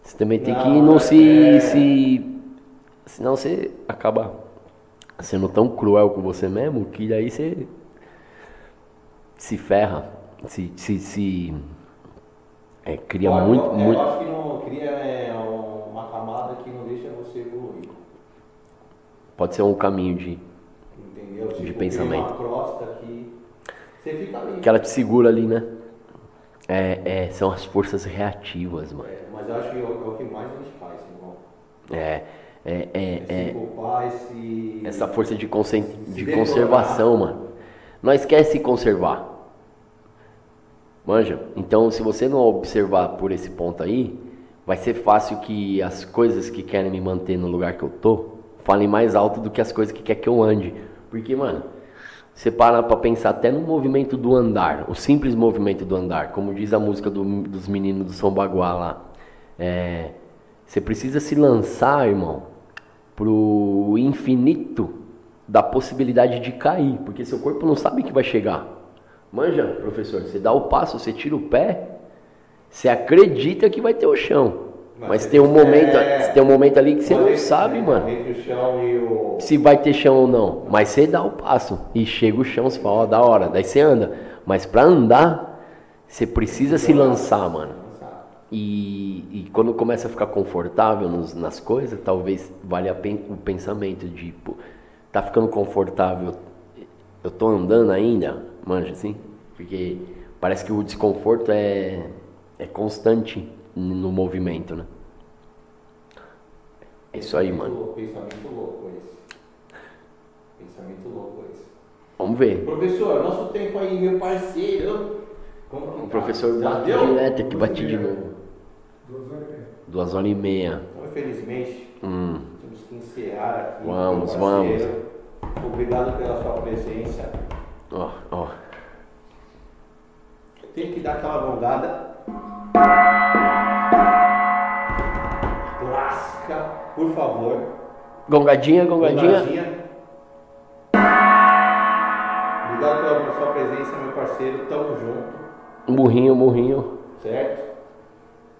Speaker 2: você também tem que
Speaker 1: Não,
Speaker 2: não
Speaker 1: é-
Speaker 2: se,
Speaker 1: é.
Speaker 2: se. Senão você acaba sendo tão cruel com você mesmo que daí você se ferra, se, se, se é, cria
Speaker 1: Olha,
Speaker 2: muito,
Speaker 1: eu,
Speaker 2: muito.
Speaker 1: Eu acho que não cria é, uma camada que não deixa você evoluir.
Speaker 2: Pode ser um caminho de.
Speaker 1: Entendeu? Tipo, cria
Speaker 2: pensamento.
Speaker 1: uma crosta que você fica ali.
Speaker 2: que ela te segura ali, né? É, é, são as forças reativas, mano.
Speaker 1: É, mas eu acho que é o, é o que mais a gente faz, irmão.
Speaker 2: É, é, é,
Speaker 1: É, se
Speaker 2: é
Speaker 1: esse.
Speaker 2: essa força de,
Speaker 1: Se
Speaker 2: de conservação, mano. Nós quer se conservar. Manja? Então, se você não observar por esse ponto aí, vai ser fácil que as coisas que querem me manter no lugar que eu tô falem mais alto do que as coisas que quer que eu ande. Porque, mano, você para pra pensar até no movimento do andar, o simples movimento do andar, como diz a música do- dos meninos do São Baguá lá. É, você precisa se lançar, irmão, pro infinito da possibilidade de cair, porque seu corpo não sabe que vai chegar. Manja, professor, você dá o passo, você tira o pé, você acredita que vai ter o chão.
Speaker 1: Mas
Speaker 2: Mas tem um momento,
Speaker 1: é.
Speaker 2: tem um momento ali que você não sabe,
Speaker 1: é,
Speaker 2: mano
Speaker 1: o
Speaker 2: se vai ter chão ou não. Mas você dá o passo e chega o chão, você fala, ó, da hora, daí você anda. Mas pra andar, você precisa se lançar, mano. E, e quando começa a ficar confortável nos- nas coisas, talvez valha a pen- o pensamento de, pô, tá ficando confortável, eu tô andando ainda, manja assim? Porque parece que o desconforto é, é constante no movimento, né? É isso aí, mano.
Speaker 1: Pensamento louco esse. Pensamento louco esse.
Speaker 2: Vamos ver.
Speaker 1: Professor, nosso tempo aí, meu parceiro. Como que
Speaker 2: O
Speaker 1: tá?
Speaker 2: professor
Speaker 1: Já
Speaker 2: bate
Speaker 1: deu?
Speaker 2: direto aqui, bate de novo.
Speaker 3: Duas horas e meia.
Speaker 2: Duas horas e meia.
Speaker 1: Então, infelizmente,
Speaker 2: Hum,
Speaker 1: temos que encerrar aqui.
Speaker 2: Vamos,
Speaker 1: parceiro. Obrigado pela sua presença.
Speaker 2: ó, ó.
Speaker 1: Tem que dar aquela alongada. Clássica, por favor.
Speaker 2: Gongadinha, gongadinha.
Speaker 1: Gongadinha. Obrigado pela sua presença, meu parceiro. Tamo junto.
Speaker 2: Murrinho, murrinho.
Speaker 1: Certo?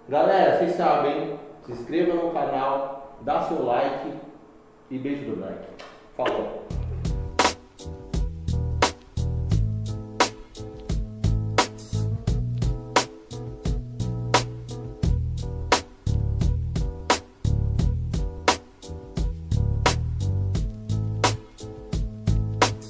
Speaker 1: Galera, vocês sabem, se inscreva no canal, dá seu like e beijo do like. Falou!